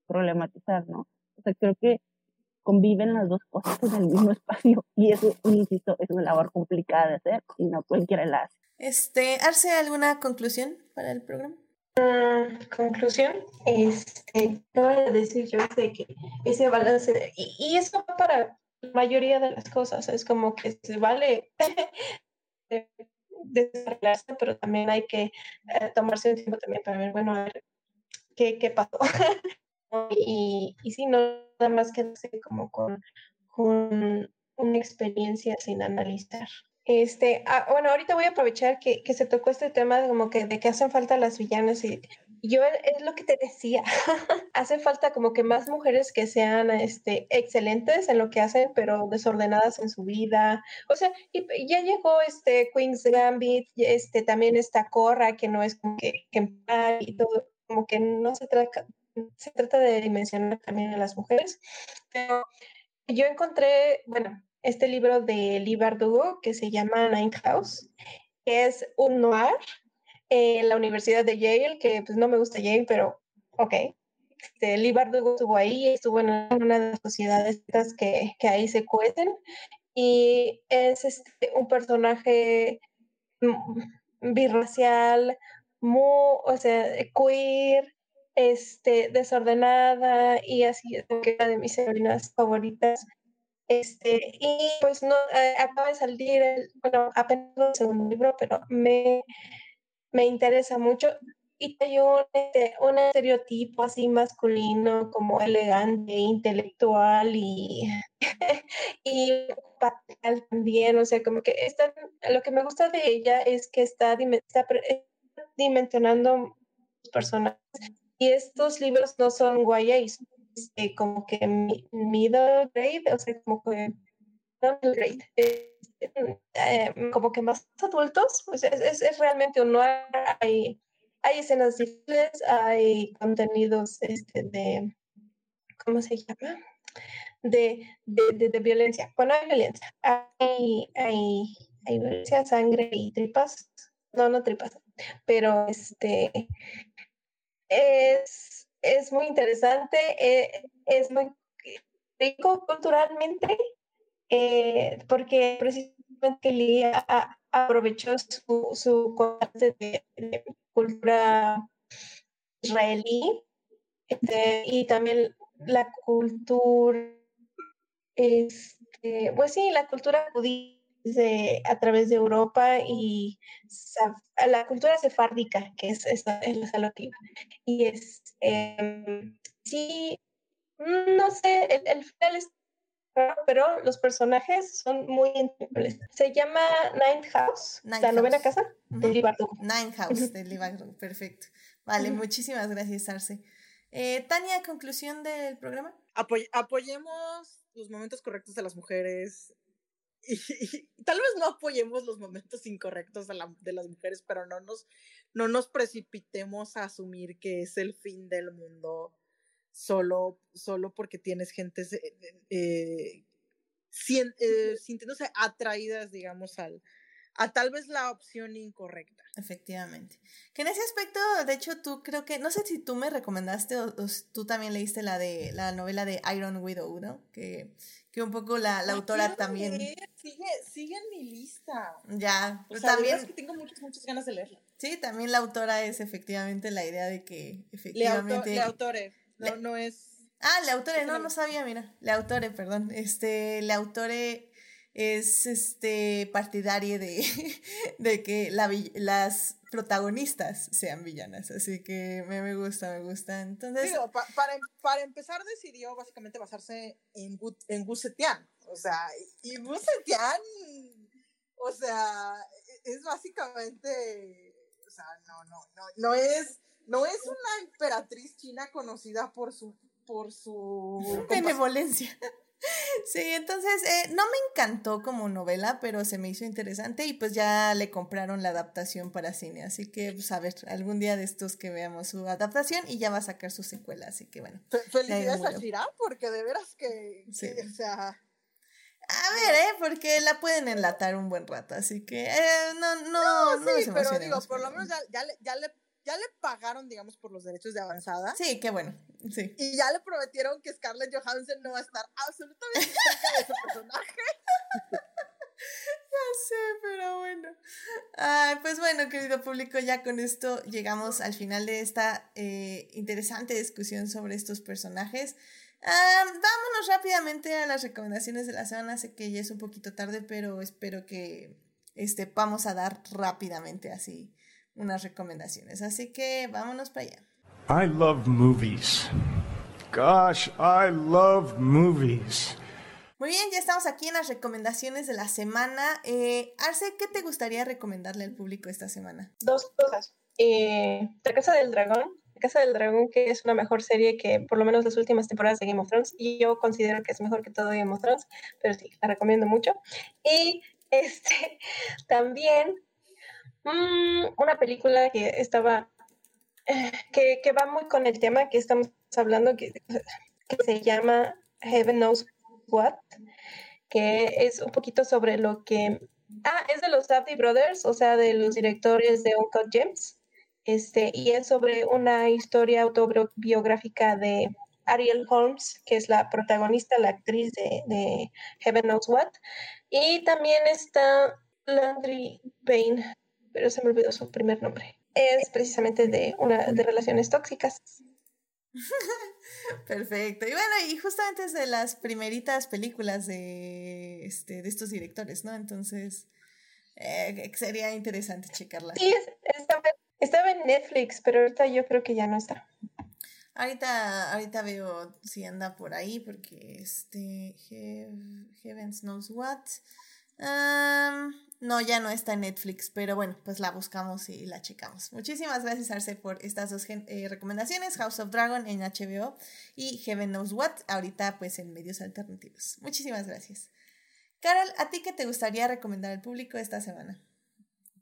S4: problematizar, ¿no? O sea, creo que conviven las dos cosas en el mismo espacio [laughs] y eso, insisto, es una labor complicada de hacer y no cualquiera la hace.
S1: Este, ¿Arce alguna conclusión para el programa?
S2: Conclusión, este, voy a decir yo de que ese balance, y, y eso para la mayoría de las cosas, es como que se vale [laughs] desarrollarse, pero también hay que eh, tomarse un tiempo también para ver, bueno, a ver qué, qué pasó. [laughs] y, y si no, nada más quedarse como con, con una experiencia sin analizar. Este, ah, bueno, ahorita voy a aprovechar que, que, se tocó este tema como que de que hacen falta las villanas y yo es lo que te decía, [laughs] hace falta como que más mujeres que sean este, excelentes en lo que hacen, pero desordenadas en su vida. O sea, y, ya llegó este Queen's Gambit, este también está Corra, que no es como que, que y todo, como que no se trata, se trata de dimensionar también a las mujeres. Pero yo encontré, bueno, este libro de Lee Bardugo que se llama Nine House, que es un noir en la Universidad de Yale, que pues no me gusta Yale, pero ok. Este, Lee Bardugo estuvo ahí, estuvo en una de las sociedades que, que ahí se cuecen y es este, un personaje birracial, muy, o sea, queer, este, desordenada y así es que era de mis heroínas favoritas. Este, y pues no, eh, acaba de salir, el, bueno, apenas el segundo libro, pero me, me interesa mucho. Y hay un, este, un estereotipo así masculino, como elegante, intelectual y, [laughs] y también, o sea, como que está, lo que me gusta de ella es que está, está dimensionando personajes y estos libros no son YA, este, como que middle grade, o sea, como que middle grade, eh, como que más adultos, pues es, es, realmente un hay, hay escenas difíciles, hay contenidos este, de, ¿cómo se llama? De, de, de, violencia. Bueno, hay violencia, hay, hay, hay violencia, sangre y tripas, no, no tripas, pero este es, es muy interesante, eh, es muy rico culturalmente, eh, porque precisamente Lee aprovechó su, su de, cultura israelí este, y también la cultura, este, pues sí, la cultura judía de, a través de Europa y la cultura sefárdica, que es, es, es la Y es, eh, sí, no sé, el, el final es pero los personajes son muy. Se llama Ninth House, la novena casa de Lee
S1: Ninth House de Lee perfecto. Vale, muchísimas gracias, Arce. Eh, Tania, conclusión del programa.
S5: apoyemos los momentos correctos de las mujeres, y, tal vez no apoyemos los momentos incorrectos de, la, de, las mujeres, pero no nos, no nos precipitemos a asumir que es el fin del mundo solo, solo porque tienes gente eh, eh, sintiéndose atraídas, digamos, al, a tal vez la opción incorrecta.
S1: Efectivamente. Que en ese aspecto, de hecho, tú creo que, no sé si tú me recomendaste o, tú también leíste la de la novela de Iron Widow, ¿no? Que, que un poco la, la autora también.
S5: Sigue, sigue en mi lista.
S1: Ya,
S5: pues también. que tengo muchas, muchas ganas de leerla.
S1: Sí, también la autora es efectivamente la idea de que efectivamente.
S5: Le, autore, no, no es.
S1: Ah, le autore, no, no sabía, mira. Le autore, perdón. Este, le autore es este partidaria de, [laughs] de que la, las protagonistas sean villanas. Así que me, me gusta, me gusta. Entonces.
S5: para, para, empezar, decidió básicamente basarse en, en Gusetian. O sea, y Gusetian, o sea, e, es básicamente. O sea, no, no, no, no es. No es una emperatriz china conocida por su por su [laughs]
S1: benevolencia. [laughs] Sí, entonces eh, no me encantó como novela, pero se me hizo interesante y pues ya le compraron la adaptación para cine, así que pues a ver, algún día de estos que veamos su adaptación y ya va a sacar su secuela, así que bueno.
S5: Felicidades a Shira, porque de veras que, sí. o sea...
S1: A ver, ¿eh? Porque la pueden enlatar un buen rato, así que eh, no, no, no,
S5: sí, pero digo, por lo menos ya, ya, ya le ya le pagaron, digamos, por los derechos de avanzada.
S1: Sí, qué bueno. Sí.
S5: Y ya le prometieron que Scarlett Johansson no va a estar absolutamente cerca de su personaje. [laughs]
S1: Ya sé, pero bueno. Ay, pues bueno, querido público, ya con esto llegamos al final de esta eh, interesante discusión sobre estos personajes. vámonos rápidamente a las recomendaciones de la semana. Sé que ya es un poquito tarde, pero espero que este, vamos a dar rápidamente así unas recomendaciones. Así que vámonos para allá. I love movies. Gosh, I love movies. Muy bien, ya estamos aquí en las recomendaciones de la semana. Eh, Arce, ¿qué te gustaría recomendarle al público esta semana?
S2: Dos cosas. Eh, la Casa del Dragón. La Casa del Dragón, que es una mejor serie que por lo menos las últimas temporadas de Game of Thrones. Y yo considero que es mejor que todo Game of Thrones, pero sí, la recomiendo mucho. Y este, [laughs] también Mm, una película que estaba, eh, que, que, va muy con el tema que estamos hablando, que, que se llama Heaven Knows What, que es un poquito sobre lo que... Ah, es de los Abdi Brothers, o sea, de los directores de Uncut Gems, este, y es sobre una historia autobiográfica de Ariel Holmes, que es la protagonista, la actriz de, de Heaven Knows What, y también está Landry Payne, pero se me olvidó su primer nombre. Es precisamente de una de relaciones tóxicas. [laughs]
S1: Perfecto. Y bueno, y justamente es de las primeritas películas de, este, de estos directores, ¿no? Entonces, eh, sería interesante checarla.
S2: Sí, estaba, estaba, en Netflix, pero ahorita yo creo que ya no está.
S1: Ahorita, ahorita veo si anda por ahí, porque este, Heavens Knows What. No, ya no está en Netflix, pero bueno, pues la buscamos y la checamos. Muchísimas gracias, Arce, por estas dos eh, recomendaciones: House of Dragon en HBO y Heaven Knows What, ahorita pues en medios alternativos. Muchísimas gracias. Carol, ¿a ti qué te gustaría recomendar al público esta semana?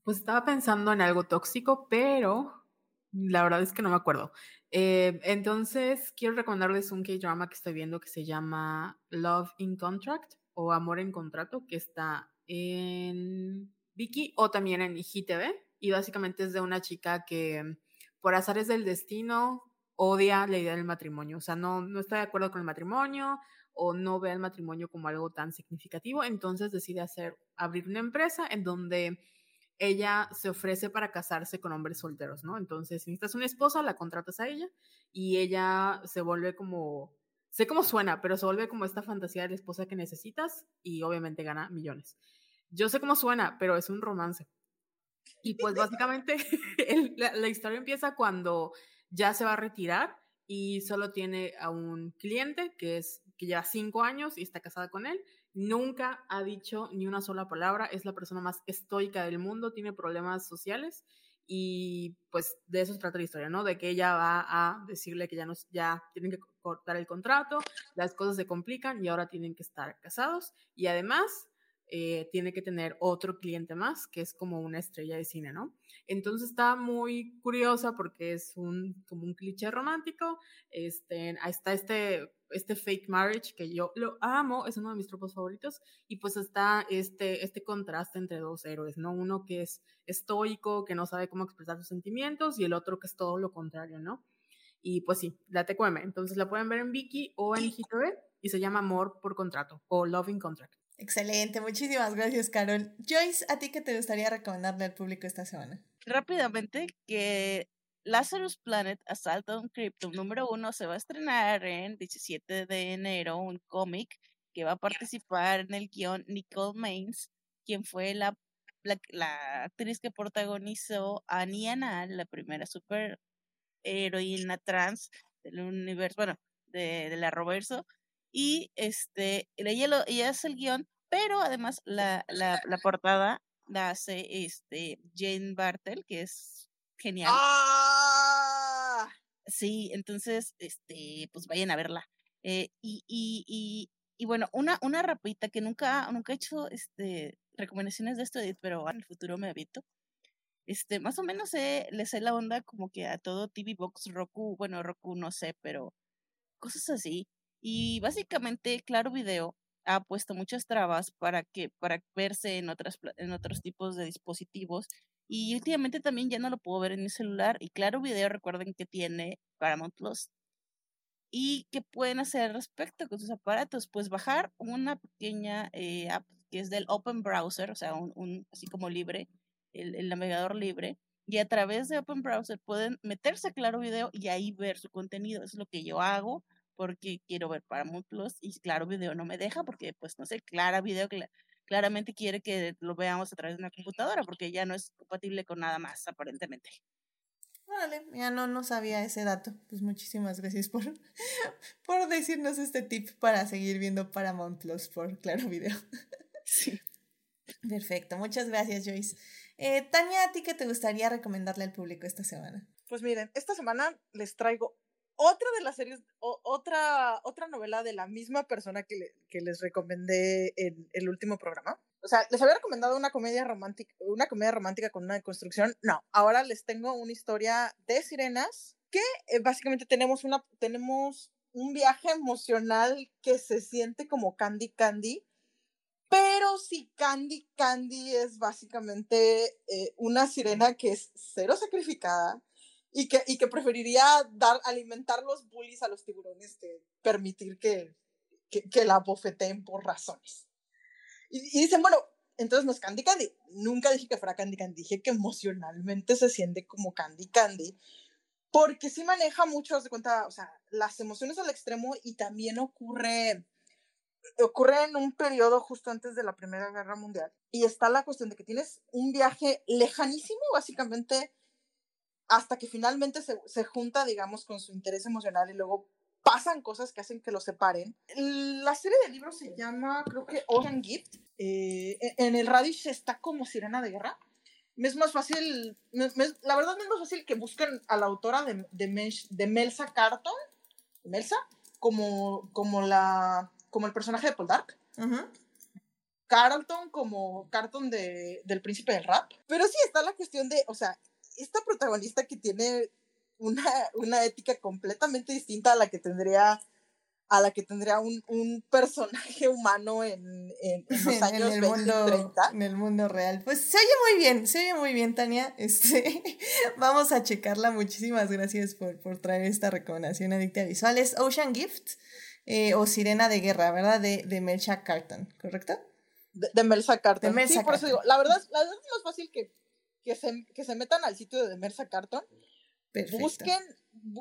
S3: Pues estaba pensando en algo tóxico, pero la verdad es que no me acuerdo. Eh, entonces, quiero recomendarles un K-drama que estoy viendo que se llama Love in Contract o Amor en Contrato, que está en Viki o también en IGTV. Y básicamente es de una chica que, por azares del destino, odia la idea del matrimonio. O sea, no, no está de acuerdo con el matrimonio o no ve el matrimonio como algo tan significativo. Entonces decide hacer, abrir una empresa en donde ella se ofrece para casarse con hombres solteros, ¿no? Entonces, si necesitas una esposa, la contratas a ella y ella se vuelve como, sé cómo suena, pero se vuelve como esta fantasía de la esposa que necesitas y obviamente gana millones. Yo sé cómo suena, pero es un romance. Y pues básicamente [laughs] la, historia empieza cuando ya se va a retirar y solo tiene a un cliente que es que lleva cinco años y está casada con él Nunca ha dicho ni una sola palabra, es la persona más estoica del mundo, tiene problemas sociales y pues de eso trata la historia, ¿no? De que ella va a decirle que ya, no, ya tienen que cortar el contrato, las cosas se complican y ahora tienen que estar casados y además eh, tiene que tener otro cliente más, que es como una estrella de cine, ¿no? Entonces está muy curiosa porque es un, como un cliché romántico, este, está este, este fake marriage que yo lo amo, es uno de mis tropos favoritos, y pues está este, este contraste entre dos héroes, ¿no? Uno que es estoico, que no sabe cómo expresar sus sentimientos, y el otro que es todo lo contrario, ¿no? Y pues sí, la TQM. Entonces la pueden ver en Viki o en IGTV y se llama Amor por Contrato o Loving Contract.
S1: Excelente, muchísimas gracias, Carol. Joyce, ¿a ti qué te gustaría recomendarle al público esta semana?
S4: Rápidamente, que Lazarus Planet Assault on Crypto número uno se va a estrenar en 17 de enero, un cómic que va a participar en el guion Nicole Maines, quien fue la, la, actriz que protagonizó a Niana, la primera super heroína trans del universo, bueno, de, de la Roverso, y este, ella, lo, ella hace el guion, pero además la, la, la portada la hace este, Jane Bartel, que es genial. ¡Ah! Sí, entonces, este, pues vayan a verla. Eh, y, y, y, y, bueno, una, una rapita que nunca, nunca he hecho este, recomendaciones de esto, pero en el futuro me habito. Este, más o menos sé, le sé la onda como que a todo TV Box, Roku, bueno, Roku no sé, pero cosas así. Y básicamente, Claro Video ha puesto muchas trabas para que para verse en otras en otros tipos de dispositivos y últimamente también ya no lo puedo ver en mi celular y Claro Video recuerden que tiene Paramount Plus. ¿Y qué pueden hacer al respecto con sus aparatos? Pues bajar una pequeña eh, app que es del Open Browser, o sea, un, un así como libre, el, navegador libre, y a través de Open Browser pueden meterse a Claro Video y ahí ver su contenido. es lo que yo hago porque quiero ver Paramount Plus y Claro Video no me deja porque, pues, no sé, Clara Video claramente quiere que lo veamos a través de una computadora porque ya no es compatible con nada más, aparentemente.
S1: Vale, ya no, no sabía ese dato. Pues muchísimas gracias por, [laughs] por decirnos este tip para seguir viendo Paramount Plus por Claro Video. [laughs]
S4: Sí.
S1: Perfecto, muchas gracias Joyce. Eh, Tania, ¿a ti qué te gustaría recomendarle al público esta semana?
S5: Pues miren, esta semana les traigo otra de las series, otra, otra novela de la misma persona que, les recomendé en el último programa. O sea, les había recomendado una comedia romántica, una comedia romántica con una construcción. No, ahora les tengo una historia de sirenas que eh, básicamente tenemos una, tenemos un viaje emocional que se siente como Candy Candy. Pero si Candy Candy es básicamente eh, una sirena que es cero sacrificada, y que, y que preferiría dar, alimentar los bullies a los tiburones que permitir que, que, que la bofeteen por razones. Y, y, dicen, bueno, entonces no es Candy Candy. Nunca dije que fuera Candy Candy, dije que emocionalmente se siente como Candy Candy. porque sí maneja mucho, de cuenta, o sea, las emociones al extremo y también ocurre, ocurre en un periodo justo antes de la Primera Guerra Mundial. Y está la cuestión de que tienes un viaje lejanísimo, básicamente, hasta que finalmente se, se junta, digamos, con su interés emocional y luego pasan cosas que hacen que lo separen. La serie de libros se llama, creo que Ocean Gift. Eh, en el Radish está como Sirena de Guerra es más fácil, la verdad es más fácil que busquen a la autora de, de, Melsa Carton, Melsa, como, como, la, como el personaje de Poldark. Carlton como Carton de, del príncipe del rap. Pero sí está la cuestión de, o sea, esta protagonista que tiene una, una ética completamente distinta a la que tendría a la que tendría un, un personaje humano en, en, los [laughs] años
S1: en el
S5: 20,
S1: mundo,
S5: 30.
S1: En el mundo real. Pues se oye muy bien, se oye muy bien, Tania. Este, [laughs] vamos a checarla. Muchísimas gracias por, por traer esta recomendación adicta visual. Es Ocean Gift eh, o Sirena de Guerra, ¿verdad? De, de Melcha Carton, ¿correcto?
S5: De, de Melsa Carton.
S1: De
S5: sí, por eso digo, la verdad, la verdad es más fácil que, que, se, que se metan al sitio de Melsa Carton.
S1: Perfecto.
S5: Busquen,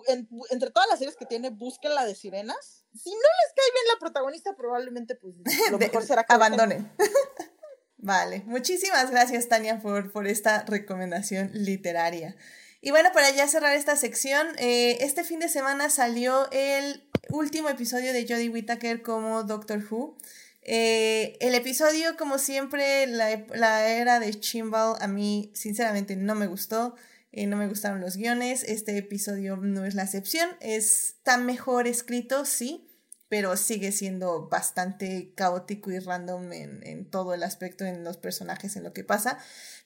S5: en, entre todas las series que tiene, busquen la de Sirenas si no les cae bien la protagonista, probablemente pues [laughs] lo mejor será que
S1: abandonen. [laughs] vale, muchísimas gracias Tania por, por esta recomendación literaria. Y bueno, para ya cerrar esta sección, eh, este fin de semana salió el último episodio de Jodie Whittaker como Doctor Who. Eh, el episodio, como siempre, la, la era de Chimbal a mí sinceramente no me gustó. Eh, no me gustaron los guiones. Este episodio no es la excepción. Está mejor escrito, sí, pero sigue siendo bastante caótico y random en, todo el aspecto, en los personajes, en lo que pasa.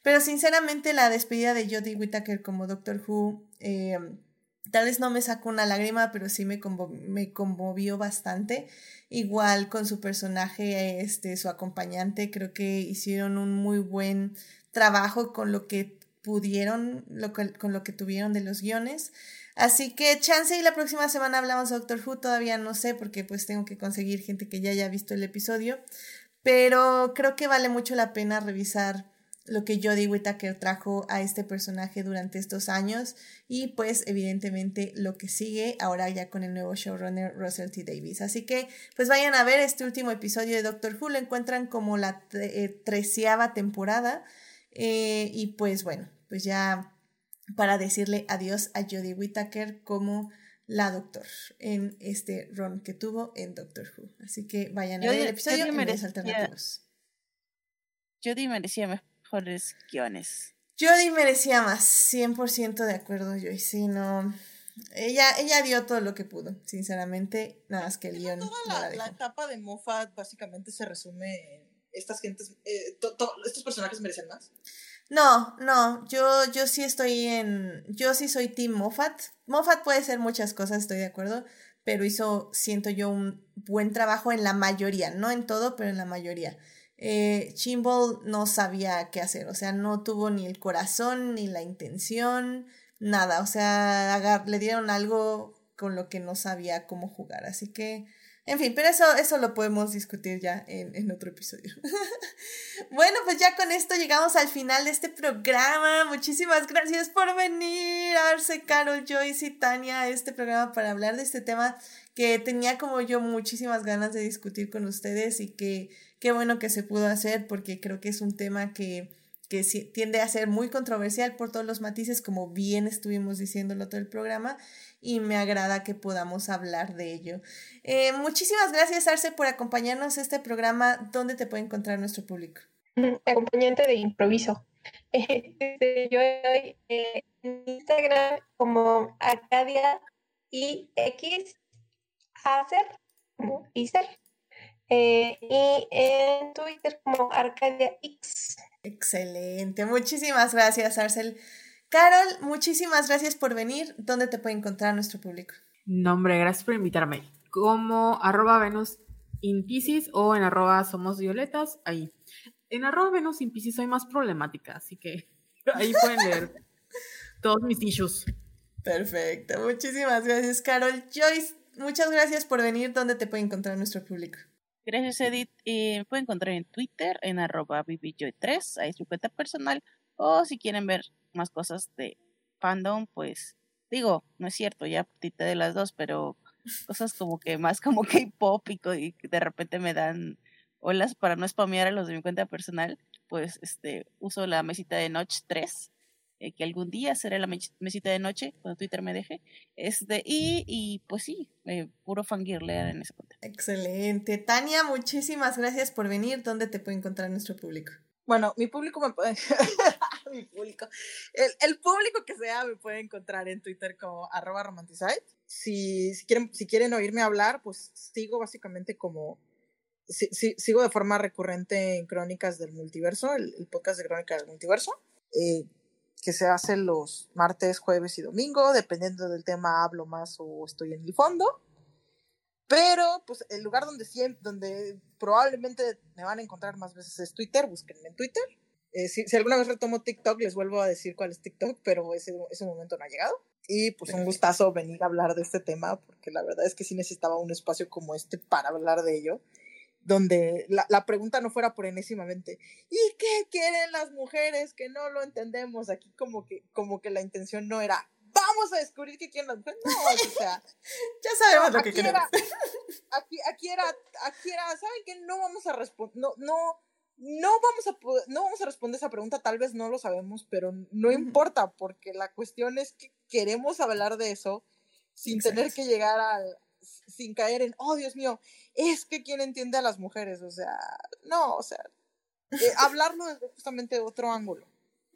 S1: Pero sinceramente la despedida de Jodie Whittaker como Doctor Who, eh, tal vez no me sacó una lágrima, pero sí me, me conmovió bastante. Igual con su personaje, este, su acompañante, creo que hicieron un muy buen trabajo con lo que pudieron, lo con lo que tuvieron de los guiones. Así que chance y la próxima semana hablamos de Doctor Who, todavía no sé porque pues tengo que conseguir gente que ya haya visto el episodio, pero creo que vale mucho la pena revisar lo que Jodie Whittaker trajo a este personaje durante estos años y pues evidentemente lo que sigue ahora ya con el nuevo showrunner Russell T. Davis. Así que pues vayan a ver este último episodio de Doctor Who, lo encuentran como la eh, treceava temporada. Eh, y pues bueno, pues ya para decirle adiós a Jodie Whittaker como la doctor en este run que tuvo en Doctor Who. Así que vayan a ver el episodio en merecía, alternativos.
S4: Jodie merecía mejores guiones.
S1: Jodie merecía más, 100% de acuerdo, yo. Y si no, ella, ella dio todo lo que pudo, sinceramente, nada más que el guion.
S5: Toda la, la, etapa de Moffat básicamente se resume en estas gentes, eh, estos personajes merecen más.
S1: No, no, yo, yo sí estoy en, yo sí soy Team Moffat. Moffat puede ser muchas cosas, estoy de acuerdo, pero hizo, siento yo, un buen trabajo en la mayoría, no en todo, pero en la mayoría. Eh, Chimbal no sabía qué hacer, o sea, no tuvo ni el corazón, ni la intención, nada, o sea, le dieron algo con lo que no sabía cómo jugar, así que en fin, pero eso, eso lo podemos discutir ya en, otro episodio. [laughs] bueno, pues ya con esto llegamos al final de este programa. Muchísimas gracias por venir, Arce, Carol, Joyce y Tania, a este programa para hablar de este tema que tenía como yo muchísimas ganas de discutir con ustedes y que qué bueno que se pudo hacer porque creo que es un tema que que tiende a ser muy controversial por todos los matices, como bien estuvimos diciéndolo todo el programa, y me agrada que podamos hablar de ello. Eh, muchísimas gracias, Arce, por acompañarnos a este programa. ¿Dónde te puede encontrar nuestro público? [laughs]
S2: Acompañante de improviso. [laughs] Este, yo estoy en Instagram como Arcadia y X Hacer, como eh, y en Twitter como Arcadia X.
S1: Excelente, muchísimas gracias, Arcel. Carol, muchísimas gracias por venir. ¿Dónde te puede encontrar nuestro público?
S3: No, hombre, gracias por invitarme. Como arroba Venus in o en arroba Somos Violetas, ahí. En arroba Venus in soy más problemática, así que [laughs] ahí pueden leer [laughs] todos mis issues.
S1: Perfecto, muchísimas gracias, Carol. Joyce, muchas gracias por venir. ¿Dónde te puede encontrar nuestro público?
S4: Gracias, Edith. Eh, me pueden encontrar en Twitter, en arroba 3 ahí es mi cuenta personal. O si quieren ver más cosas de fandom, pues Digo, no es cierto, ya tité de las dos, pero [laughs] cosas como que más como K-pop y, y de repente me dan olas para no spamear a los de mi cuenta personal, pues este uso la mesita de Notch 3 eh, que algún día será la mesita de noche, cuando Twitter me deje. Este, y, y pues sí, eh, puro fangirlear en ese contexto.
S1: Excelente. Tania, muchísimas gracias por venir. ¿Dónde te puede encontrar nuestro público?
S5: Bueno, mi público me puede. [laughs] mi público. El, el, público que sea me puede encontrar en Twitter como arroba romanticide. Si, si, quieren, si quieren oírme hablar, pues sigo básicamente como. Si, si, sigo de forma recurrente en Crónicas del Multiverso, el, el podcast de Crónicas del Multiverso. Eh, que se hace los martes, jueves y domingo, dependiendo del tema hablo más o estoy en el fondo. Pero, pues, el lugar donde, siempre, donde probablemente me van a encontrar más veces es Twitter, búsquenme en Twitter. Eh, si, si, alguna vez retomo TikTok, les vuelvo a decir cuál es TikTok, pero ese, ese momento no ha llegado. Y pues un gustazo venir a hablar de este tema, porque la verdad es que sí necesitaba un espacio como este para hablar de ello donde la, la, pregunta no fuera por enésimamente, ¿y qué quieren las mujeres que no lo entendemos? Aquí como que, como que la intención no era, vamos a descubrir qué quieren las mujeres. No, o sea, [laughs]
S1: ya sabemos lo que
S5: queremos. Era, [laughs] aquí, aquí, era, aquí era, ¿saben qué? No vamos a responder, no, no, no vamos a no vamos a responder esa pregunta, tal vez no lo sabemos, pero no importa, porque la cuestión es que queremos hablar de eso sin Exacto. tener que llegar al, sin caer en, oh Dios mío, es que quién entiende a las mujeres, o sea, no, o sea, eh, [laughs] hablarlo desde justamente otro ángulo.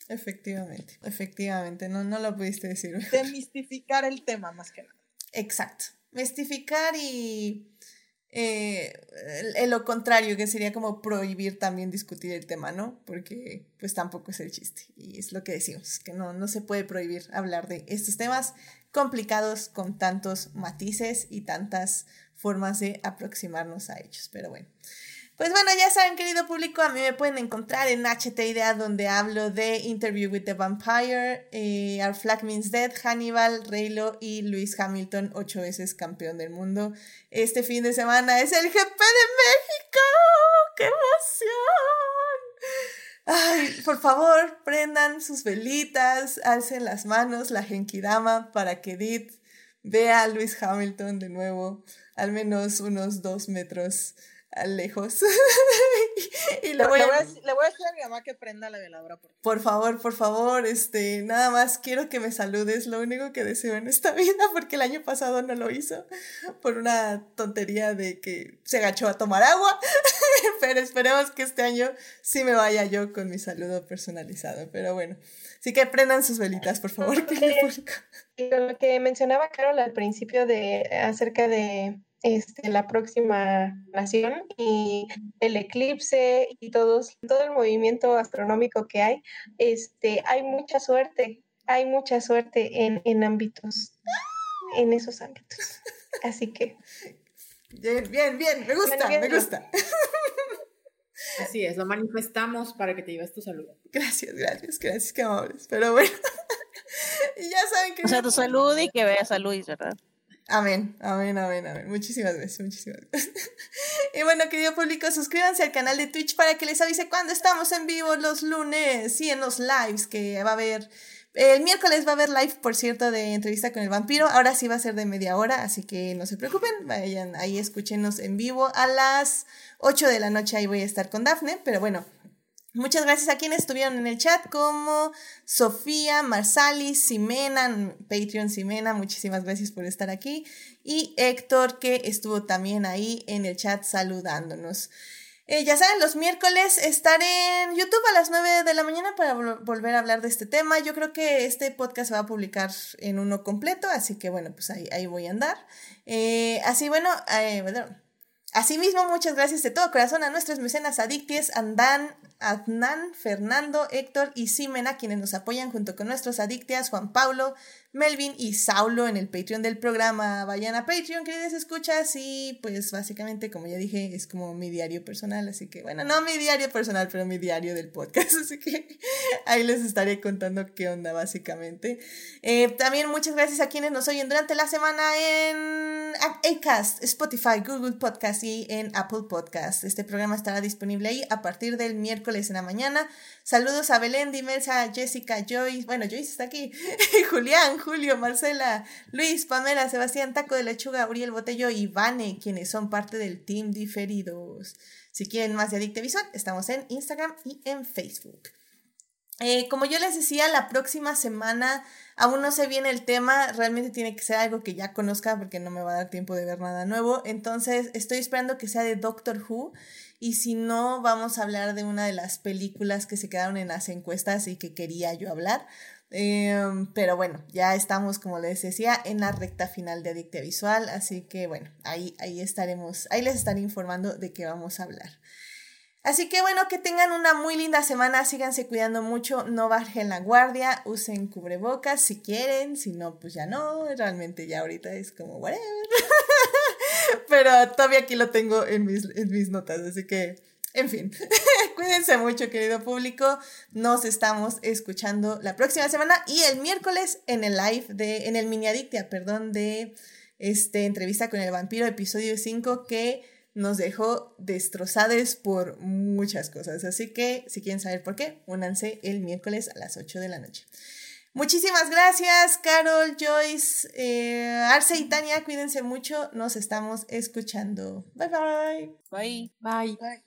S1: Efectivamente, efectivamente, no, no lo pudiste decir.
S5: Demistificar el tema más que nada.
S1: Exacto, mistificar y eh, lo contrario, que sería como prohibir también discutir el tema, ¿no? Porque pues tampoco es el chiste. Y es lo que decimos, que no, no se puede prohibir hablar de estos temas complicados con tantos matices y tantas formas de aproximarnos a ellos. Pero bueno. Pues bueno, ya saben, querido público, a mí me pueden encontrar en HT Idea, donde hablo de Interview with the Vampire, eh, Our Flag Means Dead, Hannibal, Reylo y Luis Hamilton, ocho veces campeón del mundo. Este fin de semana es el GP de México. ¡Qué emoción! Ay, por favor, prendan sus velitas, alcen las manos, la Genkidama, para que Edith vea a Luis Hamilton de nuevo, al menos unos dos metros lejos. [laughs]
S5: y le voy, a... Le, voy a, le voy, a, decir a mi mamá que prenda la veladora.
S1: Por, por favor, por favor, este, nada más quiero que me saludes, lo único que deseo en esta [laughs] vida, porque el año pasado no lo hizo, por una tontería de que se agachó a tomar agua, [laughs] pero esperemos que este año sí me vaya yo con mi saludo personalizado, pero bueno. Así que prendan sus velitas, por favor.
S2: Y con lo que mencionaba Carol al principio de acerca de este, la próxima nación y el eclipse y todos, todo el movimiento astronómico que hay, este, hay mucha suerte, hay mucha suerte en, en ámbitos, en esos ámbitos. Así que.
S1: Bien, bien, bien, me gusta, me gusta.
S3: Así es, lo manifestamos para que te lleves tu saludo.
S1: Gracias, gracias, gracias, qué amables. Pero bueno, [laughs] ya saben que.
S4: O sea, tu salud y que veas a Luis, ¿verdad?
S1: Amén, amén, amén, amén. Muchísimas gracias, muchísimas gracias. [laughs] y bueno, querido público, suscríbanse al canal de Twitch para que les avise cuando estamos en vivo los lunes y en los lives que va a haber. El miércoles va a haber live, por cierto, de entrevista con el vampiro. Ahora sí va a ser de media hora, así que no se preocupen. Vayan ahí, escúchenos en vivo a las 8 de la noche. Ahí voy a estar con Dafne. Pero bueno, Muchas gracias a quienes estuvieron en el chat, como Sofía, Marsali, Simena, Patreon Simena, muchísimas gracias por estar aquí. Y Héctor, que estuvo también ahí en el chat saludándonos. Eh, ya saben, los miércoles estaré en YouTube a las 9 de la mañana para volver a hablar de este tema. Yo creo que este podcast se va a publicar en uno completo, así que bueno, pues ahí, ahí voy a andar. Eh, así bueno, eh, Asimismo, muchas gracias de todo corazón a nuestros mecenas adicties, Andan, Adnan, Fernando, Héctor y Simena, quienes nos apoyan junto con nuestros adictias, Juan Pablo, Melvin y Saulo en el Patreon del programa. Vayan a Patreon, queridas escuchas, y pues básicamente, como ya dije, es como mi diario personal, así que bueno, no mi diario personal, pero mi diario del podcast, [laughs] así que ahí les estaré contando qué onda básicamente. Eh, también muchas gracias a quienes nos oyen durante la semana en Acast, Spotify, Google Podcast y en Apple Podcast. Este programa estará disponible ahí a partir del miércoles en la mañana. Saludos a Belén, Dimelsa, Jessica, Joyce, bueno, Joyce está aquí, [laughs] Julián, Julio, Marcela, Luis, Pamela, Sebastián, Taco de Lechuga, Uriel Botello y Vane, quienes son parte del Team Diferidos. Si quieren más de Adicte Visual, estamos en Instagram y en Facebook. Eh, como yo les decía, la próxima semana aún no se viene el tema, realmente tiene que ser algo que ya conozca porque no me va a dar tiempo de ver nada nuevo. Entonces estoy esperando que sea de Doctor Who y si no, vamos a hablar de una de las películas que se quedaron en las encuestas y que quería yo hablar. Em, pero bueno, ya estamos, como les decía, en la recta final de Adictia Visual, así que bueno, ahí, ahí estaremos, ahí les estaré informando de qué vamos a hablar. Así que bueno, que tengan una muy linda semana, síganse cuidando mucho, no bajen la guardia, usen cubrebocas si quieren, si no, pues ya no, realmente ya ahorita es como whatever. [laughs] [laughs] Pero todavía aquí lo tengo en mis, en mis notas, así que, en fin, [laughs] cuídense mucho querido público, nos estamos escuchando la próxima semana y el miércoles en el live de, en el mini adictia, perdón, de este entrevista con el vampiro, episodio 5, que nos dejó destrozados por muchas cosas. Así que si quieren saber por qué, únanse el miércoles a las 8 de la noche. Muchísimas gracias, Carol, Joyce, eh, Arce y Tania. Cuídense mucho. Nos estamos escuchando. Bye bye.
S4: Bye.
S3: Bye.
S5: Bye.